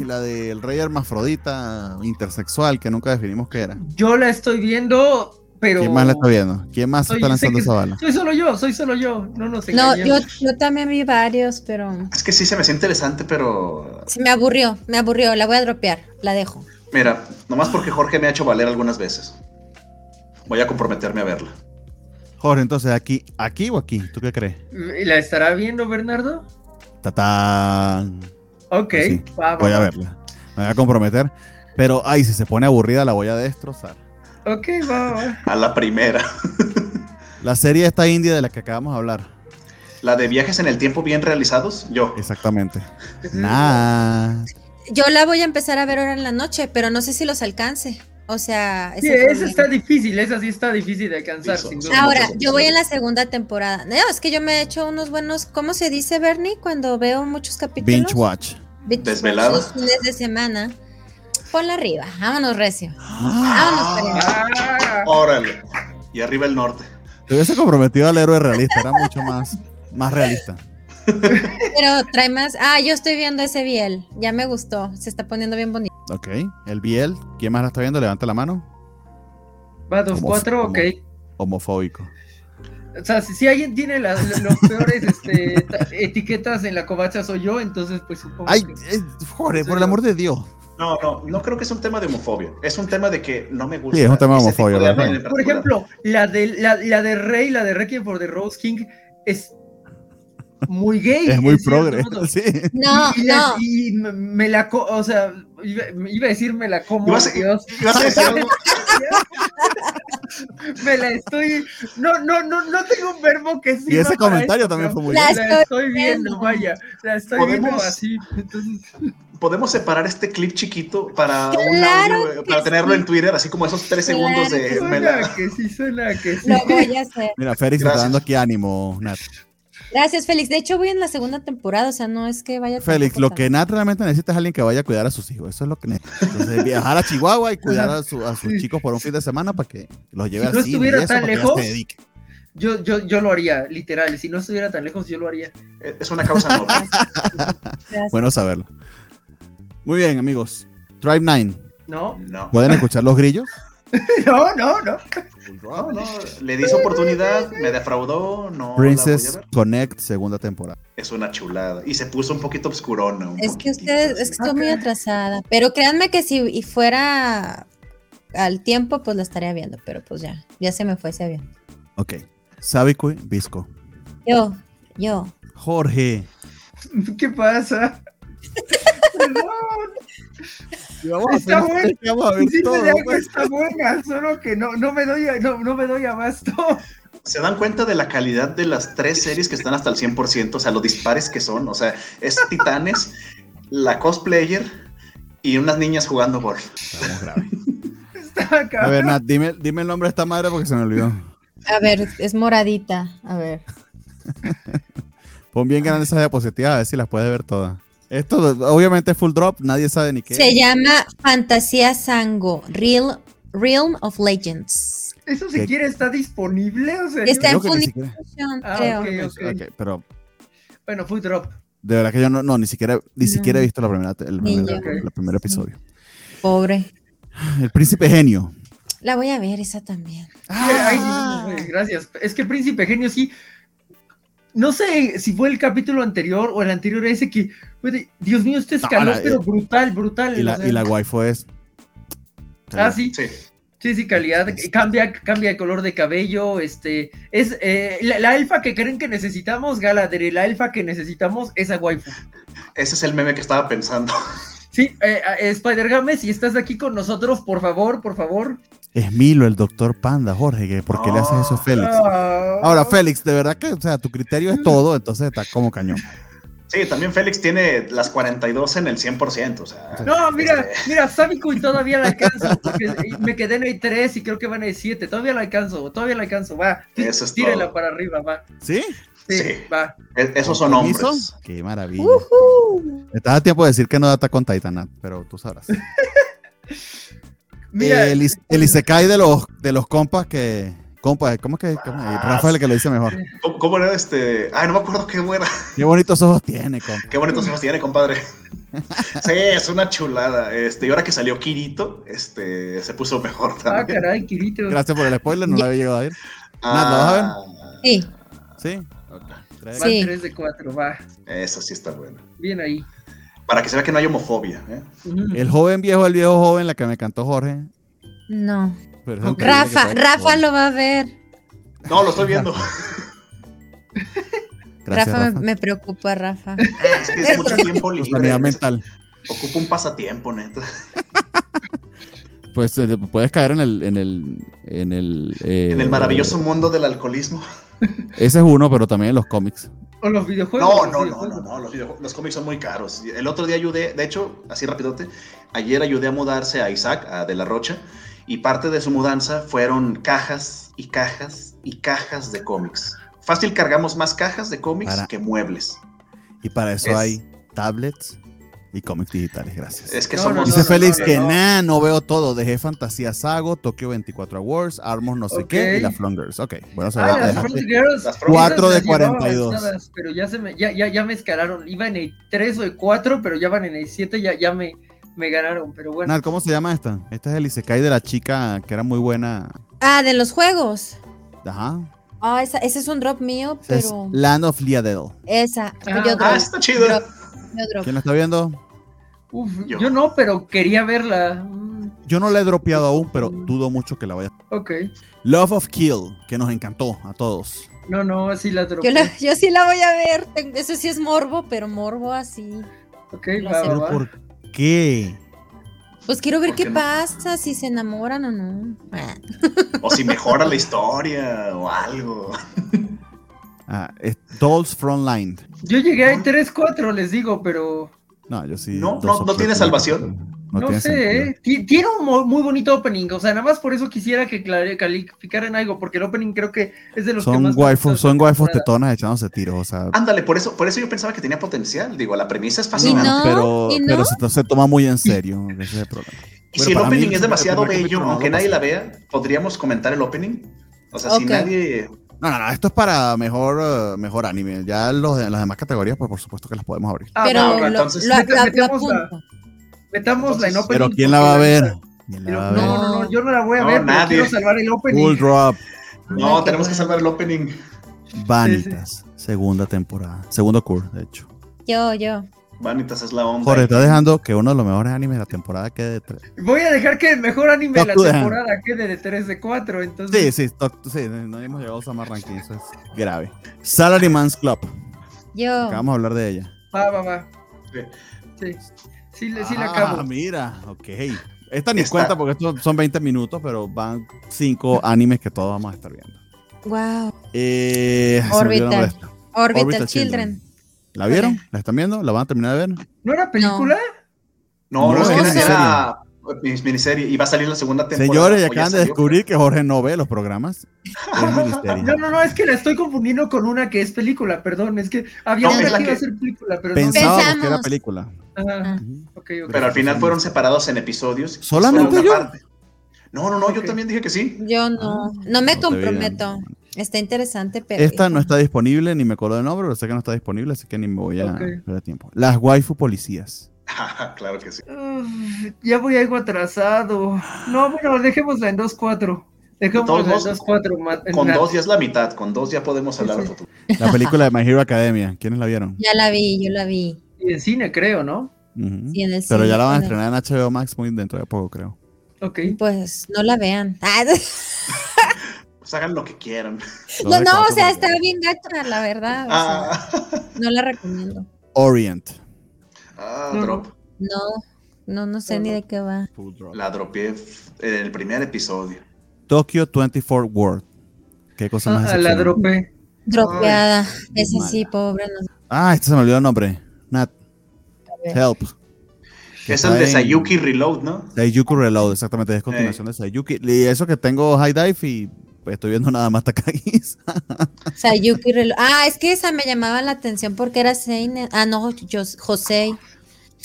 Y la del rey hermafrodita intersexual que nunca definimos qué era. Yo la estoy viendo. pero ¿Quién más la está viendo? ¿Quién más Soy- está lanzando que- esa bala? soy solo yo, soy solo yo, no nos No, yo, yo también vi varios, pero Es que sí se me hace interesante, pero se me aburrió, me aburrió. La voy a dropear, la dejo. mira, nomás porque Jorge me ha hecho valer algunas veces. Voy a comprometerme a verla. Jorge, entonces, ¿aquí, aquí o aquí? ¿Tú qué crees? ¿La estará viendo Bernardo? Tatán. Ok, Pues Sí, va, va, Voy a verla. Me voy a comprometer. Pero, ay, si se pone aburrida, la voy a destrozar. Ok, va, va. A la primera. La serie esta india de la que acabamos de hablar. La de viajes en el tiempo bien realizados, yo. Exactamente. Nah. Yo la voy a empezar a ver ahora en la noche, pero no sé si los alcance. O sea, Sí, este está difícil, esa sí está difícil de alcanzar, Sí, sin son- duda. Ahora, yo voy en la segunda temporada. No, es que yo me he hecho unos buenos, ¿cómo se dice, Bernie? Cuando veo muchos capítulos. Binge watch. Binge Desvelada. watch los fines de semana. Ponla arriba, vámonos recio. Ah, Vámonos, Ah, órale. Y arriba el norte. Te hubiese comprometido al héroe realista. Era mucho más, más realista. Pero trae más. Ah, yo estoy viendo ese Biel. Ya me gustó. Se está poniendo bien bonito. Ok. El Biel. ¿Quién más la está viendo? Levanta la mano. va 2-4, Como- ok. Homofóbico. O sea, si, si alguien tiene las, los <laughs> peores este, ta- etiquetas en la covacha soy yo, entonces pues supongo Ay, que... eh, Jorge, por el amor de Dios. No, no, no creo que es un tema de homofobia. Es un tema de que no me gusta. Sí, es un tema de homofobia, Por ejemplo, la de, la, la de Rey, la de Requiem for the Rose King, es muy gay. Es muy progre. Sí. No, y, la- no. y me, la, o sea, iba, iba a decir me la como, Ibas Dios. ibas a decir algo. <laughs> me la estoy, no, no, no, no tengo un verbo que sí. Y ese comentario también fue muy La bien. La estoy estoy viendo, viendo. vaya, la estoy ¿Podemos- viendo así. Entonces, Podemos separar este clip chiquito para un audio, para tenerlo sí. en Twitter, así como esos tres Claro segundos de me la- suena que sí, suena que sí. Lo voy a hacer. Mira, Félix está dando aquí ánimo, Nat. Gracias, Félix. De hecho, voy en la segunda temporada. O sea, no es que vaya. Félix, lo que Nat realmente necesita es alguien que vaya a cuidar a sus hijos. Eso es lo que necesita. Entonces, viajar a Chihuahua y cuidar a, su- a sus chicos por un fin de semana para que los lleve Si al no cine. y estuviera eso, tan lejos, se. Yo, yo, yo lo haría, literal. Si no estuviera tan lejos, yo lo haría. es una causa noble. Bueno saberlo. Muy bien, amigos. Drive 9. ¿No? No. ¿Pueden escuchar los grillos? <laughs> No, no, no. No, no, le di su oportunidad, me defraudó, no Princess. Connect, segunda temporada. Es una chulada. Y se puso un poquito obscurona. un Es que ustedes, es que estoy muy atrasada. Pero créanme que si y fuera al tiempo, pues la estaría viendo. Pero pues ya, ya se me fue ese avión. Ok. Sabicui, Visco. Yo, yo. Jorge. ¿Qué pasa? Perdón, Está bueno. Vamos a ver sí todo. me da que pues. está buena, solo que no, no me doy, no, no me doy abasto. ¿Se dan cuenta de la calidad de las tres series que están hasta el 100%? O sea, los dispares que son. O sea, es Titanes, la cosplayer y unas niñas jugando golf. Estamos graves. Está acá. A ver, Nat, dime, dime el nombre de esta madre porque se me olvidó. A ver, es moradita. A ver. <laughs> Pon bien grande esas diapositivas a ver si las puedes ver todas. Esto obviamente es full drop, nadie sabe ni qué. Se llama Fantasía Sango, Real, Realm of Legends. Eso ¿Qué? siquiera está disponible, o sea. Está en Funimation, Ah, creo. pero Bueno, Food Drop. de verdad que yo no, no ni siquiera, ni No. siquiera he visto la primera, el primer, el episodio. Pobre. El príncipe genio. La voy a ver esa también. Ay, Ah. gracias. Es que Príncipe Genio sí. No sé si fue el capítulo anterior o el anterior ese que, güey, Dios mío, este escaló, pero brutal, brutal. Y o la, sea. y la waifu es. Ah, sí, Sí. sí, sí, calidad. Cambia, cambia el color de cabello. Este es eh, la, la elfa que creen que necesitamos, Galadriel. La elfa que necesitamos, esa waifu. Ese es el meme que estaba pensando. Sí, eh, eh, Spider Games, si estás aquí con nosotros, por favor, por favor. Es Milo, el doctor Panda, Jorge. que ¿Por qué le haces eso a Félix? Ah. Ahora, Félix, de verdad que, o sea, tu criterio es todo, entonces está como cañón. Sí, también Félix tiene las 42 en el 100%. O sea, No, mira, este, mira, Sabiku y todavía la alcanzo. porque me quedé en el 3 y creo que van en el 7. Todavía la alcanzo, todavía la alcanzo. Va, Eso es tírenla todo. para arriba, va. ¿Sí? Sí, Sí. va. e- esos son hombres. Qué maravilla. Ujú. Estás a tiempo de decir que no data con Titanat, pero tú sabrás. <laughs> Mira, el, el Isekai de los, de los compas que Compa, ¿cómo es que? cómo es? Rafa es el que lo dice mejor. ¿Cómo, cómo era este? Ay, no me acuerdo qué buena. Qué bonitos ojos tiene, compa. Qué bonitos ojos tiene, compadre. <laughs> Sí, es una chulada. Este, y ahora que salió Kirito, este, se puso mejor Ah, también. caray, Kirito. Gracias por el spoiler, no Ya. la había llegado a ir. Nat, ¿lo vas a ver? Ah, Sí, Sí. Ok. Tres. Van Sí. 3 de 4, va. Eso sí está bueno. Bien ahí. Para que se vea que no hay homofobia. ¿eh? Ujú. El joven viejo, el viejo joven, la que me cantó Jorge. no. Rafa, Rafa lo va a ver. No, lo estoy viendo. <laughs> Gracias, Rafa, Rafa. Me, preocupa, Rafa. Es que es mucho tiempo libre. sanidad mental. Ocupa un pasatiempo, neta. <laughs> Pues eh, puedes caer en el. En el, en el, eh, En el maravilloso mundo del alcoholismo. Ese es uno, pero también en los cómics. O los videojuegos. No, no, no, no, no. Los, videojuegos- los cómics son muy caros. El otro día ayudé, de hecho, así rapidote, ayer ayudé a mudarse a Isaac, a De la Rocha, y parte de su mudanza fueron cajas y cajas y cajas de cómics. Fácil cargamos más cajas de cómics Para- que muebles. Y para eso Es- hay tablets y cómics digitales. Gracias. Es que No, somos. Dice no, Félix no, que no. nah, no veo todo. Dejé Fantasía Sago, Tokio 24 Awards, Armos no sé qué y la Flungers. Ok, bueno, se Ah, va a las Girls. Las Front Cuatro esas de las llevaba 42. avanzadas, Pero ya se me, ya, ya, ya me escalaron. Iba en el 3 o el 4, pero ya van en el 7, ya, ya me, me ganaron. Pero bueno. ¿cómo se llama esta? Esta es el Isekai de la chica que era muy buena. Ah, de los juegos. Ajá. Ah, esa- ese es un drop mío, es pero Land of Liadel. esa. Ah, yo drop. Ah, está chido. drop, yo drop. ¿Quién la está viendo? Uf, Yo. yo. no, pero quería verla. Mm, Yo no la he dropeado aún, pero dudo mucho que la vaya. ok. Love of Kill, que nos encantó a todos. No, no, así la Yo, dropeé. la- yo sí la voy a ver. Eso sí es morbo, pero morbo así. Ok, va, sé. va, ¿Pero va. por qué? Pues quiero ver ¿Por qué qué no? pasa, si se enamoran o no. Ah. O si mejora la historia o algo. Ah, es Dolls Frontline. Yo llegué a 3, 4, les digo, pero No, yo sí. No, no, no tiene salvación. No, no, tiene sé, sentido. ¿eh? Ti- Tiene un muy bonito opening, o sea, nada más por eso quisiera que calificaran algo, porque el opening creo que es de los que Son más... waifus, gustan son de waifus tetonas echándose tiros, o sea. Ándale, por eso, por eso yo pensaba que tenía potencial. Digo, la premisa es ¿Y fascinante. no? pero, pero se, se toma muy en serio. Ese es el problema. Y Bueno, si el mí, opening es demasiado bello, aunque nadie la vea, podríamos comentar el opening. O sea, si nadie. No, no, no, esto es para mejor, eh, mejor anime. Ya los de, las demás categorías, pues por supuesto que las podemos abrir. Ah, pero lo, entonces, lo- lo- metemos la- apunto. Metámosla en Entonces- opening. Pero ¿quién la va a ver? neta- ¿Quién la pero no, no, no, yo no la voy a No, ver, pero nadie. quiero salvar el opening. Full Drop, No, tenemos que salvar el opening. Vanitas, segunda temporada, segundo curso, de hecho. Yo, yo. Vanitas es la onda. Jorge, está dejando que uno de los mejores animes de la temporada quede de tres. Voy a dejar que el mejor anime de la temporada quede de 3 de 4, Sí, entonces... sí, to- sí, no hemos llegado a Summer Ranking, eso es grave. Salaryman's Club, Yo. acabamos de hablar de ella. Va, va, va. Sí. Sí, sí, le- sí la Ah, acabo. mira, ok. Esta ni Está- cuenta porque estos son 20 minutos, pero van cinco animes que todos vamos a estar viendo. Wow. Eh. Orbital, Orbital Children. ¿La vieron? ¿La están viendo? ¿La van a terminar de ver? ¿No era película? No, no, No, es que era, era miniserie y va a salir la segunda temporada. Señores, ya acaban de descubrir que Jorge no ve los programas. <laughs> No, no, no, es que la estoy confundiendo con una que es película, perdón, es que había No, una que iba a ser película, pero Pensábamos que era película. no. Ajá, Ah. Pero al final fueron separados en episodios. ¿Solamente solo una yo? parte. No, no, no, yo también dije que sí. Yo no. Ah, No me no comprometo. Está interesante, pero. Esta no está disponible, ni me acuerdo de nombre, pero sé que no está disponible, así que ni me voy a Ok. perder tiempo. Las waifu policías. claro que sí. Ya voy algo atrasado. No, bueno, dejémosla en 2-4. Dejémosla en todos 2-4. ma- Con na- dos ya es la mitad, con dos ya podemos hablar Sí, de sí. futuro. La película de My Hero Academia. ¿Quiénes la vieron? Ya la vi, yo la vi. Y en cine, creo, ¿no? Sí, en el Pero cine, ya la van a estrenar en HBO Max muy dentro de poco, creo. Ok. Pues no la vean. <laughs> <laughs> Pues hagan lo que quieran. no, no, o sea, está bien gacha, la verdad. o sea, Ah, no la recomiendo. Orient. ah, No. drop. No, no, no sé ni de qué va. La dropeé en el primer episodio. Tokyo 24 World. Qué cosa más Ah, la dropé. Dropeada. Ay, Esa sí, pobre. No, Ah, este se me olvidó el nombre. Nat. Help. Que Es el de Sayuki Reload, ¿no? Sayuki Reload, exactamente, es continuación de Sayuki. Y eso que tengo High Dive y pues, estoy viendo nada más Takagis. Sayuki Relo- Ah, es que esa me llamaba la atención porque era Seinen. Ah, no, yo, José.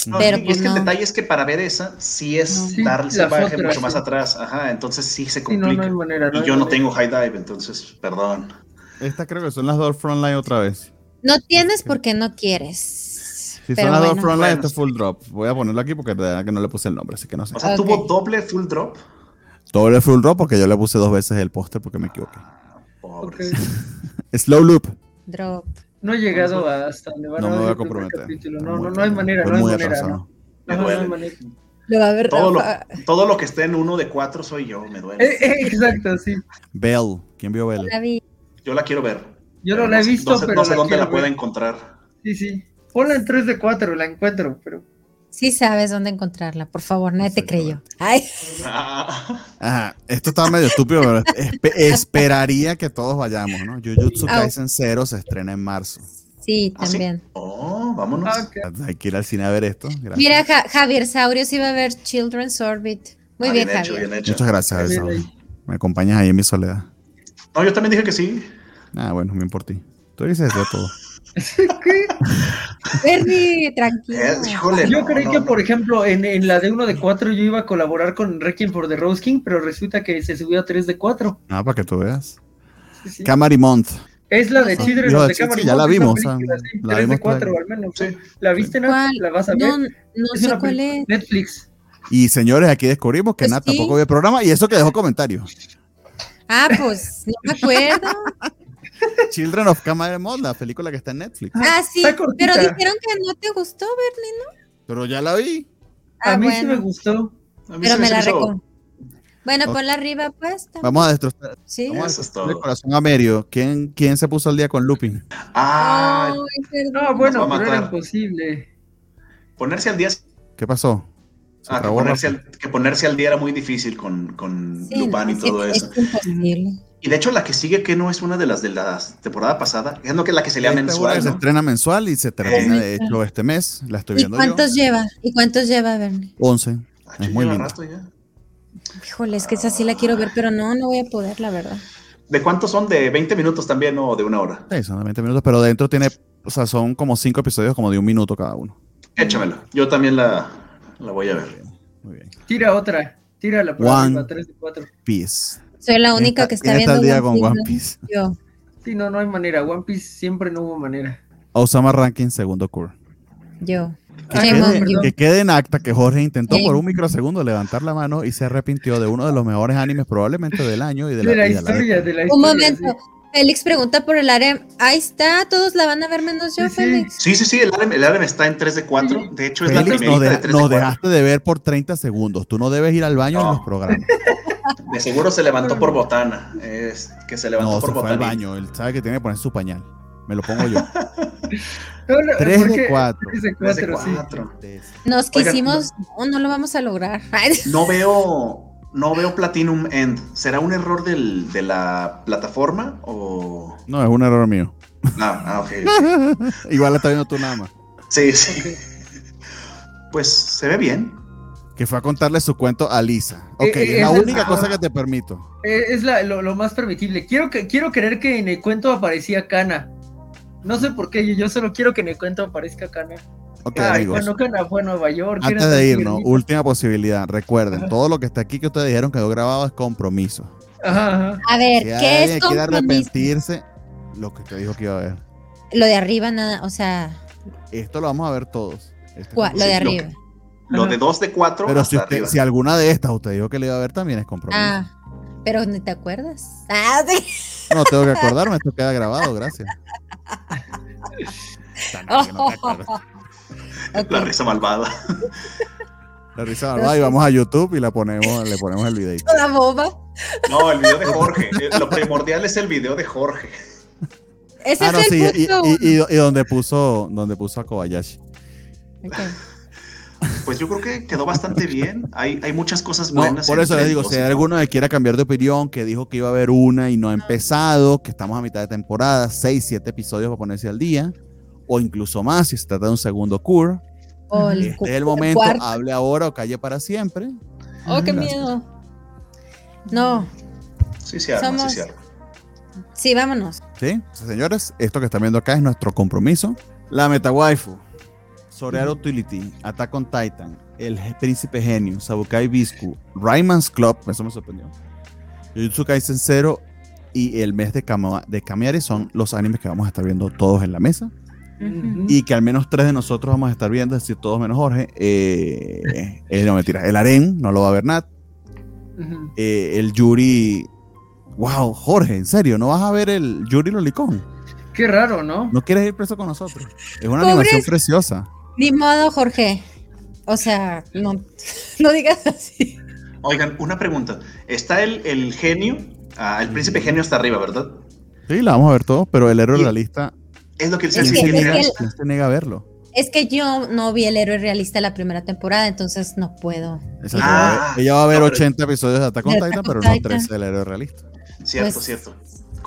No, Pero, sí, y pues, es que no. el detalle es que para ver esa, sí es No. Sí, las baje otras, mucho más sí. atrás. Ajá, entonces sí se Sí, no, complica. manera. y yo no tengo high dive, entonces, perdón. Esta creo que son las dos frontline otra vez. No tienes porque no quieres. Si Pero son las dos frontline, Bueno. esto es full drop. Voy a ponerlo aquí porque de verdad que no le puse el nombre, así que no sé. O sea, tuvo doble full drop. Doble full drop porque yo le puse dos veces el póster porque me equivoqué. <laughs> Slow loop. Drop. No he llegado hasta donde van No me voy a el comprometer. No, no, no hay manera, no hay manera. atrasado. No. Me Ajá, no hay duele. manera. Lo va a ver Todo lo, todo que esté en uno de cuatro soy yo, me duele. Eh, eh, exacto, sí. Bell. ¿Quién vio Bell? La vi. Yo la quiero ver. Yo no la he visto, no sé, pero no sé la dónde la pueda ver. encontrar. Sí, sí. Ponla en 3 de 4, la encuentro, pero. Sí sabes dónde encontrarla, por favor, nadie te creyó. Ay, <laughs> Ajá, esto está medio estúpido, pero espe- esperaría que todos vayamos, ¿no? Jujutsu. Kaisen 0 se estrena en marzo. sí, ¿ah, sí? también. Oh, vámonos. Ah, ok. Hay que ir al cine a ver esto. Gracias. Mira, Ja- Javier Saurio sí va a ver Children's Orbit. Muy Ah, bien, hecho, Javier. bien hecho. Muchas gracias, Elsa. ahí. Me acompañas ahí en mi soledad. No, yo también dije que sí. Ah, bueno, bien por ti. Tú dices de todo. <laughs> ¿Qué? Bernie, tranquilo. Eh, híjole, Yo no, creí no, que, no. por ejemplo, en, en la de 1 de 4 yo iba a colaborar con Requiem for the Rose King, pero resulta que se subió a 3 de 4. Ah, para que tú veas. Sí, sí. Camari Month. Es la de. Children of the ya la vimos, o sea, sí, la 3 de vimos 4 toda. al menos. Sí. ¿La viste, Nat? ¿Cuál? ¿La vas a ver? No, no es sé una cuál película es. de Netflix. Y señores, aquí descubrimos que Pues Nat sí. tampoco vio el programa y eso que dejó comentarios. Ah, pues no me acuerdo. <laughs> <laughs> Children of Camari Month, la película que está en Netflix. Ah, sí. Está cortita. Pero dijeron que no te gustó, Bernie, ¿no? Pero ya la vi. A Ah, mí sí me gustó. A mí Pero se me se la hizo- recom. Bueno, Ok. ponla arriba, pues. también. Vamos a destrozar. Sí. Vamos a Eso es destrozar el todo. corazón a Merio. ¿Quién, ¿Quién se puso al día con Lupin? Ah, Ay, perdón. No, bueno, a pero era imposible. ponerse al día. ¿Qué pasó? Ah, que ponerse, al, que ponerse al día era muy difícil con, con Sí, Lupin no, y todo sí, eso. Es imposible. Y de hecho, la que sigue, que no es una de las de la temporada pasada, es lo que la que se lea Esta es una mensual. que se ¿no? estrena mensual y se termina de hecho este mes. La estoy ¿Y viendo yo. cuántos lleva? ¿Y cuántos lleva, Bernie? 11. Ah, Es muy linda. rato ya. Híjole, es que esa sí la quiero ver, pero no, no voy a poder, la verdad. ¿De cuántos son? ¿De 20 minutos también o de una hora? Sí, son de 20 minutos, pero dentro tiene, o sea, son como 5 episodios como de un minuto cada uno. Échamela. Yo también la, la voy a ver. Muy bien. Tira otra. Tírala por One. arriba, 3 de 4. Peace. Soy la única que está viendo al día One con Piece, One ¿no? Piece. Yo, Sí, no, no hay manera. One Piece siempre no hubo manera. Osama Ranking, segundo core. yo. Que, quede, que quede en acta que Jorge intentó por un microsegundo levantar la mano y se arrepintió de uno de los mejores animes probablemente del año y de la, De la y de la historia, década. de la Un historia. momento. sí. Félix pregunta por el área. Ahí está, todos la van a ver menos yo, Sí, sí. Félix. Sí, sí, sí, el harem, el harem está en 3 de 4. De hecho, es la Félix, primerita nos, de deja- 3 de nos 4. dejaste de ver por 30 segundos. Tú no debes ir al baño en los programas. <laughs> De seguro se levantó por botana. Es que se levantó No, por se fue al botana. baño. Él sabe que tiene que poner su pañal. Me lo pongo yo. <laughs> No, no, 3 ¿por qué? de 4. 3 de 3 de 4, sí. 4. Nos quisimos. No, no lo vamos a lograr. <laughs> No veo, no veo Platinum End. ¿Será un error del, de la plataforma o...? No, es un error mío. Ah, ah, ok. <laughs> Igual la está viendo tú nada más. Sí, sí. Pues se ve bien. Que fue a contarle su cuento a Lisa. Ok, Eh, eh, es la única cosa que te permito. Eh, es la- lo, lo más permitible. Quiero, que, quiero creer que en el cuento aparecía Kana. No sé por qué, yo, yo solo quiero que en el cuento aparezca Kana. Ok, Ay, amigos. cuando Kana fue a Nueva York. Antes de irnos, última posibilidad. Recuerden, Ajá. todo lo que está aquí que ustedes dijeron quedó grabado es compromiso. Ajá, ajá. A ver, Si ¿qué es quiere compromiso? arrepentirse, lo que usted dijo que iba a ver. Lo de arriba, nada. O sea, Esto lo vamos a ver todos. Este ¿cuál? lo de lo arriba. Lo de 2 de 4 Pero hasta si, usted- arriba. si alguna de estas usted dijo que le iba a ver, también es compromiso. Ah, pero ni te acuerdas. Ah, sí. <laughs> No tengo que acordarme, esto queda grabado, gracias. No. <laughs> La risa malvada. La risa malvada y vamos a YouTube y la ponemos, le ponemos el videito. Toda boba. No, el video de Jorge. Eh, Lo primordial es el video de Jorge. Ese Ah, no, es sí, el y, punto. y, y- y donde puso, donde puso a Kobayashi. Ok. Pues yo creo que quedó bastante bien. Hay, hay muchas cosas No, buenas. por eso les digo, si hay alguno que quiera cambiar de opinión, que dijo que iba a haber una y no ha empezado, que estamos a mitad de temporada, seis, siete episodios para ponerse al día, o incluso más si se trata de un segundo cure, el, este es el momento, cuarto. hable ahora o calle para siempre. Oh, qué Gracias. miedo. No, Sí, se arma, Somos- sí se arma. sí, vámonos. ¿Sí? Señores, esto que están viendo acá es nuestro compromiso. La meta Sorear Utility, Attack on Titan, El Príncipe Genio, Sabukai Biscu, Rayman's Club, eso me sorprendió. Jujutsu Kaisen Zero y el mes de, Kama, de Kamiari son los animes que vamos a estar viendo todos en la mesa. Y que al menos tres de nosotros vamos a estar viendo, es decir, todos menos Jorge. Eh, <laughs> eh, no, mentira. El Aren no lo va a ver Nat. Eh, el Yuri. Wow, Jorge, en serio, ¿no vas a ver el Yuri Lolicón? Qué raro, ¿no? ¿No quieres ir preso con nosotros? Es una Pobres- animación preciosa. Ni modo, Jorge. O sea, no, <laughs> no digas así. Oigan, una pregunta. Está el, el genio, ah, el príncipe genio está arriba, ¿verdad? Sí, la vamos a ver todo, pero el héroe Y- realista, Es lo que él se ¿quién que- se niega, que el- quién se niega a verlo? Es que yo no vi el héroe realista la primera temporada, entonces no puedo. Exacto, Ah, ella va a ver no, pero- 80 episodios de Attack on De Titan, pero no Titan. 13 del héroe realista. Cierto, Pues, cierto.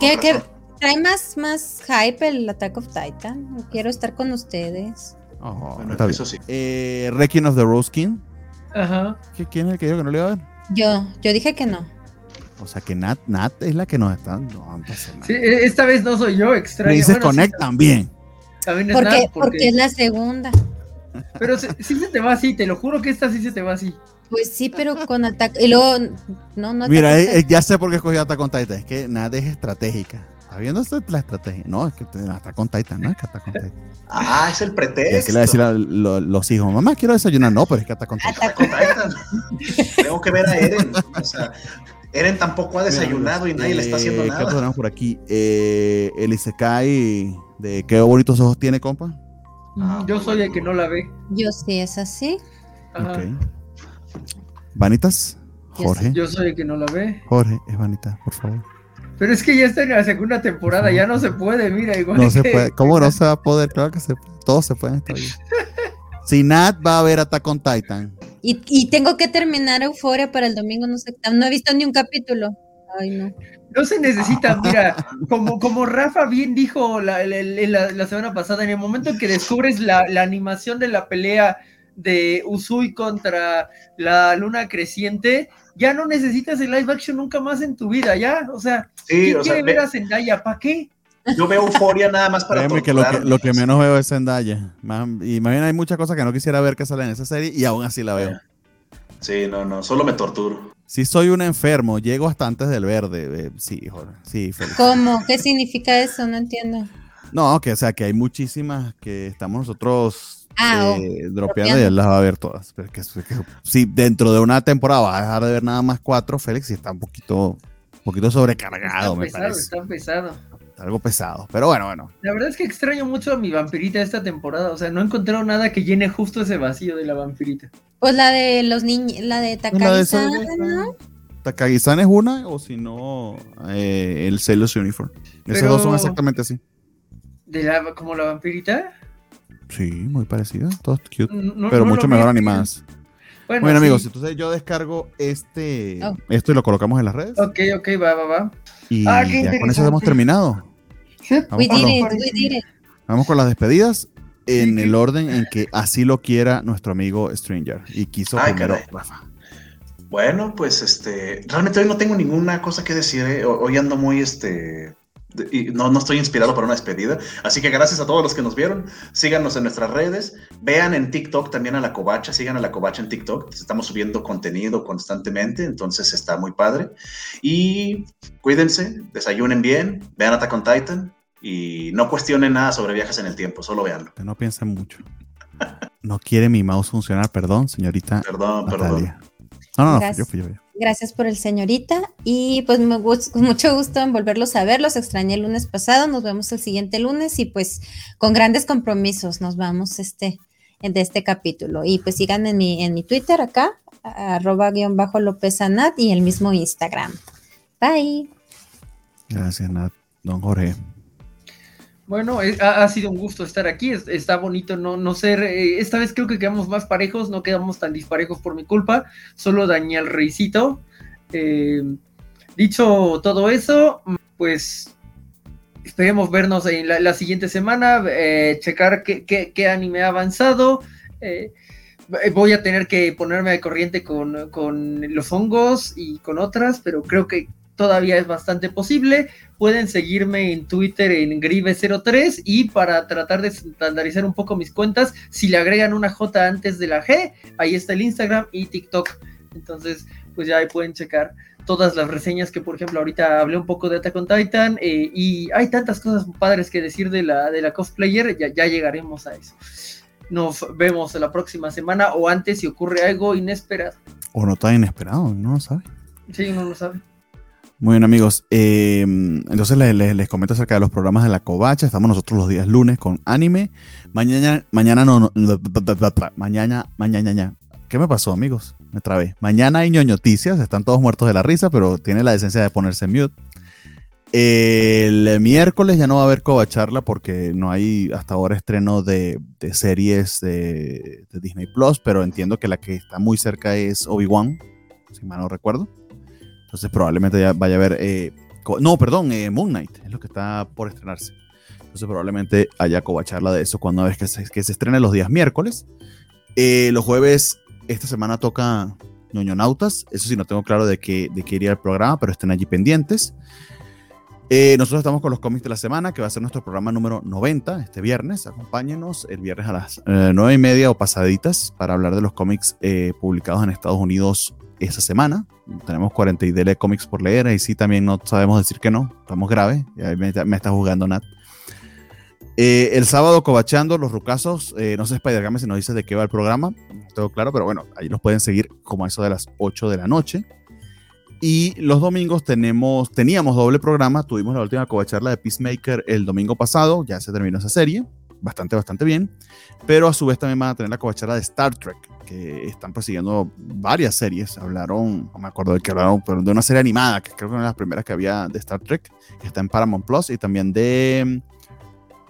¿Qué, qué- trae más, más hype el Attack of Titan? Quiero estar con ustedes. Oh, Bueno, está bien. eso sí. Eh, Requiem of the Rose King. Ajá. ¿Qué- ¿Quién es el que dijo que no le iba a ver? Yo, yo dije que no. O sea que Nat, Nat es la que nos está. No, no pasa nada. Sí, e- esta vez no soy yo, extraño. Princess Bueno, sí, Connect también. también es Porque, Nat, porque es la segunda. <laughs> Pero se- sí se te va así, te lo juro que esta sí se te va así. Pues sí, pero con Attack. Y luego, no, no. Mira, eh, eh, ya sé por qué escogí Attack on Titan. Es que Nat es estratégica. ¿Está viendo usted la estrategia? No, es que te- Attack on Titan, no es que Attack on Titan. Ah, es el pretexto. le va a decir a lo- los hijos, mamá, quiero desayunar. No, pero es que Attack on Titan. Attack Con Titan. Tengo que ver a Eren. O sea, Eren tampoco ha desayunado y nadie le está haciendo Eh, ¿Qué nada. tenemos por aquí? Eh, el Isekai de qué bonitos ojos tiene, compa. Ah, yo soy el que no la ve. Yo sí es así. Ajá. Ok. Vanitas. Jorge. Yo soy el que no la ve. Jorge, es Vanita, por favor. Pero es que ya está en la segunda temporada, ya no se puede, mira, igual. No se puede. ¿Cómo no se va a <laughs> poder? Claro que se puede. Todos se pueden estar bien. Si Nat va a ver Attack on Titan. Y, y tengo que terminar Euforia para el domingo. No sé. No he visto ni un capítulo. Ay, no. No se necesita, mira, <laughs> como, como Rafa bien dijo la, la- la- la semana pasada, en el momento en que descubres la, la animación de la pelea de Usui contra la luna creciente, ya no necesitas el live action nunca más en tu vida, ya, o sea, Sí, ¿quién o quiere ve- ver a Zendaya? ¿Para qué? yo veo euforia nada más para Créeme que lo, que lo que menos veo es Zendaya. Más- y más bien hay muchas cosas que no quisiera ver que salen en esa serie y aún así la veo. Sí, no, no, solo me torturo. Si soy un enfermo, llego hasta antes del verde. eh, sí, Jorge. Sí. ¿Cómo? ¿Qué significa eso? No entiendo. No, que o sea, que hay muchísimas que estamos nosotros Ah, eh, oh, dropeando y él las va a ver todas. Pero que, que- si dentro de una temporada va a dejar de ver nada más cuatro, Félix sí está un poquito, un poquito sobrecargado, está me pesado, parece. está pesado. Algo pesado. Pero bueno, bueno. La verdad es que extraño mucho a mi vampirita esta temporada, o sea, no he encontrado nada que llene justo ese vacío de la vampirita. Pues la de los niños, la de Takagi-san, ¿no? Takagi-san es una, o si no, eh, el Celos Uniform. Esos dos son exactamente así. ¿De la, como la vampirita? Sí, muy parecidas, todas cute, No- pero no mucho mejor animadas. <laughs> Bueno, Bueno, sí. amigos, entonces yo descargo este, Oh. esto y lo colocamos en las redes. Ok, ok, va, va, va. Y Ah, ya con eso hemos terminado. <laughs> Vamos We con, did los- it, we did it. vamos con las despedidas en el orden en que así lo quiera nuestro amigo Stranger. Y quiso Ay, primero caray. Rafa. Bueno, pues este, realmente hoy no tengo ninguna cosa que decir. ¿eh? Ho- Hoy ando muy este. Y no, no estoy inspirado para una despedida. Así que gracias a todos los que nos vieron. Síganos en nuestras redes. Vean en TikTok también a la Covacha. Sigan a la Covacha en TikTok. Estamos subiendo contenido constantemente. Entonces está muy padre. Y cuídense, desayunen bien. Vean Attack on Titan. Y no cuestionen nada sobre viajes en el tiempo. Solo veanlo. Que no piensen mucho. No quiere mi mouse funcionar, perdón, señorita Perdón, perdón. Natalia. No, no, Gracias. yo fui yo. yo. Gracias por el señorita. Y pues me gus- con mucho gusto en volverlos a ver. Los extrañé el lunes pasado. Nos vemos el siguiente lunes y pues con grandes compromisos nos vamos este, de este capítulo. Y pues sigan en mi, en mi Twitter acá, arroba guion bajo López Anat y el mismo Instagram. Bye. Gracias, Nat. Don Jorge. Bueno, es- ha, sido un gusto estar aquí. es- está bonito no, no ser. eh, esta vez creo que quedamos más parejos, no quedamos tan disparejos por mi culpa. Solo dañé al reycito. Eh, dicho todo eso, pues esperemos vernos en la, siguiente semana, eh, checar qué, qué- anime ha avanzado. eh, voy a tener que ponerme al corriente con, con los hongos y con otras, pero creo que todavía es bastante posible. Pueden seguirme en Twitter en Grive03 y para tratar de estandarizar un poco mis cuentas, si le agregan una J antes de la G, ahí está el Instagram y TikTok. Entonces, pues ya ahí pueden checar todas las reseñas que, por ejemplo, ahorita hablé un poco de Attack on Titan eh, y hay tantas cosas padres que decir de la, de la cosplayer, ya, ya llegaremos a eso. Nos vemos la próxima semana o antes si ocurre algo inesperado. O no tan inesperado, no lo sabe. Sí, uno lo sabe. Muy bien, amigos. Eh, entonces les, comento acerca de los programas de la Covacha. Estamos nosotros los días lunes con anime. Mañana, mañana no, no- mañana, mañana, ¿qué me pasó, amigos? Me trabé. Mañana hay ñoñoticias, están todos muertos de la risa, pero tiene la decencia de ponerse mute. El miércoles ya no va a haber Covacharla porque no hay hasta ahora estreno de, de series de, de Disney Plus, pero entiendo que la que está muy cerca es Obi-Wan, si mal no recuerdo. Entonces probablemente ya vaya a haber... eh, no, perdón, eh, Moon Knight es lo que está por estrenarse. Entonces probablemente haya covacharla de eso cuando es que se, que estrene los días miércoles. Eh, los jueves, esta semana toca ñoñonautas. Eso sí, no tengo claro de qué, iría el programa, pero estén allí pendientes. Nosotros estamos con los cómics de la semana, que va a ser nuestro programa número 90 este viernes. Acompáñenos el viernes a las 9 y media o pasaditas para hablar de los cómics publicados en Estados Unidos esa semana. Tenemos 40 y dele cómics por leer, y sí también no sabemos decir que no, estamos graves, me, me está jugando Nat. Eh, el sábado, cobachando los rucasos, eh, no sé Spider-Game si nos dice de qué va el programa, tengo claro, pero bueno, ahí los pueden seguir como a eso de las 8 de la noche. Y los domingos tenemos, teníamos doble programa, tuvimos la última covacharla de Peacemaker el domingo pasado, ya se terminó esa serie, bastante, bastante bien, pero a su vez también van a tener la covacharla de Star Trek, que están persiguiendo varias series, hablaron, no me acuerdo de qué hablaron, pero de una serie animada, que creo que una de las primeras que había de Star Trek, que está en Paramount Plus, y también de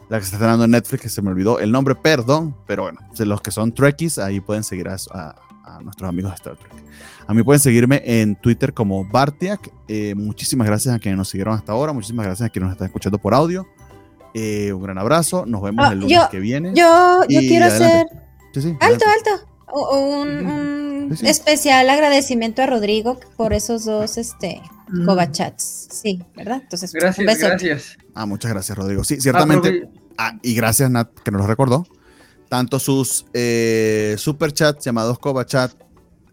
la que se está estrenando en Netflix, que se me olvidó el nombre, perdón, pero bueno, los que son Trekkies, ahí pueden seguir a, a- a nuestros amigos de Star Trek. A mí pueden seguirme en Twitter como Bartiak. Eh, muchísimas gracias a quienes nos siguieron hasta ahora, muchísimas gracias a quienes nos están escuchando por audio. Eh, un gran abrazo, nos vemos Ah, el lunes yo- que viene. Yo, yo quiero adelante. hacer Sí, sí, alto, adelante. alto. O- Un, un Sí, sí. especial agradecimiento a Rodrigo por esos dos este Mm. Covachats. Sí, ¿verdad? Entonces, un Gracias, beso. gracias. Ah, muchas gracias, Rodrigo. Sí, ciertamente. Aprove- Ah, y gracias, Nat, que nos lo recordó. Tanto sus eh, super chats llamados Coba Chat,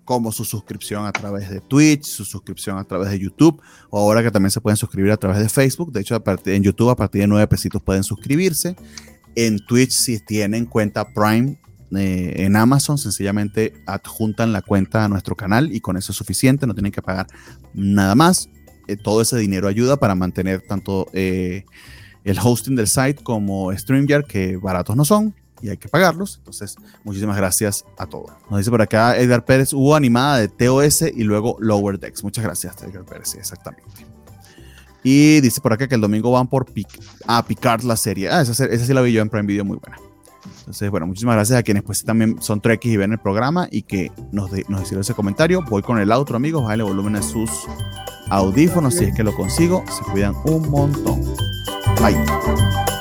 como su suscripción a través de Twitch, su suscripción a través de YouTube, o ahora que también se pueden suscribir a través de Facebook. De hecho, a partir, en YouTube, a partir de 9 pesitos pueden suscribirse. En Twitch, si tienen cuenta Prime eh, en Amazon, sencillamente adjuntan la cuenta a nuestro canal y con eso es suficiente, no tienen que pagar nada más. Eh, todo ese dinero ayuda para mantener tanto eh, el hosting del site como StreamYard, que baratos no son y hay que pagarlos. Entonces, muchísimas gracias a todos. Nos dice por acá Edgar Pérez, hubo animada de TOS y luego Lower Decks. Muchas gracias, Edgar Pérez, exactamente. Y dice por acá que el domingo van por pic a picar la serie. Ah, esa, esa sí la vi yo en Prime Video, muy buena. Entonces, bueno, muchísimas gracias a quienes pues también son trekkies y ven el programa y que nos, de- nos hicieron ese comentario. Voy con el outro, amigos. Bájale volumen a sus audífonos si es que lo consigo. Se cuidan un montón. Bye.